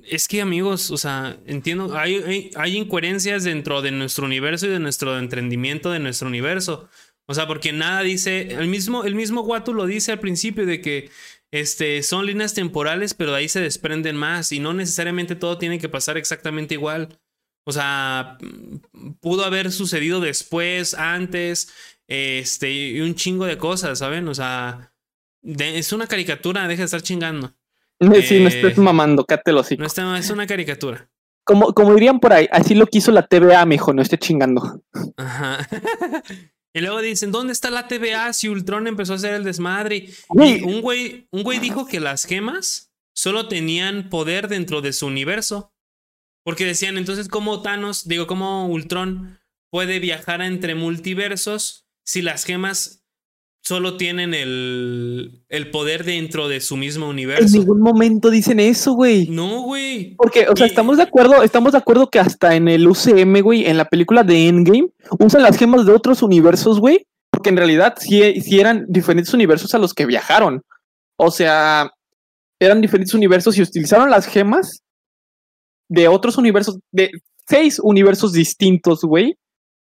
Es que amigos, o sea, entiendo, hay, hay, incoherencias dentro de nuestro universo y de nuestro entendimiento de nuestro universo. O sea, porque nada dice, el mismo, el mismo Watu lo dice al principio de que este, son líneas temporales, pero de ahí se desprenden más y no necesariamente todo tiene que pasar exactamente igual. O sea, pudo haber sucedido después, antes, este, y un chingo de cosas, ¿saben? O sea, es una caricatura, deja de estar chingando. Sí, no estés eh, mamando, cátelo así. No está, es una caricatura. Como, como dirían por ahí, así lo quiso la TVA, mijo, no esté chingando. Ajá. y luego dicen, ¿dónde está la TVA si Ultron empezó a hacer el desmadre? Y un güey, un güey dijo que las gemas solo tenían poder dentro de su universo. Porque decían, entonces, ¿cómo Thanos, digo, cómo Ultron puede viajar entre multiversos si las gemas solo tienen el, el, poder dentro de su mismo universo. En ningún momento dicen eso, güey. No, güey. Porque, o sea, estamos de acuerdo, estamos de acuerdo que hasta en el UCM, güey, en la película de Endgame, usan las gemas de otros universos, güey. Porque en realidad sí, sí eran diferentes universos a los que viajaron. O sea, eran diferentes universos y utilizaron las gemas de otros universos, de seis universos distintos, güey,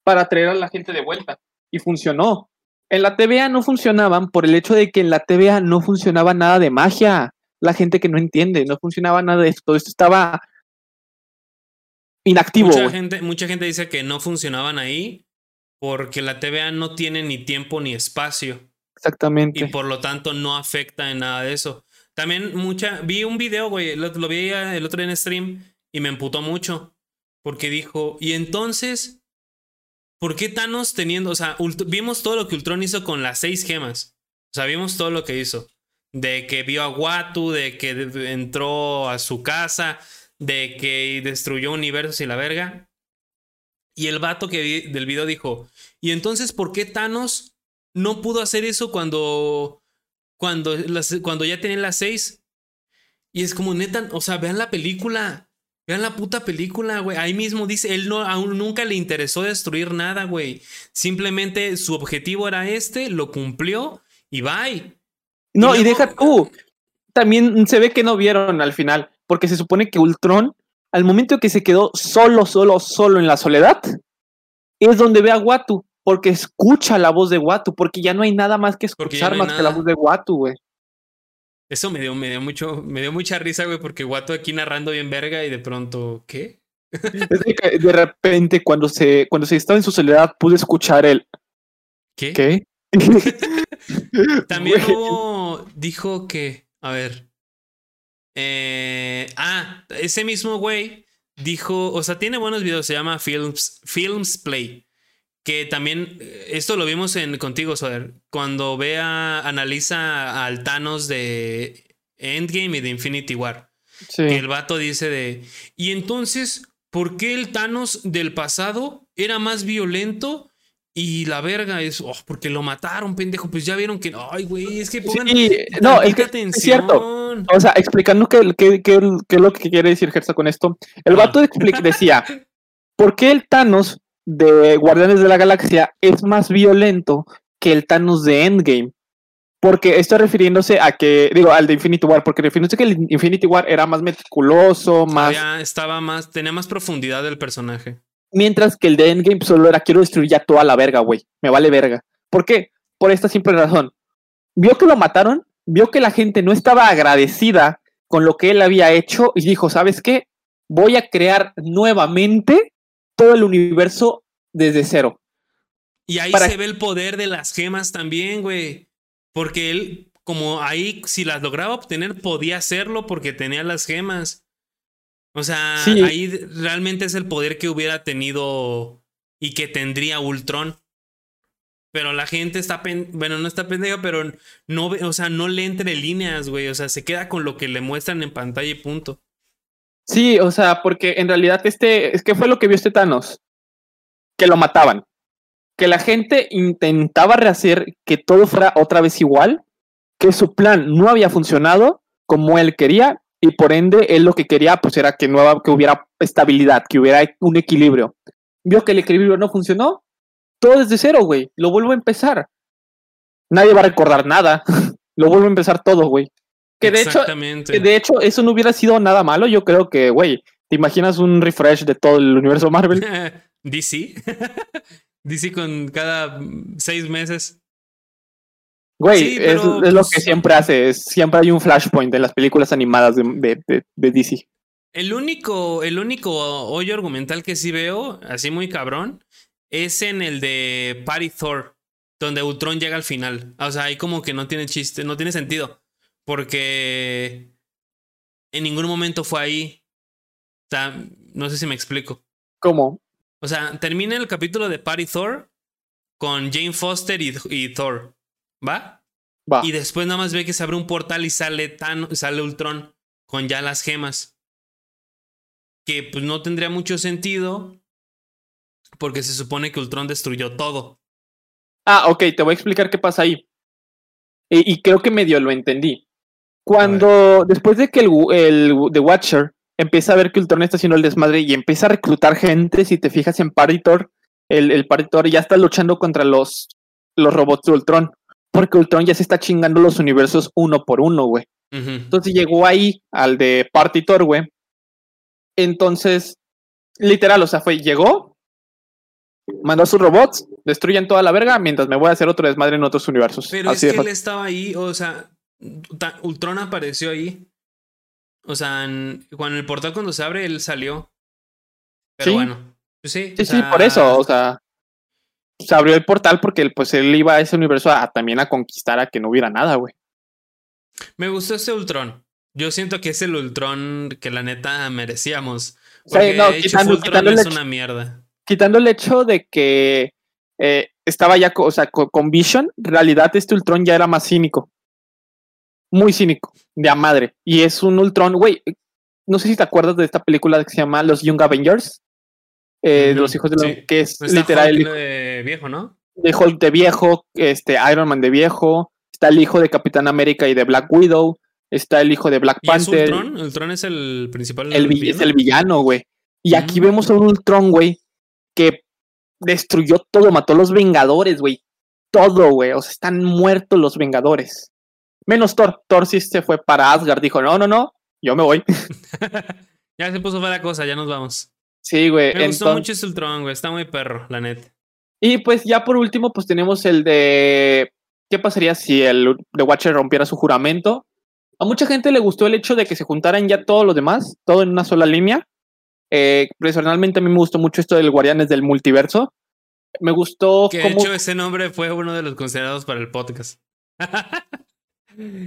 para traer a la gente de vuelta y funcionó. En la TVA no funcionaban por el hecho de que en la TVA no funcionaba nada de magia. La gente que no entiende, no funcionaba nada de esto. Todo esto estaba inactivo. Mucha gente, mucha gente dice que no funcionaban ahí porque la TVA no tiene ni tiempo ni espacio. Exactamente. Y por lo tanto no afecta en nada de eso. También mucha, vi un video, güey, lo, lo vi el otro día en stream y me emputó mucho porque dijo, y entonces ¿Por qué Thanos teniendo, o sea, vimos todo lo que Ultron hizo con las seis gemas? O sea, vimos todo lo que hizo. De que vio a Watu, de que entró a su casa, de que destruyó universos y la verga. Y el vato que del video dijo, ¿y entonces por qué Thanos no pudo hacer eso cuando, cuando, cuando ya tenía las seis? Y es como, neta, o sea, vean la película. Vean la puta película, güey. Ahí mismo dice, él no, aún nunca le interesó destruir nada, güey. Simplemente su objetivo era este, lo cumplió y bye. No, y, deja tú. También se ve que no vieron al final, porque se supone que Ultron, al momento que se quedó solo, solo, solo en la soledad, es donde ve a Watu, porque escucha la voz de Watu, porque ya no hay nada más que escuchar más que la voz de Watu, güey. Eso me dio, me dio mucho, me dio mucha risa, güey, porque Guato aquí narrando bien verga y de pronto, ¿qué? De repente, cuando se, cuando se estaba en su soledad, pude escuchar el. ¿Qué? ¿Qué? También dijo que, a ver, eh, ah, ese mismo güey dijo, o sea, tiene buenos videos, se llama Films, Films Play. Que también, eh, esto lo vimos en contigo, Soder. Cuando vea, analiza al Thanos de Endgame y de Infinity War. Que el vato dice de. Y entonces, ¿por qué el Thanos del pasado era más violento? Y la verga es, oh, porque lo mataron, pendejo. Pues ya vieron que, ay, güey, es que pongan no, es, que, atención. es cierto. O sea, explicando qué, es lo que quiere decir Gersa con esto. El vato decía, ¿por qué el Thanos de Guardianes de la Galaxia es más violento que el Thanos de Endgame? Porque está refiriéndose a que, digo, al de Infinity War, porque refiriéndose que el Infinity War era más meticuloso, más. Estaba más, tenía más profundidad del personaje. Mientras que el de Endgame solo era quiero destruir ya toda la verga, güey. Me vale verga. ¿Por qué? Por esta simple razón. Vio que lo mataron, vio que la gente no estaba agradecida con lo que él había hecho y dijo, ¿sabes qué? Voy a crear nuevamente todo el universo desde cero. Y ahí se ve el poder de las gemas también, güey. Porque él, como ahí, si las lograba obtener, podía hacerlo porque tenía las gemas. O sea, ahí realmente es el poder que hubiera tenido y que tendría Ultron. Pero la gente está, bueno, no está pendeja, pero no, o sea, no lee entre líneas, güey. O sea, se queda con lo que le muestran en pantalla y punto. Sí, o sea, porque en realidad este, es que fue lo que vio este Thanos. Que lo mataban que la gente intentaba rehacer que todo fuera otra vez igual, que su plan no había funcionado como él quería y por ende él lo que quería pues era que, nueva, que hubiera estabilidad, que hubiera un equilibrio. Vio que el equilibrio no funcionó, todo desde cero, güey, lo vuelvo a empezar. Nadie va a recordar nada, lo vuelvo a empezar todo, güey. Que de, hecho, que de hecho eso no hubiera sido nada malo, yo creo que, güey, ¿te imaginas un refresh de todo el universo Marvel? DC. DC con cada seis meses. Güey, es, lo pues que siempre hace. siempre hay un flashpoint en las películas animadas de, DC. El único, el único hoyo argumental que sí veo, así muy cabrón, es en el de Party Thor, donde Ultron llega al final. O sea, ahí como que no tiene chiste, no tiene sentido. Porque en ningún momento fue ahí. O sea, no sé si me explico. ¿Cómo? O sea, termina el capítulo de Party Thor con Jane Foster y, Thor. ¿Va? Va. Y después nada más ve que se abre un portal y sale, tan, sale Ultron con ya las gemas. Que pues no tendría mucho sentido porque se supone que Ultron destruyó todo. Ah, ok, te voy a explicar qué pasa ahí. Y, creo que medio lo entendí. Cuando, después de que el, el The Watcher empieza a ver que Ultron está haciendo el desmadre y empieza a reclutar gente. Si te fijas en Paritor, el, el Paritor ya está luchando contra los, los robots de Ultron. Porque Ultron ya se está chingando los universos uno por uno, güey. Entonces llegó ahí al de Partitor, güey. Entonces, literal, o sea, fue, llegó, mandó a sus robots, destruyen toda la verga, mientras me voy a hacer otro desmadre en otros universos. Pero es que él estaba ahí, o sea, Ultron apareció ahí. O sea, cuando el portal cuando se abre, él salió. Pero bueno, pues sí. Sí, sí, por eso, o sea, se abrió el portal porque pues él iba a ese universo a, también a conquistar a que no hubiera nada, güey. Me gustó ese Ultron. Yo siento que es el Ultron que la neta merecíamos. Porque no, quitando, Ultron es una mierda. Quitando el hecho de que eh, estaba ya, o sea, con Vision, en realidad este Ultron ya era más cínico muy cínico, de a madre. Y es un Ultron, güey. No sé si te acuerdas de esta película que se llama Los Young Avengers. Eh, de los hijos de los, que es literal. Hulk de viejo, ¿no? De Hulk de viejo, este, Iron Man de viejo. Está el hijo de Capitán América y de Black Widow. Está el hijo de Black Panther. Es Ultron? ¿Ultron es el principal? El, es el villano, güey. Y aquí mm. vemos a un Ultron, güey, que destruyó todo, mató a los Vengadores, güey. Todo, güey. O sea, están muertos los Vengadores. Menos Thor. Thor sí se fue para Asgard. Dijo, no, no, no, yo me voy. ya se puso la cosa, ya nos vamos. Sí, güey. Me gustó mucho ese Ultron, güey. Está muy perro, la net. Y pues ya por último, pues tenemos el de. ¿Qué pasaría si el The Watcher rompiera su juramento? A mucha gente le gustó el hecho de que se juntaran ya todos los demás, todo en una sola línea. Eh, personalmente a mí me gustó mucho esto del Guardianes del Multiverso. Me gustó. Que de hecho ese nombre fue uno de los considerados para el podcast.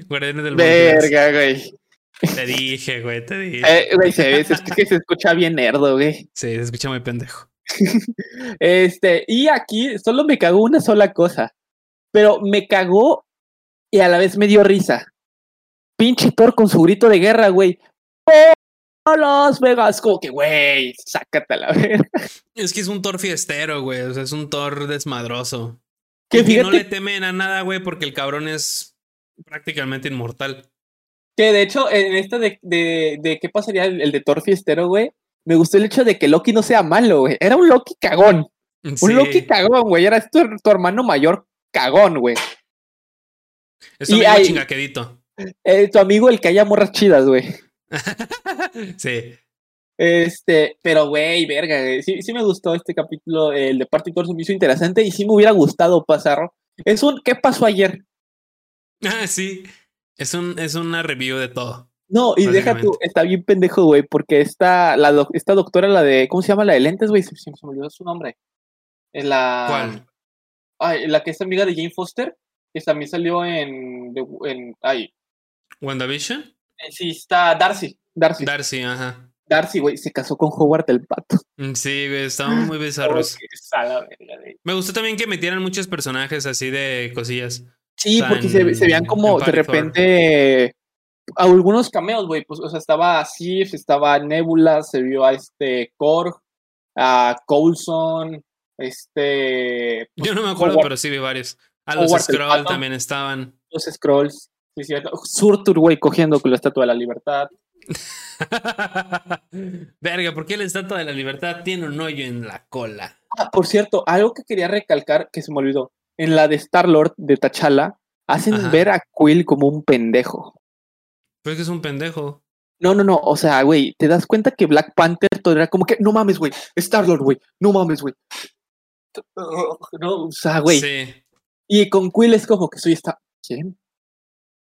Guardianes del Verga, güey. Te dije, güey, te dije. Eh, güey, se, es que se escucha bien nerdo, güey. Sí, se escucha muy pendejo. este, y aquí solo me cagó una sola cosa. Pero me cagó y a la vez me dio risa. Pinche Thor con su grito de guerra, güey. ¡Oh, Las Vegas! Como que, güey, sácate a la verga. Es que es un Thor fiestero, güey. O sea, es un Thor desmadroso. Que, no le temen a nada, güey, porque el cabrón es prácticamente inmortal. Que de hecho, en esta de, de, qué pasaría el, de Thor fiestero, güey, me gustó el hecho de que Loki no sea malo, güey. Era un Loki cagón. Un Loki cagón, güey. Era tu, tu hermano mayor cagón, güey. Es amigo chingaquedito. Eh, tu amigo el que haya morras chidas, güey. sí. Este, pero güey, verga, Sí, sí me gustó este capítulo, el de Party se me hizo interesante y sí me hubiera gustado pasarlo. Es un ¿qué pasó ayer? Ah, sí. Es un, es una review de todo. No, y deja tú, está bien pendejo, güey, porque esta, la esta doctora, la de, ¿cómo se llama? La de lentes, güey, se, me olvidó su nombre. Es la. ¿Cuál? Ay, la que es amiga de Jane Foster, que también salió en. en ay. ¿WandaVision? Eh, sí, está Darcy. Darcy. Darcy, ajá. Darcy, güey, se casó con Howard el Pato. Mm, sí, güey, estaban muy bizarros. Me gustó también que metieran muchos personajes así de cosillas. Sí, porque se, veían como de repente algunos cameos, güey. Pues, o sea, estaba Sif, estaba Nebula, se vio a este Korg, a Coulson, este. Yo no me acuerdo, pero sí vi varios. A los Scrolls también estaban. Los Scrolls, sí, cierto. Surtur, güey, cogiendo con la estatua de la libertad. Verga, ¿por qué la estatua de la libertad tiene un hoyo en la cola? Ah, por cierto, algo que quería recalcar que se me olvidó. En la de Star Lord de T'Challa, hacen ver a Quill como un pendejo. Pues que es un pendejo. No, no, no. O sea, güey, te das cuenta que Black Panther todo era como que, no mames, güey. Star Lord, güey. No mames, güey. No, o sea, güey. Sí. Y con Quill es como que soy esta. ¿Quién?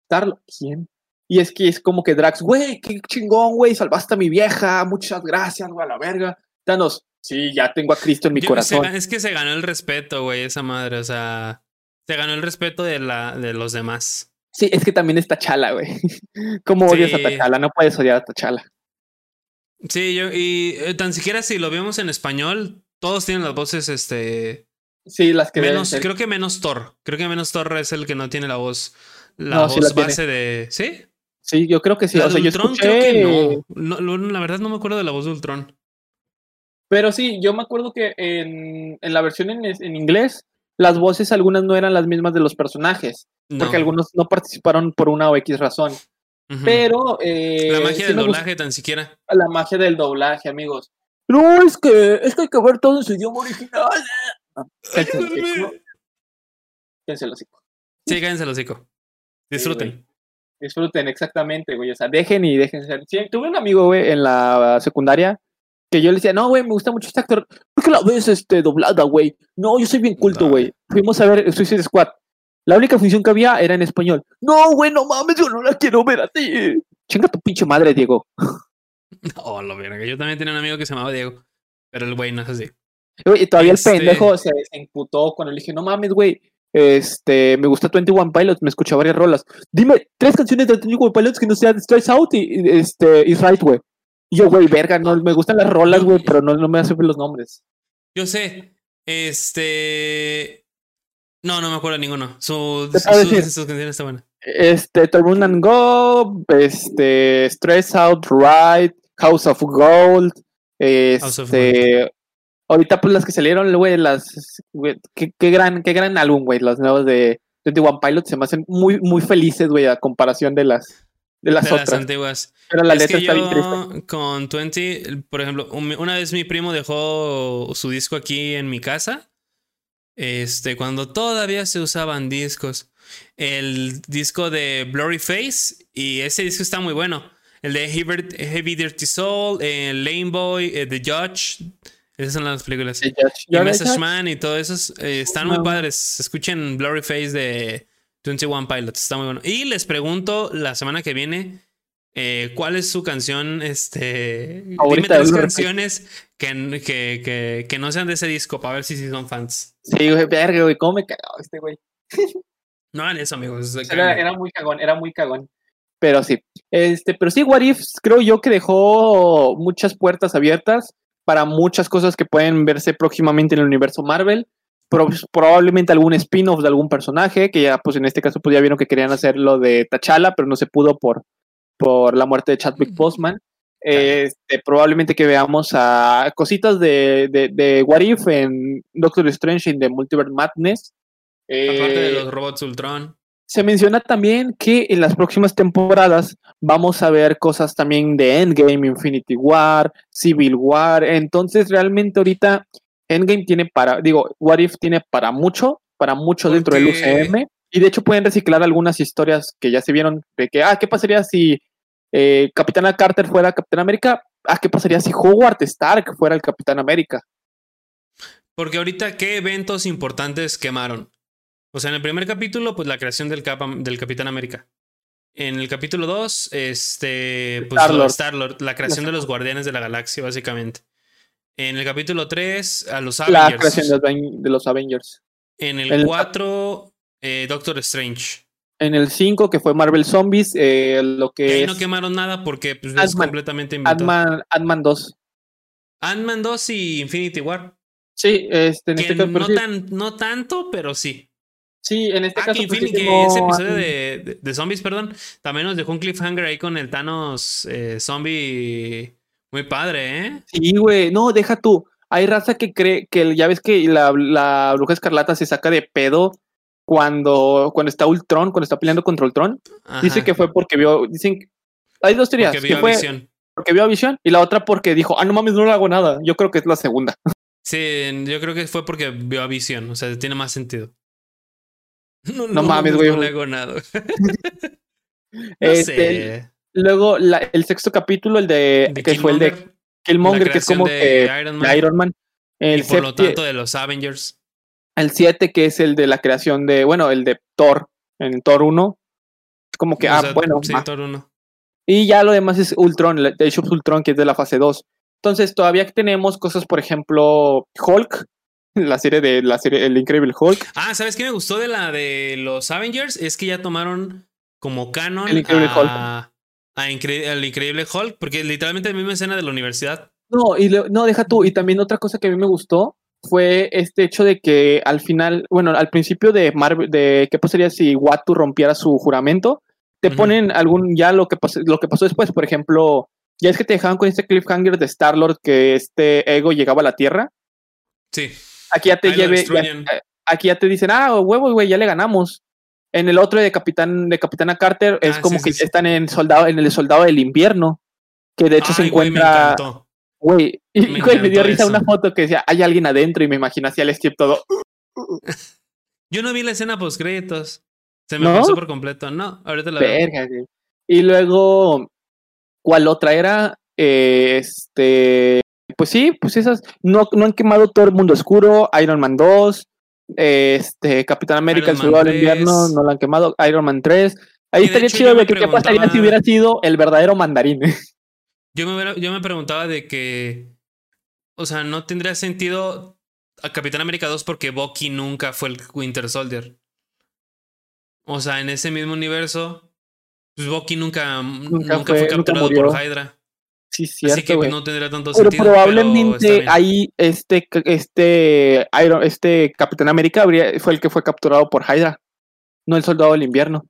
Star Lord, ¿quién? Y es que es como que Drax, güey, qué chingón, güey, salvaste a mi vieja, muchas gracias, güey, a la verga. Danos, sí, ya tengo a Cristo en mi corazón. es que se ganó el respeto, güey, esa madre, o sea, se ganó el respeto de, la, de los demás. Sí, es que también es Tachala, güey. ¿Cómo odias a Tachala? No puedes odiar a Tachala. Sí, yo, y eh, tan siquiera si lo vemos en español, todos tienen las voces, este. Sí, las que menos, Creo que menos Thor. Creo que menos Thor es el que no tiene la voz. La voz base de. ¿Sí? Sí, yo creo que sí. La o sea, Ultron, creo que no. La verdad no me acuerdo de la voz de Ultron. Pero sí, yo me acuerdo que en, en la versión en, en, inglés, las voces algunas no eran las mismas de los personajes. Porque algunos no participaron por una o X razón. Pero. Eh, la magia del doblaje, tan siquiera. La magia del doblaje, amigos. No, es que, es que hay que ver todo en su idioma original. Ah, cállense el hocico. Sí, cállense el hocico. Disfruten. Disfruten, exactamente, güey. O sea, dejen y dejen ser. tuve un amigo, güey, en la secundaria que yo le decía, no, güey, me gusta mucho este actor. ¿Por qué la ves este, doblada, güey? No, yo soy bien culto, güey. Fuimos a ver Suicide Squad. La única función que había era en español. No, güey, no mames, yo no la quiero ver a ti. Chinga tu pinche madre, Diego. Oh, lo que Yo también tenía un amigo que se llamaba Diego. Pero el güey no es así. Y todavía el este pendejo se, imputó cuando le dije, no mames, güey. Este, me gusta 21 Pilots, me escucha varias rolas. Dime tres canciones de 21 Pilots que no sean Straight Out y este, Is Right, güey. Yo, güey, verga, no, me gustan las rolas, güey, pero no, no me hacen los nombres. Yo sé, este... No, no me acuerdo de ninguno. Su, sus canciones están buenas. Este, Turn and Go, este, Stress Out, Right, House of Gold, este, ahorita pues las que salieron, güey, las, qué, gran, qué gran álbum, güey, los nuevos de 21 Pilots se me hacen muy, muy felices, güey, a comparación de las, de las otras. antiguas. Pero la letra está bien triste. Con 20, por ejemplo, una vez mi primo dejó su disco aquí en mi casa. Este, cuando todavía se usaban discos. El disco de Blurry Face. Y ese disco está muy bueno. El de Heavy, Dirty Soul, el Lane Boy, eh, The Judge. Esas son las películas. Y Message Man y todo eso eh, están muy padres. Escuchen Blurry Face de 21 Pilots. Está muy bueno. Y les pregunto la semana que viene Eh, ¿Cuál es su canción? Este. dime tres canciones que, que, que, no sean de ese disco para ver si sí son fans. Sí, güey, verga, güey, ¿cómo me cagaba este güey? no hagan eso, amigos. Era, era, muy cagón, era muy cagón. Pero sí. Este, pero sí, What If creo yo que dejó muchas puertas abiertas para muchas cosas que pueden verse próximamente en el universo Marvel. Probablemente algún spin-off de algún personaje, que ya, pues en este caso, pues ya vieron que querían hacer lo de T'Challa, pero no se pudo por, por la muerte de Chadwick Boseman. Este, probablemente que veamos a cositas de, de, What If en Doctor Strange en The Multiverse Madness. Aparte de los robots Ultron. Se menciona también que en las próximas temporadas vamos a ver cosas también de Endgame, Infinity War, Civil War. Entonces, realmente ahorita Endgame tiene para, digo, What If tiene para mucho, para mucho dentro del UCM. Y de hecho pueden reciclar algunas historias que ya se vieron de que, ah, ¿qué pasaría si eh, Capitana Carter fuera Capitán América? Ah, ¿qué pasaría si Howard Stark fuera el Capitán América? Porque ahorita, ¿qué eventos importantes quemaron? O sea, en el primer capítulo, pues la creación del, del Capitán América. En el capítulo 2, este, pues Star-Lord, la creación de los Guardianes de la Galaxia, básicamente. En el capítulo 3, a los Avengers. La creación de los Avengers. En el 4, eh, Doctor Strange. En el 5, que fue Marvel Zombies, eh, lo que. ahí no quemaron nada porque pues, es completamente inventado. Ant-Man 2. Ant-Man 2 y Infinity War. Sí, este, en este caso, no, tan, no tanto, pero sí. Sí, en este ah, caso. Que, pues, que ese episodio de, de, zombies, perdón, también nos dejó un cliffhanger ahí con el Thanos eh, zombie muy padre, ¿eh? Sí, güey. No, deja tú. Hay raza que cree que ya ves que la, la bruja escarlata se saca de pedo cuando, cuando está Ultron, cuando está peleando contra Ultron. Dice que fue porque vio. Dicen. Hay dos teorías. Porque vio visión. Porque vio a visión. Y la otra porque dijo, ah, no mames, no le hago nada. Yo creo que es la segunda. Sí, yo creo que fue porque vio a visión. O sea, tiene más sentido. No, mames, güey. No le hago nada. este, Luego, el sexto capítulo, el de. que fue el de Killmonger, que es como que Iron Man. El y por lo tanto, de los Avengers. El 7, que es el de la creación de. Bueno, el de Thor. En Thor 1. Es como que, ah, bueno. Sí, Thor 1. Y ya lo demás es Ultron, el Age of Ultron, que es de la fase 2. Entonces, todavía tenemos cosas, por ejemplo, Hulk, la serie de la serie El Increíble Hulk. Ah, ¿sabes qué me gustó de la de los Avengers? Es que ya tomaron como canon el Increíble a, Hulk. A el Increíble Hulk, porque literalmente la misma escena de la universidad. No, y no, deja tú. Y también otra cosa que a mí me gustó fue este hecho de que al final, bueno, al principio de Marvel, de qué pasaría si Watu rompiera su juramento, te ponen algún, ya lo que, pasó, lo que pasó después, por ejemplo, ya es que te dejaban con este cliffhanger de Star-Lord que este ego llegaba a la Tierra. Sí. Aquí ya te lleve, eh, aquí ya te dicen, ah, huevo, güey, ya le ganamos. En el otro de Capitán, de Capitana Carter es ah, como que están en soldado, en el soldado del invierno. Que de hecho se encuentra. Güey, y me, me dio risa una foto que decía, hay alguien adentro, y me imagino así al Steve todo. Yo no vi la escena post créditos. Se me pasó por completo. No, ahorita la Verga, veo. Y luego, ¿cuál otra era? este pues sí, pues esas no, no han quemado todo el mundo oscuro, Iron Man 2, este, Capitán América, el Soldado del Invierno, no lo han quemado, Iron Man 3. Ahí estaría chido de que qué pasaría si hubiera sido el verdadero mandarín. Yo me, yo me preguntaba de que, o sea, no tendría sentido a Capitán América 2 porque Bucky nunca fue el Winter Soldier. O sea, en ese mismo universo, pues Bucky nunca, nunca, fue, capturado por Hydra. Sí, cierto. Así que pues, no tendría tanto pero Probablemente ahí este, este, Iron, este Capitán América habría, fue el que fue capturado por Hydra, no el soldado del invierno.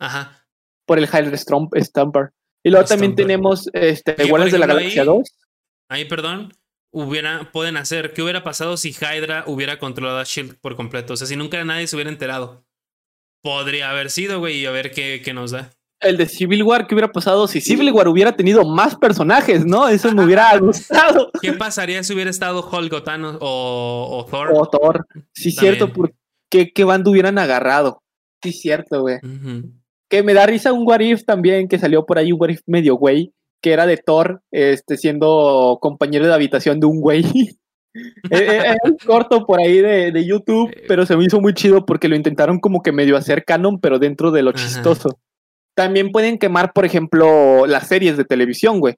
Ajá. Por el Hydra Stumper. Y luego también tenemos este, Iguales de la Galaxia 2. Ahí, perdón, hubiera, pueden hacer, ¿qué hubiera pasado si Hydra hubiera controlado a Shield por completo? O sea, si nunca nadie se hubiera enterado. Podría haber sido, güey, y a ver qué, qué nos da el de Civil War, ¿qué hubiera pasado si Civil War hubiera tenido más personajes, no? Eso me hubiera gustado. ¿Qué pasaría si hubiera estado Hulk o, Thanos, o, Thor? O Thor. Sí, cierto, porque qué bando hubieran agarrado. Sí, cierto, güey. Que me da risa un What If también, que salió por ahí un What If medio güey, que era de Thor, este, siendo compañero de habitación de un güey. Era eh, eh, un corto por ahí de, YouTube, pero se me hizo muy chido porque lo intentaron como que medio hacer canon, pero dentro de lo chistoso. También pueden quemar, por ejemplo, las series de televisión, güey.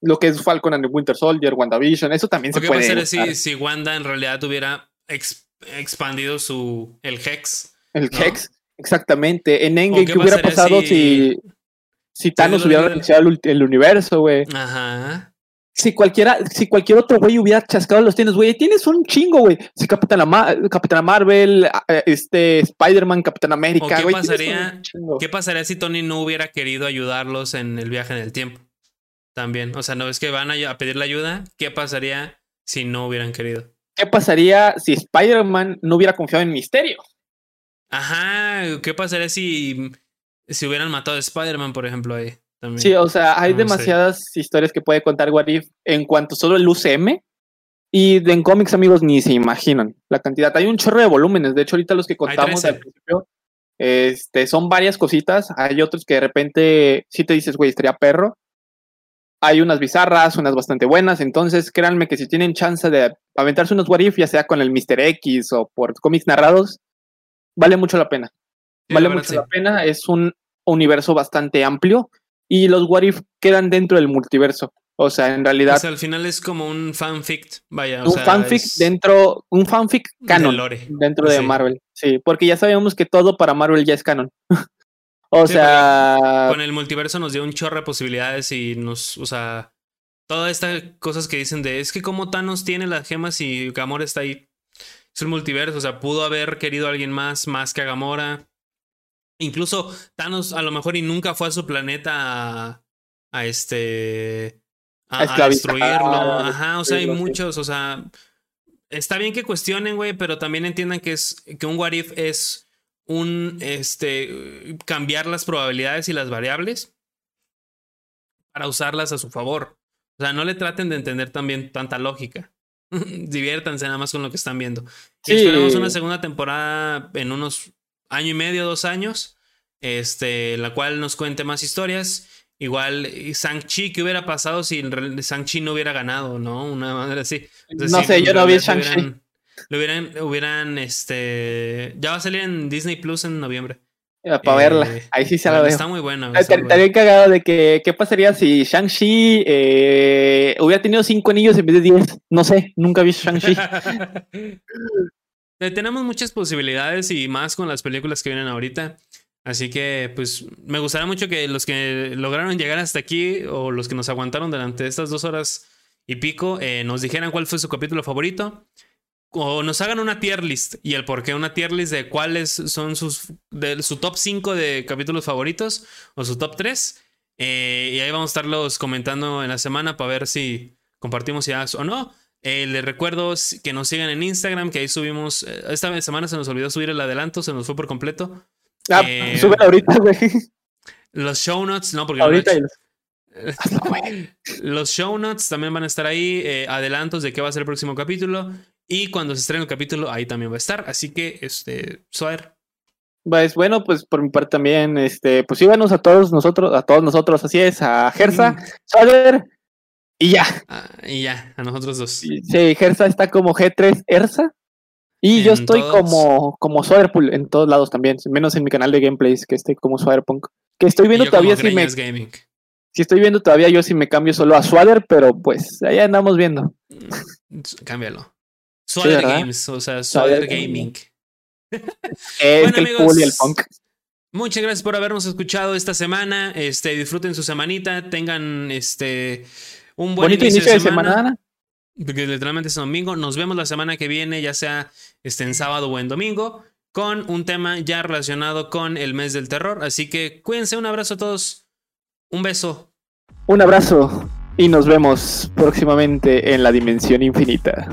Lo que es Falcon and the Winter Soldier, WandaVision, eso también se puede. ¿Qué pasaría si, si Wanda en realidad hubiera expandido su el Hex? El Hex, exactamente. En Endgame, ¿qué hubiera pasado si, si, Thanos hubiera reiniciado el, universo, güey? Ajá si cualquiera, si cualquier otro güey hubiera chascado los tienes, güey, tienes un chingo, güey. Si Capitana, Marvel, este, Spider-Man, Capitán América, qué pasaría, ¿Qué pasaría si Tony no hubiera querido ayudarlos en el viaje en el tiempo? También, o sea, ¿no es que van a, pedir la ayuda? ¿Qué pasaría si no hubieran querido? ¿Qué pasaría si Spider-Man no hubiera confiado en Misterio? Ajá, ¿qué pasaría si, si hubieran matado a Spider-Man, por ejemplo, ahí? Sí, o sea, hay demasiadas historias que puede contar Warif en cuanto solo el UCM. Y en cómics, amigos, ni se imaginan la cantidad. Hay un chorro de volúmenes. De hecho, ahorita los que contamos al principio este, son varias cositas. Hay otros que de repente sí te dices, güey, estaría perro. Hay unas bizarras, unas bastante buenas. Entonces, créanme que si tienen chance de aventarse unos Warif, ya sea con el Mr. X o por cómics narrados, vale mucho la pena. vale mucho la pena. Es un universo bastante amplio y los What If quedan dentro del multiverso. O sea, en realidad. O sea, al final es como un fanfic, vaya. un fanfic dentro, un fanfic canon dentro de Marvel. Sí, porque ya sabemos que todo para Marvel ya es canon. o sea. Con el multiverso nos dio un chorro de posibilidades y nos, o sea, todas estas cosas que dicen de es que como Thanos tiene las gemas y Gamora está ahí. Es un multiverso, o sea, pudo haber querido a alguien más, más que a Gamora. Incluso Thanos a lo mejor y nunca fue a su planeta a, este a, destruirlo. Ajá, o sea, hay muchos, o sea, está bien que cuestionen, güey, pero también entiendan que es que un what if es un este cambiar las probabilidades y las variables para usarlas a su favor. O sea, no le traten de entender también tanta lógica. Diviértanse nada más con lo que están viendo. Y esperemos una segunda temporada en unos año y medio, dos años, este, la cual nos cuente más historias. Igual Shang-Chi, ¿qué hubiera pasado si Shang-Chi no hubiera ganado, no? Una manera así. no sé, yo no vi Shang-Chi. Lo hubieran, hubieran, este, ya va a salir en Disney Plus en noviembre. Para verla, eh, ahí sí se la veo. Está muy buena. Estaría cagado de que, ¿qué pasaría si Shang-Chi eh, hubiera tenido cinco anillos en vez de diez? No sé, nunca vi Shang-Chi. Eh, tenemos muchas posibilidades y más con las películas que vienen ahorita. Así que, pues, me gustaría mucho que los que lograron llegar hasta aquí o los que nos aguantaron durante estas dos horas y pico eh, nos dijeran cuál fue su capítulo favorito o nos hagan una tier list y el por qué. Una tier list de cuáles son sus de su top 5 de capítulos favoritos o su top 3 eh, y ahí vamos a estarlos comentando en la semana para ver si compartimos ideas o no eh, les recuerdo que nos sigan en Instagram, que ahí subimos. Eh, esta semana se nos olvidó subir el adelanto, se nos fue por completo. Ah, eh, sube ahorita, güey. Los show notes, no, porque. Ahorita los show notes también van a estar ahí, eh, adelantos de qué va a ser el próximo capítulo. Y cuando se estrene el capítulo, ahí también va a estar. Así que, este, Suar. Pues bueno, pues por mi parte también, este, pues síganos a todos nosotros, a todos nosotros, así es, a Gersa, Suar, y ya. Ah, y ya, a nosotros dos. Sí, Gersa está como G3 Ersa. Y yo estoy como, como Soderpool en todos lados también, menos en mi canal de gameplays, que estoy como Swaderpunk. Que estoy viendo todavía si me. Si estoy viendo todavía yo si me cambio solo a Swader, pero pues ahí andamos viendo. Mm, cámbialo. Swader Games, o sea, Swader, Gaming. Es el y el punk. Muchas gracias por habernos escuchado esta semana. Este, disfruten su semanita, tengan este un buen Bonito inicio, de, semana, Porque literalmente es domingo. Nos vemos la semana que viene, ya sea este, en sábado o en domingo, con un tema ya relacionado con el mes del terror. Así que cuídense, un abrazo a todos. Un beso. Un abrazo y nos vemos próximamente en la dimensión infinita.